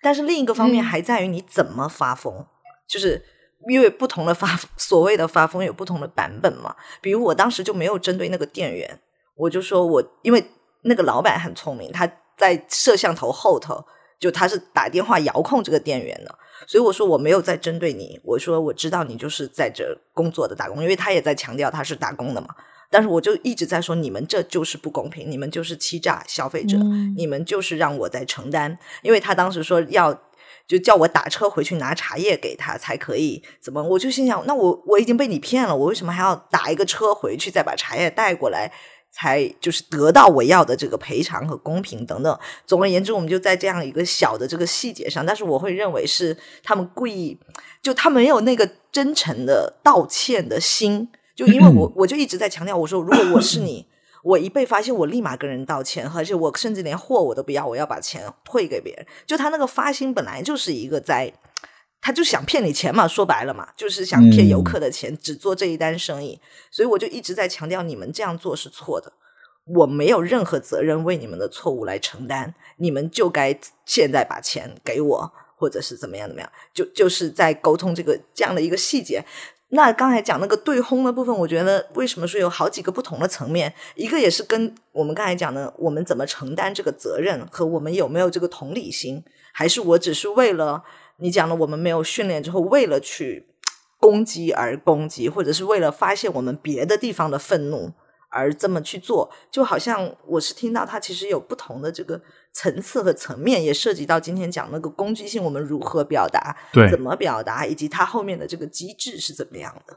但是另一个方面嗯还在于你怎么发疯，就是因为不同的发所谓的发疯有不同的版本嘛。比如我当时就没有针对那个店员，我就说我因为那个老板很聪明，他在摄像头后头，就他是打电话遥控这个店员的，所以我说我没有在针对你，我说我知道你就是在这工作的打工，因为他也在强调他是打工的嘛。但是我就一直在说，你们这就是不公平，你们就是欺诈消费者，嗯你们就是让我在承担。因为他当时说要就叫我打车回去拿茶叶给他才可以，怎么？我就心想，那我我已经被你骗了，我为什么还要打一个车回去再把茶叶带过来？才就是得到我要的这个赔偿和公平等等。总而言之，我们就在这样一个小的这个细节上，但是我会认为是他们故意，就他没有那个真诚的道歉的心。就因为我 我就一直在强调，我说如果我是你，我一被发现，我立马跟人道歉，而且我甚至连货我都不要，我要把钱退给别人。就他那个发心本来就是一个在，他就想骗你钱嘛，说白了嘛，就是想骗游客的钱，只做这一单生意。所以我就一直在强调，你们这样做是错的。我没有任何责任为你们的错误来承担，你们就该现在把钱给我，或者是怎么样怎么样，就就是在沟通这个这样的一个细节。那刚才讲那个对轰的部分，我觉得为什么说有好几个不同的层面，一个也是跟我们刚才讲的，我们怎么承担这个责任和我们有没有这个同理心，还是我只是为了你讲的我们没有训练之后，为了去攻击而攻击，或者是为了发泄我们别的地方的愤怒而这么去做，就好像我是听到它其实有不同的这个层次和层面，也涉及到今天讲那个工具性，我们如何表达，对怎么表达，以及它后面的这个机制是怎么样的。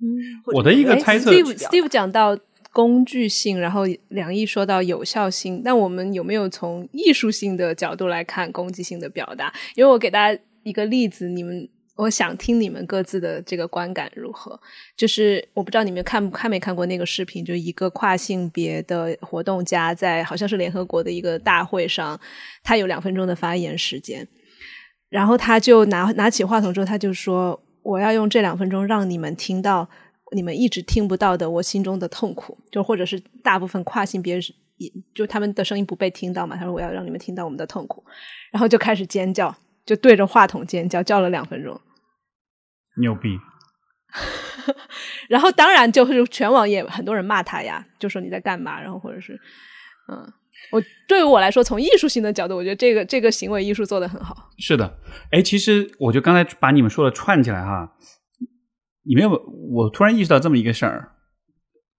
嗯我的一个哎猜测 Steve Steve 讲到工具性，然后梁毅说到有效性，那我们有没有从艺术性的角度来看攻击性的表达？因为我给大家一个例子，你们我想听你们各自的这个观感如何。就是我不知道你们看看没看过那个视频，就一个跨性别的活动家在好像是联合国的一个大会上，他有两分钟的发言时间，然后他就拿拿起话筒之后，他就说：“我要用这两分钟让你们听到你们一直听不到的我心中的痛苦，就或者是大部分跨性别就他们的声音不被听到嘛。”他说：“我要让你们听到我们的痛苦。”然后就开始尖叫，就对着话筒尖叫，叫了两分钟。牛逼！然后当然就是全网也很多人骂他呀，就说你在干嘛，然后或者是嗯。我对于我来说，从艺术性的角度，我觉得这个这个行为艺术做得很好。是的，哎，其实我就刚才把你们说的串起来哈，你没有我突然意识到这么一个事儿，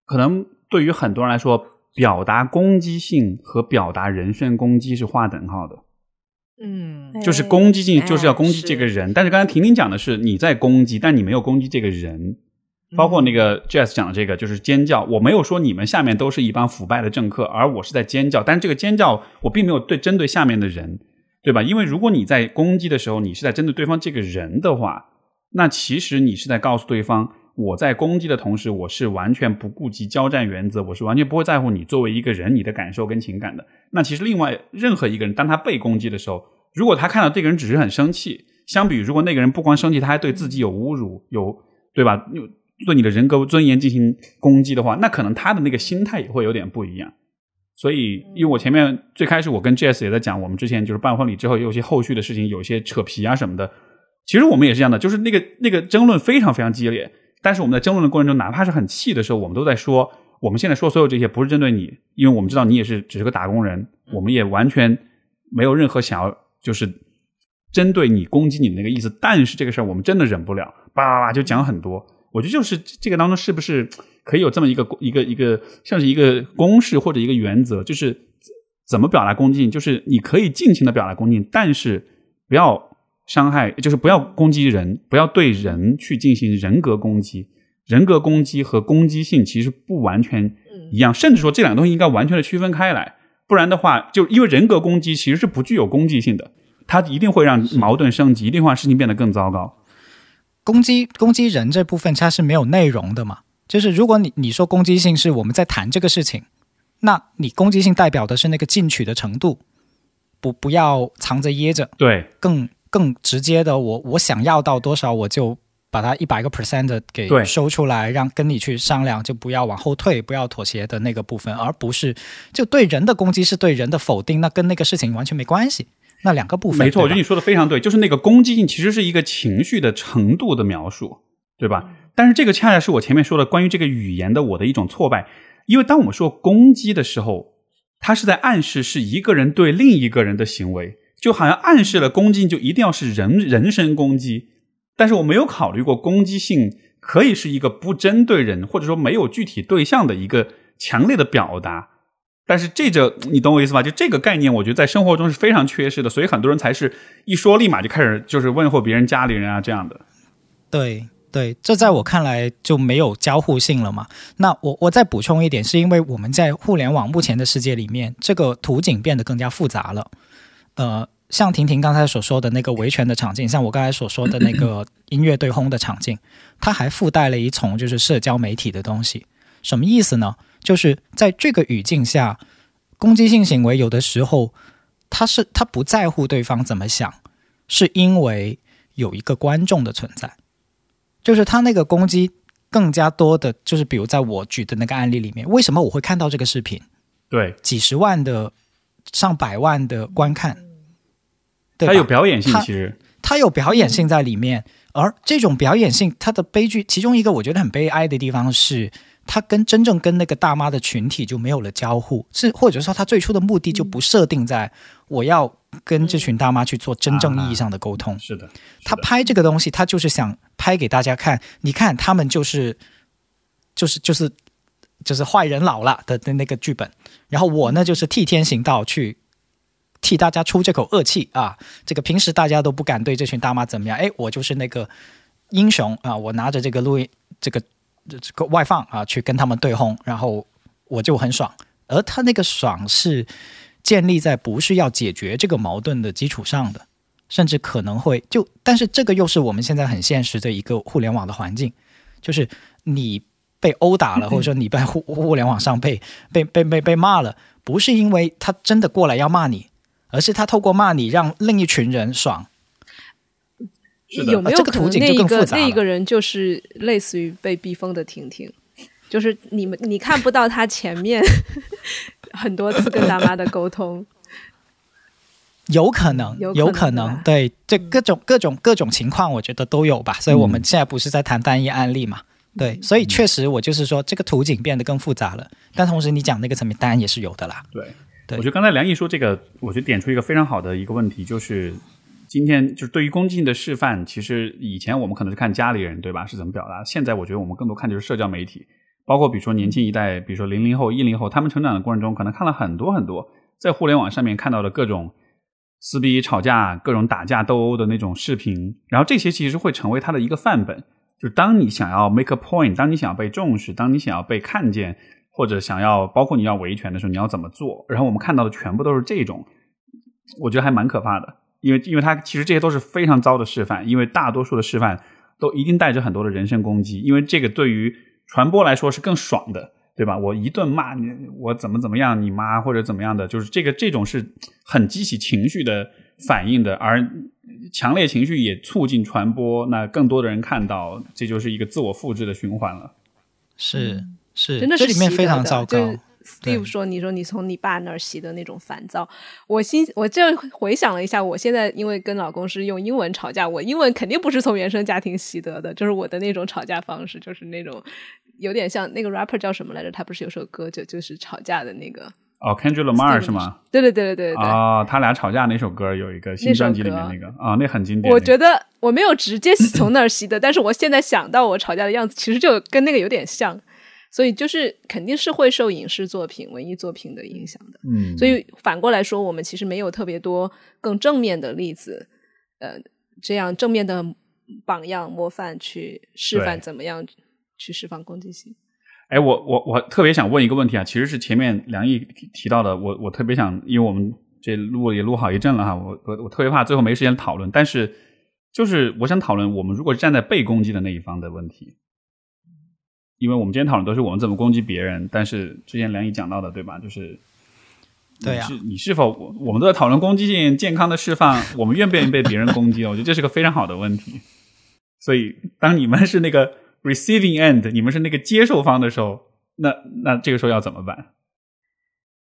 可能对于很多人来说，表达攻击性和表达人身攻击是划等号的，嗯，就是攻击性哎就是要攻击这个人，但是刚才婷婷讲的是你在攻击，但你没有攻击这个人。包括那个 Jazz 讲的这个，就是尖叫。我没有说你们下面都是一帮腐败的政客，而我是在尖叫。但是这个尖叫，我并没有对针对下面的人，对吧？因为如果你在攻击的时候，你是在针对对方这个人的话，那其实你是在告诉对方，我在攻击的同时，我是完全不顾及交战原则，我是完全不会在乎你作为一个人你的感受跟情感的。那其实另外任何一个人，当他被攻击的时候，如果他看到这个人只是很生气，相比如果那个人不光生气，他还对自己有侮辱，有对吧？有对你的人格尊严进行攻击的话，那可能他的那个心态也会有点不一样。所以，因为我前面最开始我跟 JS 也在讲，我们之前就是办婚礼之后，有些后续的事情，有些扯皮啊什么的。其实我们也是这样的，就是那个那个争论非常非常激烈，但是我们在争论的过程中，哪怕是很气的时候，我们都在说，我们现在说所有这些不是针对你，因为我们知道你也是只是个打工人，我们也完全没有任何想要就是针对你攻击你的那个意思。但是这个事儿我们真的忍不了，叭叭叭就讲很多。我觉得就是这个当中是不是可以有这么一个一个一个像是一个公式或者一个原则，就是怎么表达恭敬，就是你可以尽情的表达恭敬，但是不要伤害，就是不要攻击人，不要对人去进行人格攻击。人格攻击和攻击性其实不完全一样，甚至说这两个东西应该完全的区分开来，不然的话，就因为人格攻击其实是不具有攻击性的，它一定会让矛盾升级，一定会让事情变得更糟糕。攻击攻击人这部分它是没有内容的嘛？就是如果你你说攻击性是我们在谈这个事情，那你攻击性代表的是那个进取的程度，不不要藏着掖着，对，更更直接的，我我想要到多少我就。把它一百个 percent 的给收出来，让跟你去商量，就不要往后退，不要妥协的那个部分，而不是就对人的攻击是对人的否定，那跟那个事情完全没关系。那两个部分，没错，我觉得你说的非常对，就是那个攻击性其实是一个情绪的程度的描述，对吧？但是这个恰恰是我前面说的关于这个语言的我的一种挫败，因为当我们说攻击的时候，它是在暗示是一个人对另一个人的行为，就好像暗示了攻击就一定要是人人身攻击，但是我没有考虑过攻击性可以是一个不针对人，或者说没有具体对象的一个强烈的表达。但是这个你懂我意思吧？就这个概念，我觉得在生活中是非常缺失的，所以很多人才是一说立马就开始就是问候别人家里人啊这样的。对对，这在我看来就没有交互性了嘛。那我我再补充一点，是因为我们在互联网目前的世界里面，这个图景变得更加复杂了。呃，像婷婷刚才所说的那个维权的场景，像我刚才所说的那个 音乐对轰的场景，它还附带了一重就是社交媒体的东西。什么意思呢？就是在这个语境下，攻击性行为有的时候，他是他不在乎对方怎么想，是因为有一个观众的存在。就是他那个攻击更加多的，就是比如在我举的那个案例里面，为什么我会看到这个视频？对，几十万的、上百万的观看，对吧？它有表演性，其实。它有表演性在里面，而这种表演性，它的悲剧，其中一个我觉得很悲哀的地方是，它跟真正跟那个大妈的群体就没有了交互，是或者说它最初的目的就不设定在我要跟这群大妈去做真正意义上的沟通。是的，他拍这个东西，他就是想拍给大家看，你看他们就是就是就是就是坏人老了的的那个剧本，然后我呢就是替天行道去替大家出这口恶气啊！这个平时大家都不敢对这群大妈怎么样，哎，我就是那个英雄啊！我拿着这个录音这个这这个外放啊，去跟他们对轰，然后我就很爽。而他那个爽是建立在不是要解决这个矛盾的基础上的，甚至可能会就，但是这个又是我们现在很现实的一个互联网的环境，就是你被殴打了，或者说你在互互联网上被被被被被骂了，不是因为他真的过来要骂你，而是他透过骂你让另一群人爽。有没有可能那一个更复杂了那一个人就是类似于被逼疯的婷婷，就是你们你看不到他前面 很多次跟大妈的沟通，有可能，有有可能对，这各种各种各种情况，我觉得都有吧。所以我们现在不是在谈单一案例嘛？对，所以确实我就是说，这个图景变得更复杂了。但同时，你讲那个层面当然也是有的啦。对我觉得刚才梁毅说这个，我觉得点出一个非常好的一个问题，就是今天就是对于攻击性的示范，其实以前我们可能是看家里人对吧？是怎么表达，现在我觉得我们更多看就是社交媒体，包括比如说年轻一代，比如说零零后、一零后，他们成长的过程中，可能看了很多很多在互联网上面看到的各种撕逼、吵架、各种打架斗殴的那种视频，然后这些其实会成为他的一个范本。就是当你想要 make a point，当你想要被重视，当你想要被看见，或者想要包括你要维权的时候，你要怎么做？然后我们看到的全部都是这种，我觉得还蛮可怕的，因为因为它其实这些都是非常糟的示范，因为大多数的示范都一定带着很多的人身攻击，因为这个对于传播来说是更爽的，对吧？我一顿骂你，我怎么怎么样，你妈或者怎么样的，就是这个这种是很激起情绪的反应的，而强烈情绪也促进传播，那更多的人看到，这就是一个自我复制的循环了。是是，真的是这里面非习得的常糟糕就是。Steve 说：“你说你从你爸那儿习的那种烦躁，我心我就回想了一下，我现在因为跟老公是用英文吵架，我英文肯定不是从原生家庭习得的，就是我的那种吵架方式，就是那种有点像那个 rapper 叫什么来着？他不是有首歌就就是吵架的那个？哦，Kendrick Lamar 是吗？对对对对对对。哦，他俩吵架那首歌有一个新专辑里面那个啊、那很经典。我觉得得我没有直接 从那儿习的，但是我现在想到我吵架的样子，其实就跟那个有点像，所以就是肯定是会受影视作品、文艺作品的影响的。嗯，所以反过来说，我们其实没有特别多更正面的例子，呃，这样正面的榜样模范去示范怎么样去释放攻击性。哎，我我我特别想问一个问题啊，其实是前面梁毅提提到的，我我特别想，因为我们这录也录好一阵了哈，我我我特别怕最后没时间讨论，但是就是我想讨论，我们如果站在被攻击的那一方的问题，因为我们今天讨论都是我们怎么攻击别人，但是之前梁毅讲到的，对吧？就是对呀你是你是否我们都在讨论攻击性健康的释放，我们愿不愿意被别人攻击？我觉得这是个非常好的问题。所以，当你们是那个 receiving end，你们是那个接受方的时候，那那这个时候要怎么办？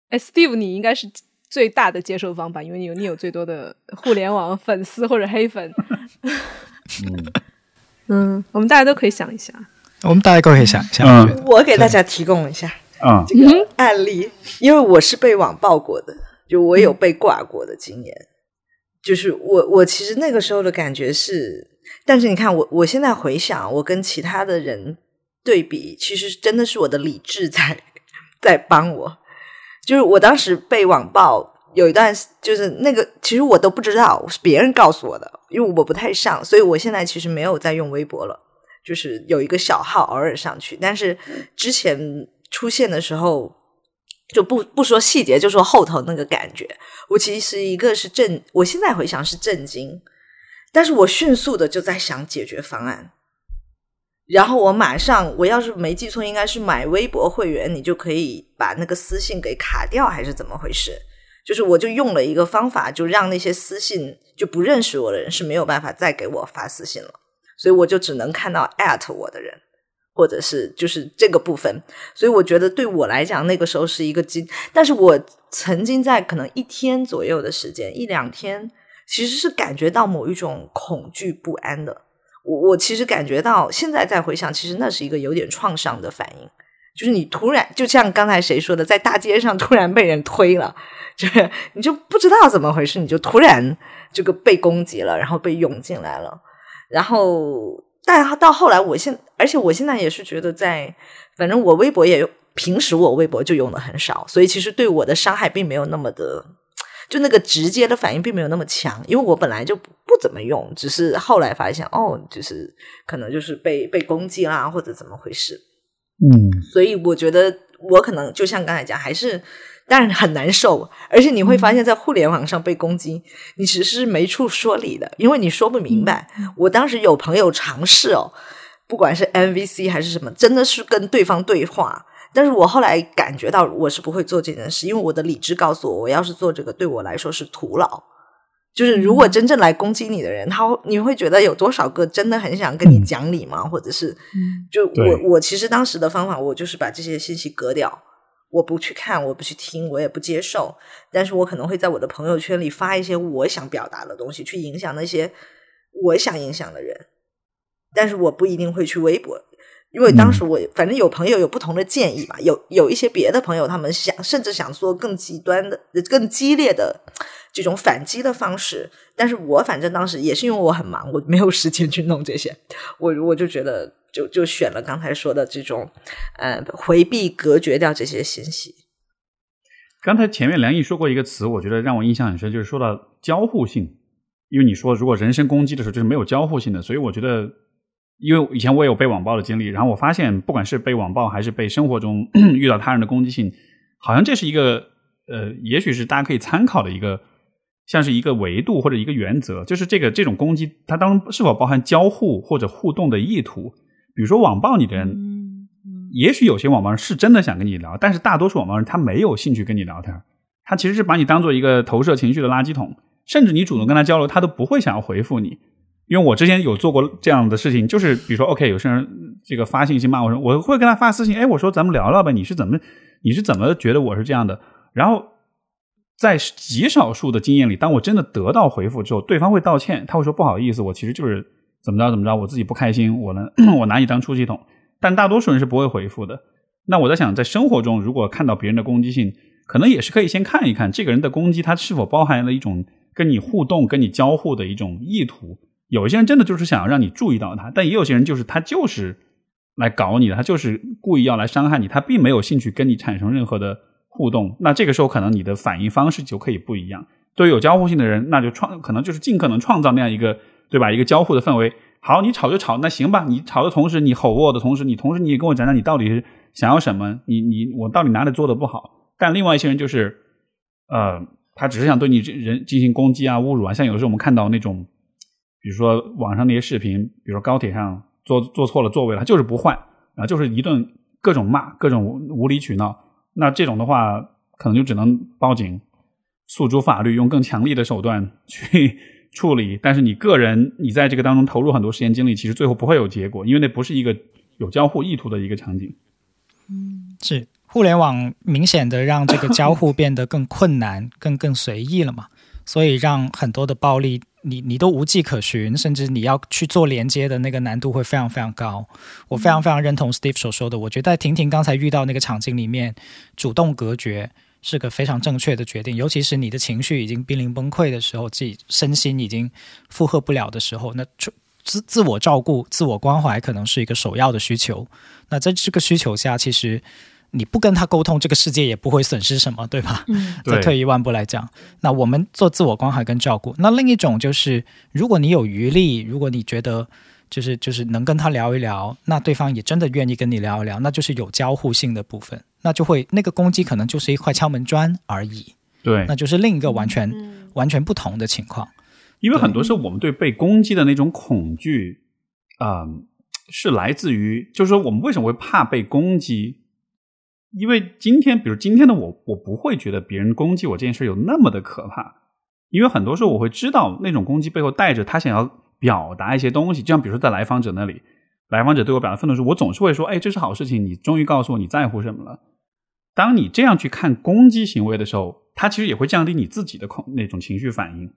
哎，Steve，你应该是最大的接受方吧？因为你有你有最多的互联网粉丝或者黑粉。嗯 嗯，我们大家都可以想一下。我们大家都可以想一下，嗯我给大家提供一下嗯这个案例，因为我是被网暴过的，就我有被挂过的经验。就是我我其实那个时候的感觉是，但是你看我我现在回想，我跟其他的人对比，其实真的是我的理智在在帮我。就是我当时被网暴有一段，就是那个其实我都不知道，是别人告诉我的，因为我不太上，所以我现在其实没有在用微博了。就是有一个小号偶尔上去，但是之前出现的时候就不不说细节，就说后头那个感觉，我其实一个是震，我现在回想是震惊，但是我迅速的就在想解决方案，然后我马上，我要是没记错，应该是买微博会员，你就可以把那个私信给卡掉，还是怎么回事？就是我就用了一个方法，就让那些私信就不认识我的人是没有办法再给我发私信了。所以我就只能看到 at 我的人，或者是就是这个部分。所以我觉得对我来讲，那个时候是一个经，但是我曾经在可能一天左右的时间，一两天，其实是感觉到某一种恐惧不安的。我我其实感觉到，现在再回想，其实那是一个有点创伤的反应，就是你突然就像刚才谁说的，在大街上突然被人推了，就是你就不知道怎么回事，你就突然这个被攻击了，然后被涌进来了。然后，但到后来，我现而且我现在也是觉得在，反正我微博也有，平时我微博就用的很少，所以其实对我的伤害并没有那么的，就那个直接的反应并没有那么强，因为我本来就不不怎么用，只是后来发现哦，就是可能就是被被攻击啦，或者怎么回事，嗯所以我觉得我可能就像刚才讲，还是。当然很难受，而且你会发现在互联网上被攻击，你其实是没处说理的，因为你说不明白。我当时有朋友尝试哦，不管是 MVC 还是什么，真的是跟对方对话。但是我后来感觉到我是不会做这件事，因为我的理智告诉我，我要是做这个，对我来说是徒劳。就是如果真正来攻击你的人，他你会觉得有多少个真的很想跟你讲理吗？或者是，就我我其实当时的方法，我就是把这些信息隔掉。我不去看，我不去听，我也不接受。但是我可能会在我的朋友圈里发一些我想表达的东西，去影响那些我想影响的人。但是我不一定会去微博，因为当时我、反正有朋友有不同的建议吧，有有一些别的朋友他们想甚至想做更极端的、更激烈的这种反击的方式。但是我反正当时也是因为我很忙，我没有时间去弄这些，我我就觉得。就就选了刚才说的这种，呃，回避、隔绝掉这些信息。刚才前面梁毅说过一个词，我觉得让我印象很深，就是说到交互性。因为你说如果人身攻击的时候就是没有交互性的，所以我觉得，因为以前我也有被网暴的经历，然后我发现不管是被网暴还是被生活中 遇到他人的攻击性，好像这是一个呃，也许是大家可以参考的一个，像是一个维度或者一个原则，就是这个这种攻击它当中是否包含交互或者互动的意图。比如说网暴你的人，嗯也许有些网暴人是真的想跟你聊，但是大多数网暴人他没有兴趣跟你聊天，他其实是把你当做一个投射情绪的垃圾桶，甚至你主动跟他交流，他都不会想要回复你。因为我之前有做过这样的事情，就是比如说，OK，有些人这个发信息骂我说，我会跟他发私信，哎，我说咱们聊聊呗，你是怎么你是怎么觉得我是这样的？然后在极少数的经验里，当我真的得到回复之后，对方会道歉，他会说不好意思，我其实就是。怎么着怎么着，我自己不开心，我呢，我拿你当出气筒。但大多数人是不会回复的。那我在想，在生活中，如果看到别人的攻击性，可能也是可以先看一看这个人的攻击，他是否包含了一种跟你互动、跟你交互的一种意图。有些人真的就是想要让你注意到他，但也有些人就是他就是来搞你的，他就是故意要来伤害你，他并没有兴趣跟你产生任何的互动。那这个时候，可能你的反应方式就可以不一样。对于有交互性的人，那就创可能就是尽可能创造那样一个。对吧？一个交互的氛围。好，你吵就吵，那行吧。你吵的同时，你吼我的同时，你同时你也跟我讲讲你到底是想要什么。你你我到底哪里做的不好？但另外一些人就是，呃，他只是想对你这人进行攻击啊、侮辱啊。像有时候我们看到那种，比如说网上那些视频，比如说高铁上坐坐错了座位了，他就是不换，然后就是一顿各种骂，各种无理取闹。那这种的话，可能就只能报警，诉诸法律，用更强力的手段去处理。但是你个人，你在这个当中投入很多时间精力，其实最后不会有结果，因为那不是一个有交互意图的一个场景。嗯，是互联网明显的让这个交互变得更困难、更更随意了嘛？所以让很多的暴力，你你都无迹可寻，甚至你要去做连接的那个难度会非常非常高。我非常非常认同 Steve 所说的，我觉得在婷婷刚才遇到那个场景里面，主动隔绝是个非常正确的决定。尤其是你的情绪已经濒临崩溃的时候，自己身心已经负荷不了的时候，那自自我照顾、自我关怀可能是一个首要的需求。那在这个需求下，其实。你不跟他沟通，这个世界也不会损失什么，对吧？嗯，再退一万步来讲，那我们做自我关怀跟照顾。那另一种就是，如果你有余力，如果你觉得就是就是能跟他聊一聊，那对方也真的愿意跟你聊一聊，那就是有交互性的部分，那就会那个攻击可能就是一块敲门砖而已。对，那就是另一个完全完全不同的情况。因为很多时候我们对被攻击的那种恐惧，啊，是来自于，就是说我们为什么会怕被攻击？因为今天，比如今天的我，我不会觉得别人攻击我这件事有那么的可怕，因为很多时候我会知道那种攻击背后带着他想要表达一些东西。就像比如说在来访者那里，来访者对我表达愤怒时，我总是会说：“哎，这是好事情，你终于告诉我你在乎什么了。”当你这样去看攻击行为的时候，它其实也会降低你自己的恐那种情绪反应，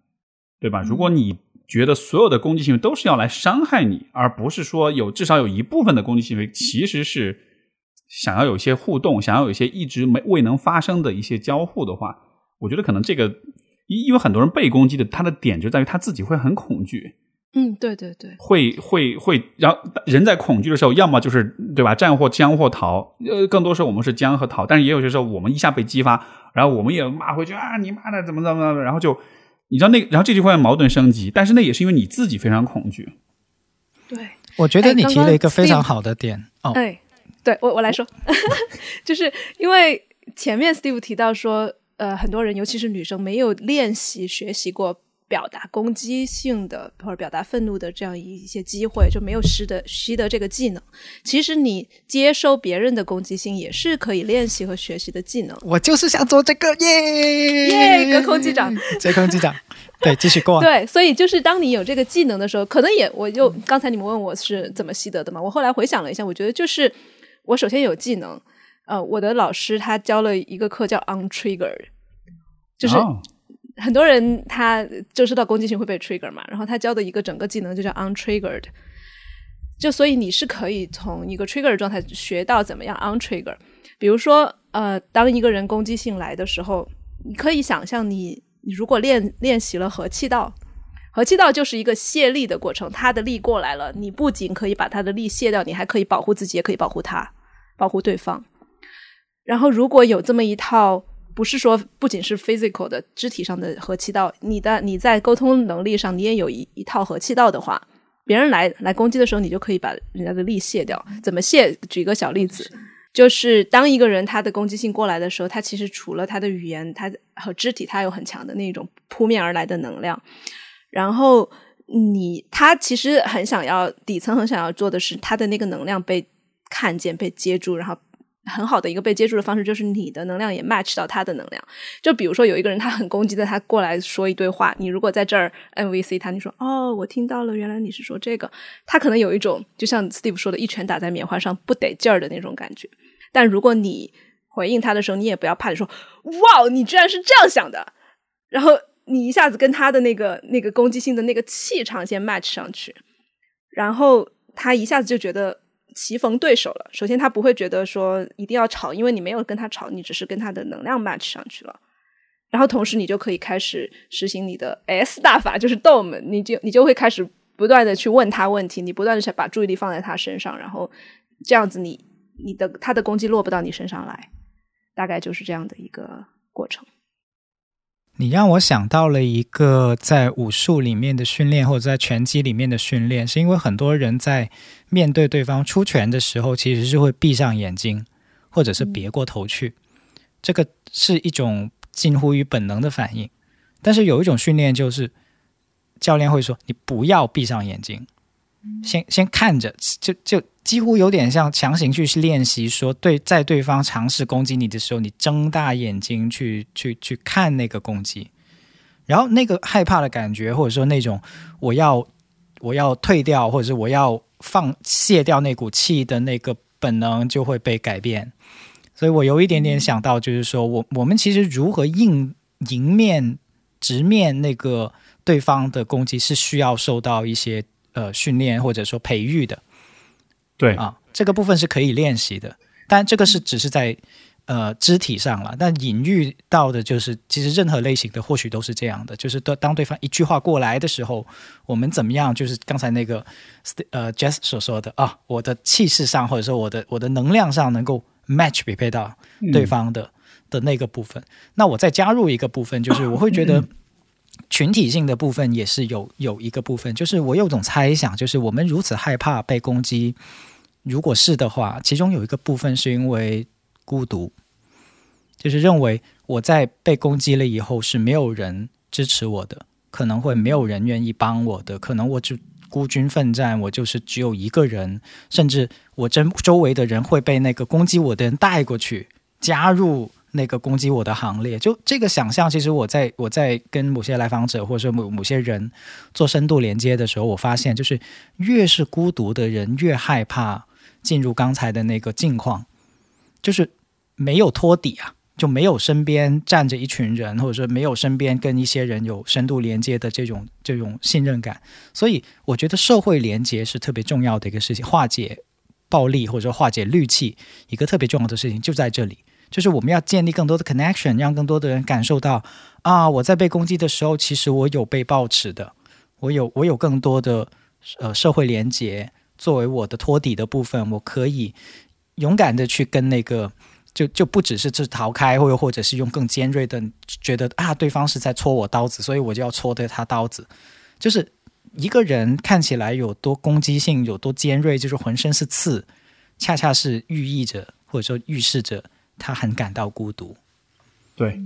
对吧？如果你觉得所有的攻击行为都是要来伤害你，而不是说有至少有一部分的攻击行为其实是。想要有一些互动，想要有一些一直没未能发生的一些交互的话，我觉得可能这个，因因为很多人被攻击的，他的点就在于他自己会很恐惧。嗯，对对对，会会会，然后人在恐惧的时候，要么就是对吧，战或僵或逃。呃，更多时候我们是僵和逃，但是也有些时候我们一下被激发，然后我们也骂回去啊，你妈的怎么怎么怎么，然后就你知道那，然后这句话矛盾升级，但是那也是因为你自己非常恐惧。对，我觉得你提了一个非常好的点哦。对。对我我来说，就是因为前面 Steve 提到说，呃，很多人尤其是女生没有练习学习过表达攻击性的或者表达愤怒的这样一些机会，就没有习得习得这个技能。其实你接收别人的攻击性也是可以练习和学习的技能。我就是想做这个耶耶，隔空击掌，隔空击掌。对，继续过。对，所以就是当你有这个技能的时候，可能也我就刚才你们问我是怎么习得的嘛，我后来回想了一下，我觉得就是。我首先有技能，呃，我的老师他教了一个课叫 untriggered，就是很多人他就知道攻击性会被 trigger 嘛，然后他教的一个整个技能就叫 untriggered，就所以你是可以从一个 trigger 状态学到怎么样 untrigger。比如说，呃，当一个人攻击性来的时候，你可以想象你你如果练练习了和气道。和气道就是一个卸力的过程，他的力过来了，你不仅可以把他的力卸掉，你还可以保护自己，也可以保护他。保护对方，然后如果有这么一套，不是说不仅是 physical 的肢体上的和气道，你的你在沟通能力上你也有一一套和气道的话，别人来来攻击的时候，你就可以把人家的力卸掉。怎么卸？举一个小例子，就是当一个人他的攻击性过来的时候，他其实除了他的语言，他和肢体，他有很强的那种扑面而来的能量。然后你他其实很想要底层很想要做的是，他的那个能量被。看见被接住，然后很好的一个被接住的方式就是你的能量也 match 到他的能量。就比如说有一个人他很攻击的，他过来说一堆话，你如果在这儿 M V C 他，你说哦，我听到了，原来你是说这个，他可能有一种就像 Steve 说的，一拳打在棉花上不得劲儿的那种感觉。但如果你回应他的时候，你也不要怕，你说哇，你居然是这样想的，然后你一下子跟他的那个那个攻击性的那个气场先 match 上去，然后他一下子就觉得。棋逢对手了。首先，他不会觉得说一定要吵，因为你没有跟他吵，你只是跟他的能量 match 上去了。然后，同时你就可以开始实行你的 S 大法，就是 Dom，你就你就会开始不断的去问他问题，你不断的把注意力放在他身上，然后这样子，你你的他的攻击落不到你身上来，大概就是这样的一个过程。你让我想到了一个在武术里面的训练，或者在拳击里面的训练，是因为很多人在面对对方出拳的时候，其实是会闭上眼睛，或者是别过头去。这个是一种近乎于本能的反应。但是有一种训练，就是教练会说：“你不要闭上眼睛，先先看着，就就几乎有点像强行去练习，说对，在对方尝试攻击你的时候，你睁大眼睛去去去看那个攻击，然后那个害怕的感觉，或者说那种我要我要退掉，或者是我要放卸掉那股气的那个本能就会被改变。所以我有一点点想到，就是说我我们其实如何应迎面直面那个对方的攻击，是需要受到一些。呃，训练或者说培育的，对啊，这个部分是可以练习的，但这个是只是在呃肢体上了。但隐喻到的就是，其实任何类型的或许都是这样的，就是当当对方一句话过来的时候，我们怎么样？就是刚才那个呃 Jess 所说的啊，我的气势上或者说我的我的能量上能够 match 匹配到对方的的那个部分。那我再加入一个部分，就是 我会觉得。群体性的部分也是有有一个部分，就是我有种猜想，就是我们如此害怕被攻击，如果是的话，其中有一个部分是因为孤独，就是认为我在被攻击了以后是没有人支持我的，可能会没有人愿意帮我的，可能我就孤军奋战，我就是只有一个人，甚至我真周围的人会被那个攻击我的人带过去加入。那个攻击我的行列，就这个想象，其实我在我在跟某些来访者或者说某某些人做深度连接的时候，我发现，就是越是孤独的人，越害怕进入刚才的那个境况，就是没有托底啊，就没有身边站着一群人，或者说没有身边跟一些人有深度连接的这种这种信任感。所以，我觉得社会连接是特别重要的一个事情，化解暴力或者说化解戾气，一个特别重要的事情就在这里。就是我们要建立更多的 connection，让更多的人感受到啊，我在被攻击的时候，其实我有被抱持的，我有我有更多的呃社会连接作为我的托底的部分，我可以勇敢的去跟那个就就不只是是逃开，或又或者是用更尖锐的觉得啊，对方是在戳我刀子，所以我就要戳对他刀子。就是一个人看起来有多攻击性，有多尖锐，就是浑身是刺，恰恰是寓意着或者说预示着。他很感到孤独。对，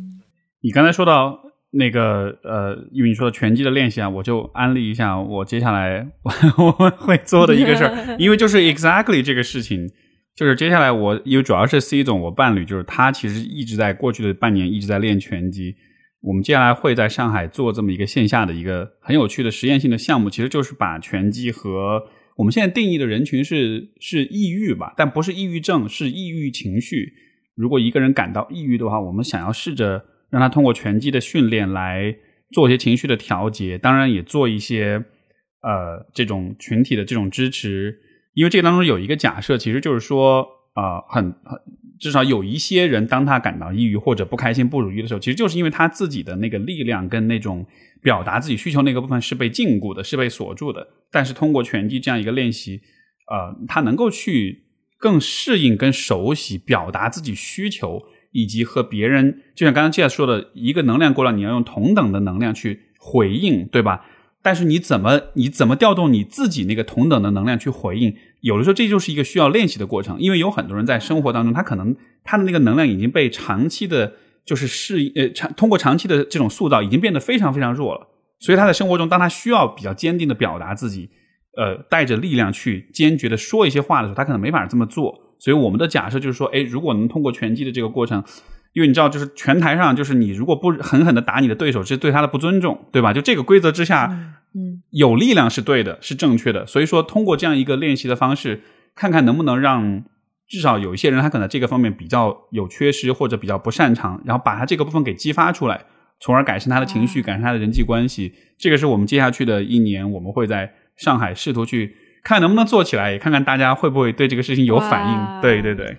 你刚才说到那个呃，因为你说的拳击的练习啊，我就安利一下我接下来 我们会做的一个事儿，因为就是 exactly 这个事情，就是接下来我因为主要是 C 总我伴侣，就是他其实一直在过去的半年一直在练拳击。我们接下来会在上海做这么一个线下的一个很有趣的实验性的项目，其实就是把拳击和我们现在定义的人群是是抑郁吧，但不是抑郁症，是抑郁情绪。如果一个人感到抑郁的话，我们想要试着让他通过拳击的训练来做一些情绪的调节，当然也做一些呃这种群体的这种支持。因为这个当中有一个假设，其实就是说啊，很很至少有一些人，当他感到抑郁或者不开心、不如意的时候，其实就是因为他自己的那个力量跟那种表达自己需求那个部分是被禁锢的，是被锁住的。但是通过拳击这样一个练习，呃，他能够去。更适应、跟熟悉表达自己需求，以及和别人，就像刚刚介绍说的，一个能量过来，你要用同等的能量去回应，对吧？但是你怎么你怎么调动你自己那个同等的能量去回应？有的时候这就是一个需要练习的过程，因为有很多人在生活当中，他可能他的那个能量已经被长期的，就是适应呃长通过长期的这种塑造，已经变得非常非常弱了。所以他在生活中，当他需要比较坚定的表达自己。呃，带着力量去坚决的说一些话的时候，他可能没法这么做。所以我们的假设就是说，哎，如果能通过拳击的这个过程，因为你知道，就是拳台上，就是你如果不狠狠的打你的对手，是对他的不尊重，对吧？就这个规则之下，嗯，有力量是对的，是正确的。所以说，通过这样一个练习的方式，看看能不能让至少有一些人，他可能这个方面比较有缺失或者比较不擅长，然后把他这个部分给激发出来，从而改善他的情绪，改善他的人际关系。这个是我们接下去的一年，我们会在。上海试图去看能不能做起来，也看看大家会不会对这个事情有反应。对对对，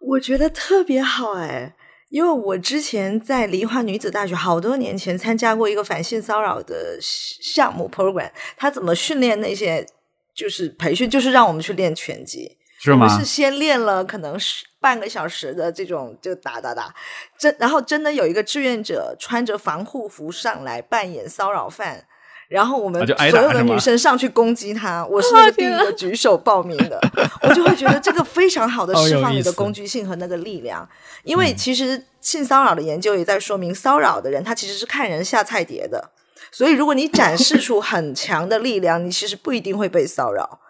我觉得特别好哎，因为我之前在梨花女子大学好多年前参加过一个反性骚扰的项目 program，他怎么训练那些就是培训，就是让我们去练拳击，是吗？是先练了可能是半个小时的这种就打打打，真然后真的有一个志愿者穿着防护服上来扮演骚扰犯。然后我们所有的女生上去攻击他，我是那个第一个举手报名的，我就会觉得这个非常好的 释放你的攻击性和那个力量。因为其实性骚扰的研究也在说明，骚扰的人他其实是看人下菜碟的，所以如果你展示出很强的力量，你其实不一定会被骚扰，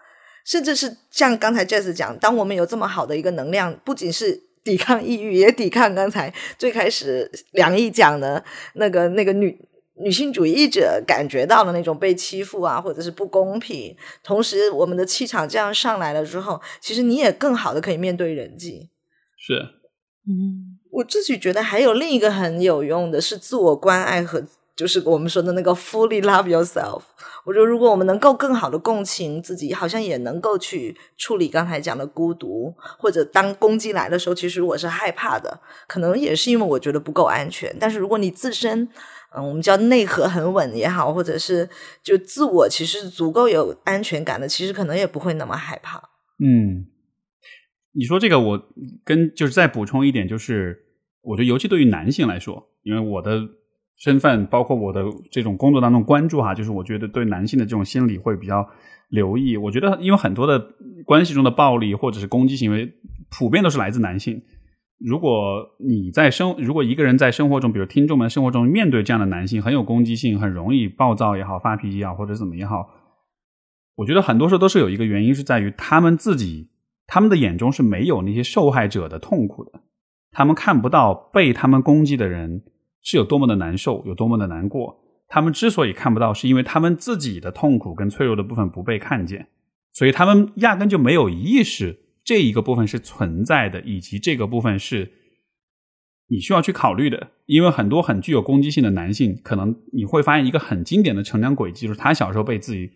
甚至是像刚才 Jess 讲，当我们有这么好的一个能量，不仅是抵抗抑郁，也抵抗刚才最开始梁毅讲的那个那个女。女性主义者感觉到的那种被欺负啊，或者是不公平。同时，我们的气场这样上来了之后，其实你也更好的可以面对人际。是，嗯，我自己觉得还有另一个很有用的是自我关爱和，就是我们说的那个 fully love yourself。我觉得如果我们能够更好的共情自己，好像也能够去处理刚才讲的孤独，或者当攻击来的时候，其实我是害怕的，可能也是因为我觉得不够安全。但是如果你自身，嗯，我们叫内核很稳也好，或者是就自我其实足够有安全感的，其实可能也不会那么害怕。嗯，你说这个，我跟就是再补充一点，就是我觉得尤其对于男性来说，因为我的身份，包括我的这种工作当中关注哈，就是我觉得对男性的这种心理会比较留意。我觉得，因为很多的关系中的暴力或者是攻击行为，普遍都是来自男性。如果你在生，如果一个人在生活中，比如听众们生活中面对这样的男性，很有攻击性，很容易暴躁也好，发脾气也好，或者怎么也好，我觉得很多时候都是有一个原因，是在于他们自己，他们的眼中是没有那些受害者的痛苦的，他们看不到被他们攻击的人是有多么的难受，有多么的难过。他们之所以看不到，是因为他们自己的痛苦跟脆弱的部分不被看见，所以他们压根就没有意识。这一个部分是存在的，以及这个部分是你需要去考虑的。因为很多很具有攻击性的男性，可能你会发现一个很经典的成长轨迹，就是他小时候被自己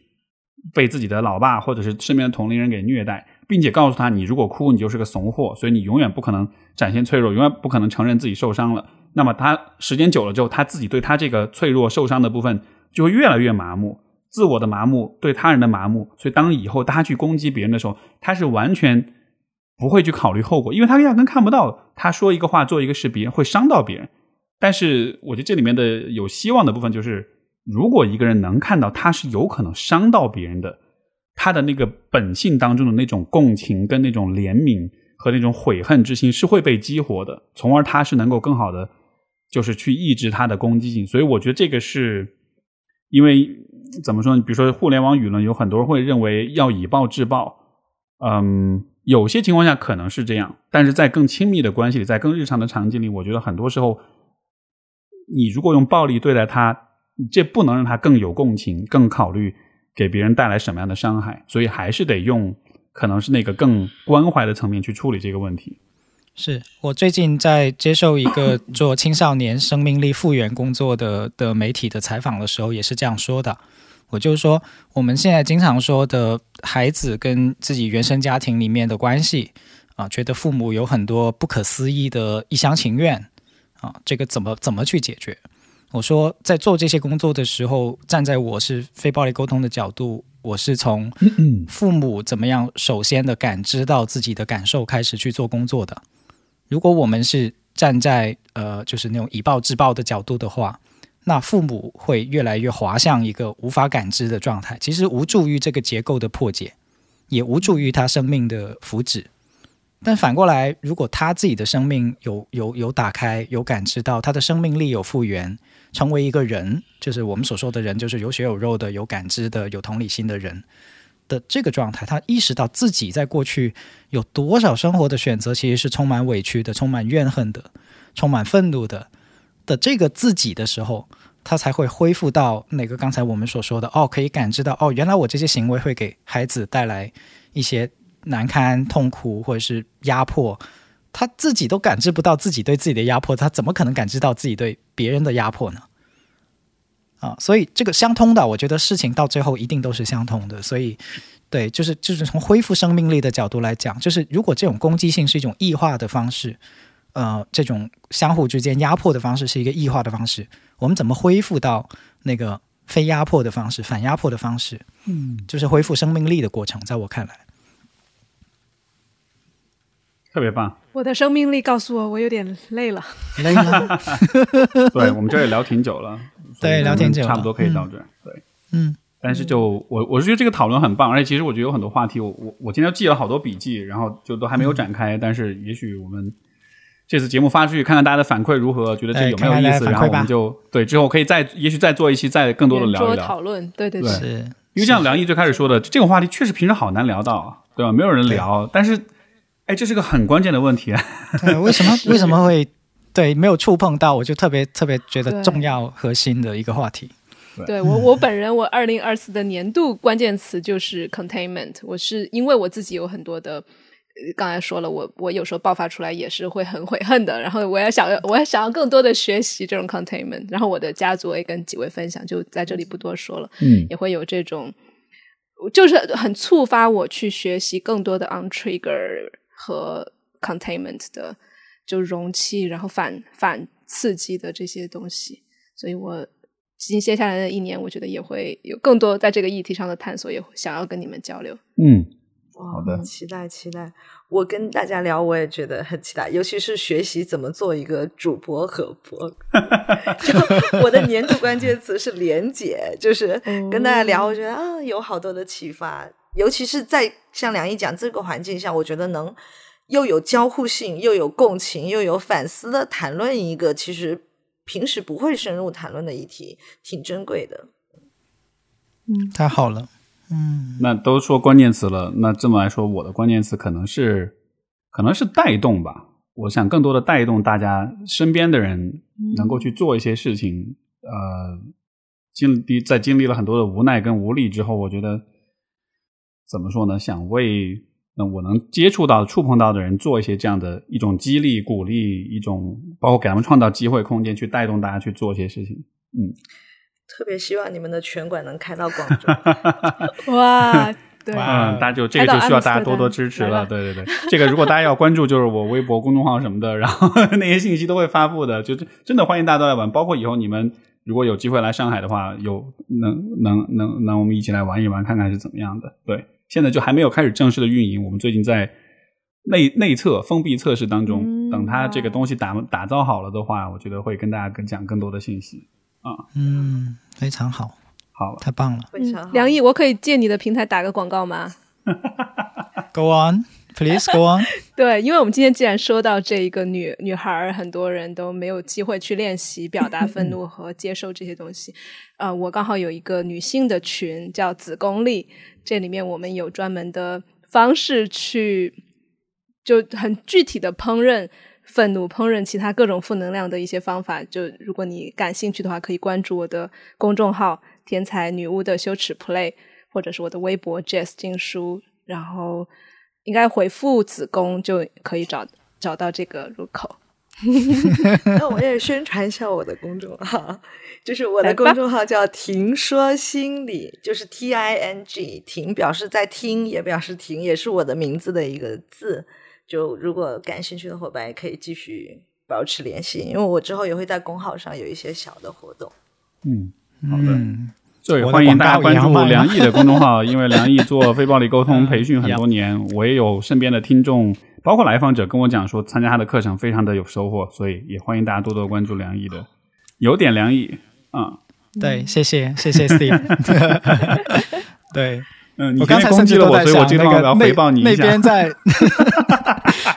被自己的老爸或者是身边的同龄人给虐待，并且告诉他，你如果哭，你就是个怂货，所以你永远不可能展现脆弱，永远不可能承认自己受伤了。那么他时间久了之后，他自己对他这个脆弱、受伤的部分就会越来越麻木，自我的麻木，对他人的麻木。所以当以后他去攻击别人的时候，他是完全。不会去考虑后果，因为他压根看不到他说一个话、做一个事，别人会伤到别人。但是，我觉得这里面的有希望的部分就是，如果一个人能看到他是有可能伤到别人的，他的那个本性当中的那种共情、跟那种怜悯和那种悔恨之心是会被激活的，从而他是能够更好的，就是去抑制他的攻击性。所以，我觉得这个是因为怎么说呢？比如说，互联网舆论有很多人会认为要以暴制暴，嗯。有些情况下可能是这样，但是在更亲密的关系里，在更日常的场景里，我觉得很多时候，你如果用暴力对待他，这不能让他更有共情，更考虑给别人带来什么样的伤害，所以还是得用可能是那个更关怀的层面去处理这个问题。是我最近在接受一个做青少年生命力复原工作的的媒体的采访的时候，也是这样说的。我就是说，我们现在经常说的孩子跟自己原生家庭里面的关系啊，觉得父母有很多不可思议的一厢情愿啊，这个怎么怎么去解决？我说，在做这些工作的时候，站在我是非暴力沟通的角度，我是从父母怎么样首先的感知到自己的感受开始去做工作的。如果我们是站在呃，就是那种以暴制暴的角度的话。那父母会越来越滑向一个无法感知的状态，其实无助于这个结构的破解，也无助于他生命的福祉。但反过来，如果他自己的生命有有有打开，有感知到他的生命力有复原，成为一个人，就是我们所说的人，就是有血有肉的、有感知的、有同理心的人的这个状态，他意识到自己在过去有多少生活的选择其实是充满委屈的、充满怨恨的、充满愤怒的。这个自己的时候，他才会恢复到那个刚才我们所说的哦，可以感知到哦，原来我这些行为会给孩子带来一些难堪、痛苦或者是压迫，他自己都感知不到自己对自己的压迫，他怎么可能感知到自己对别人的压迫呢？啊，所以这个相通的，我觉得事情到最后一定都是相通的。所以，对，就是就是从恢复生命力的角度来讲，就是如果这种攻击性是一种异化的方式。呃，这种相互之间压迫的方式是一个异化的方式。我们怎么恢复到那个非压迫的方式、反压迫的方式？嗯，就是恢复生命力的过程。在我看来，特别棒。我的生命力告诉我，我有点累了。累了。对，我们这也聊挺久了。对，聊挺久，差不多可以到这。对，嗯。但是就我，我是觉得这个讨论很棒，而且其实我觉得有很多话题，我我我今天记了好多笔记，然后就都还没有展开。但是也许我们。这次节目发出去，看看大家的反馈如何，觉得这有没有意思，然后我们就对之后可以再，也许再做一期，再更多的聊一聊讨论。对对对，是因为像梁毅最开始说的，这种话题确实平时好难聊到，对吧？没有人聊，但是，哎，这是个很关键的问题。对，为什么 为什么会对没有触碰到？我就特别特别觉得重要核心的一个话题。对我我本人，我二零二四的年度关键词就是 containment。我是因为我自己有很多的。刚才说了，我我有时候爆发出来也是会很悔恨的。然后我也想要，我也想要更多的学习这种 containment。然后我的家族也跟几位分享，就在这里不多说了。嗯，也会有这种，就是很触发我去学习更多的 on trigger 和 containment 的，就容器，然后反反刺激的这些东西。所以我接接下来的一年，我觉得也会有更多在这个议题上的探索，也想要跟你们交流。嗯。好的，期待期待。我跟大家聊，我也觉得很期待，尤其是学习怎么做一个主播和播。就我的年度关键词是连结，就是跟大家聊，我觉得啊，有好多的启发。尤其是在像梁毅讲这个环境下，我觉得能又有交互性，又有共情，又有反思的谈论一个其实平时不会深入谈论的议题，挺珍贵的。嗯，太好了。嗯，那都说关键词了，那这么来说，我的关键词可能是，可能是带动吧。我想更多的带动大家身边的人，能够去做一些事情。呃，经历在经历了很多的无奈跟无力之后，我觉得怎么说呢？想为那我能接触到、触碰到的人做一些这样的一种激励、鼓励，一种包括给他们创造机会、空间，去带动大家去做一些事情。嗯。特别希望你们的拳馆能开到广州。哇，对，嗯，大家就这个就需要大家多多支持了。对对对，这个如果大家要关注，就是我微博、公众号什么的，然后 那些信息都会发布的。就真的欢迎大家都来玩，包括以后你们如果有机会来上海的话，有能能能能我们一起来玩一玩，看看是怎么样的。对，现在就还没有开始正式的运营，我们最近在内内测封闭测试当中，等它这个东西打打造好了的话，我觉得会跟大家更讲更多的信息。啊，嗯，非常好，好，太棒了，非常好。梁毅，我可以借你的平台打个广告吗？Go on, please go on。对，因为我们今天既然说到这一个女女孩，很多人都没有机会去练习表达愤怒和接受这些东西。呃，我刚好有一个女性的群叫子宫力，这里面我们有专门的方式去，就很具体的烹饪。愤怒烹饪其他各种负能量的一些方法，就如果你感兴趣的话，可以关注我的公众号“天才女巫的羞耻 play”，或者是我的微博 “Jess 经书”，然后应该回复“子宫”就可以找找到这个入口。那我也宣传一下我的公众号，就是我的公众号叫“停说心理”，就是 T I N G，停表示在听，也表示停，也是我的名字的一个字。就如果感兴趣的伙伴也可以继续保持联系，因为我之后也会在公号上有一些小的活动。嗯，好的。所以欢迎大家关注梁毅的公众号，因为梁毅做非暴力沟通培训很多年，我也有身边的听众，包括来访者跟我讲说参加他的课程非常的有收获，所以也欢迎大家多多关注梁毅的。有点梁毅，嗯，对，谢谢，谢谢 Steve。对。嗯，我刚才甚至都在想那个那那边在，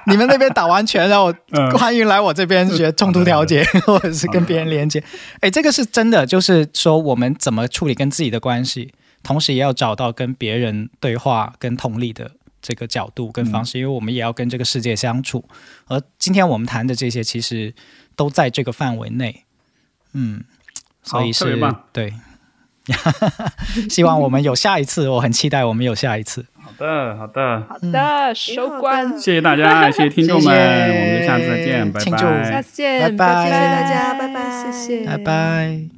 你们那边打完拳，然后欢迎来我这边学冲突调解，或者是跟别人连接。哎，这个是真的，就是说我们怎么处理跟自己的关系，同时也要找到跟别人对话、跟同理的这个角度跟方式，因为我们也要跟这个世界相处。而今天我们谈的这些，其实都在这个范围内。嗯，所以是对。希望我们有下一次，我很期待我们有下一次。好的，好的，好的，收官。谢谢大家，谢谢听众们，我们下次再见，拜拜。下次见，拜拜，谢谢大家，拜拜，谢谢，拜拜。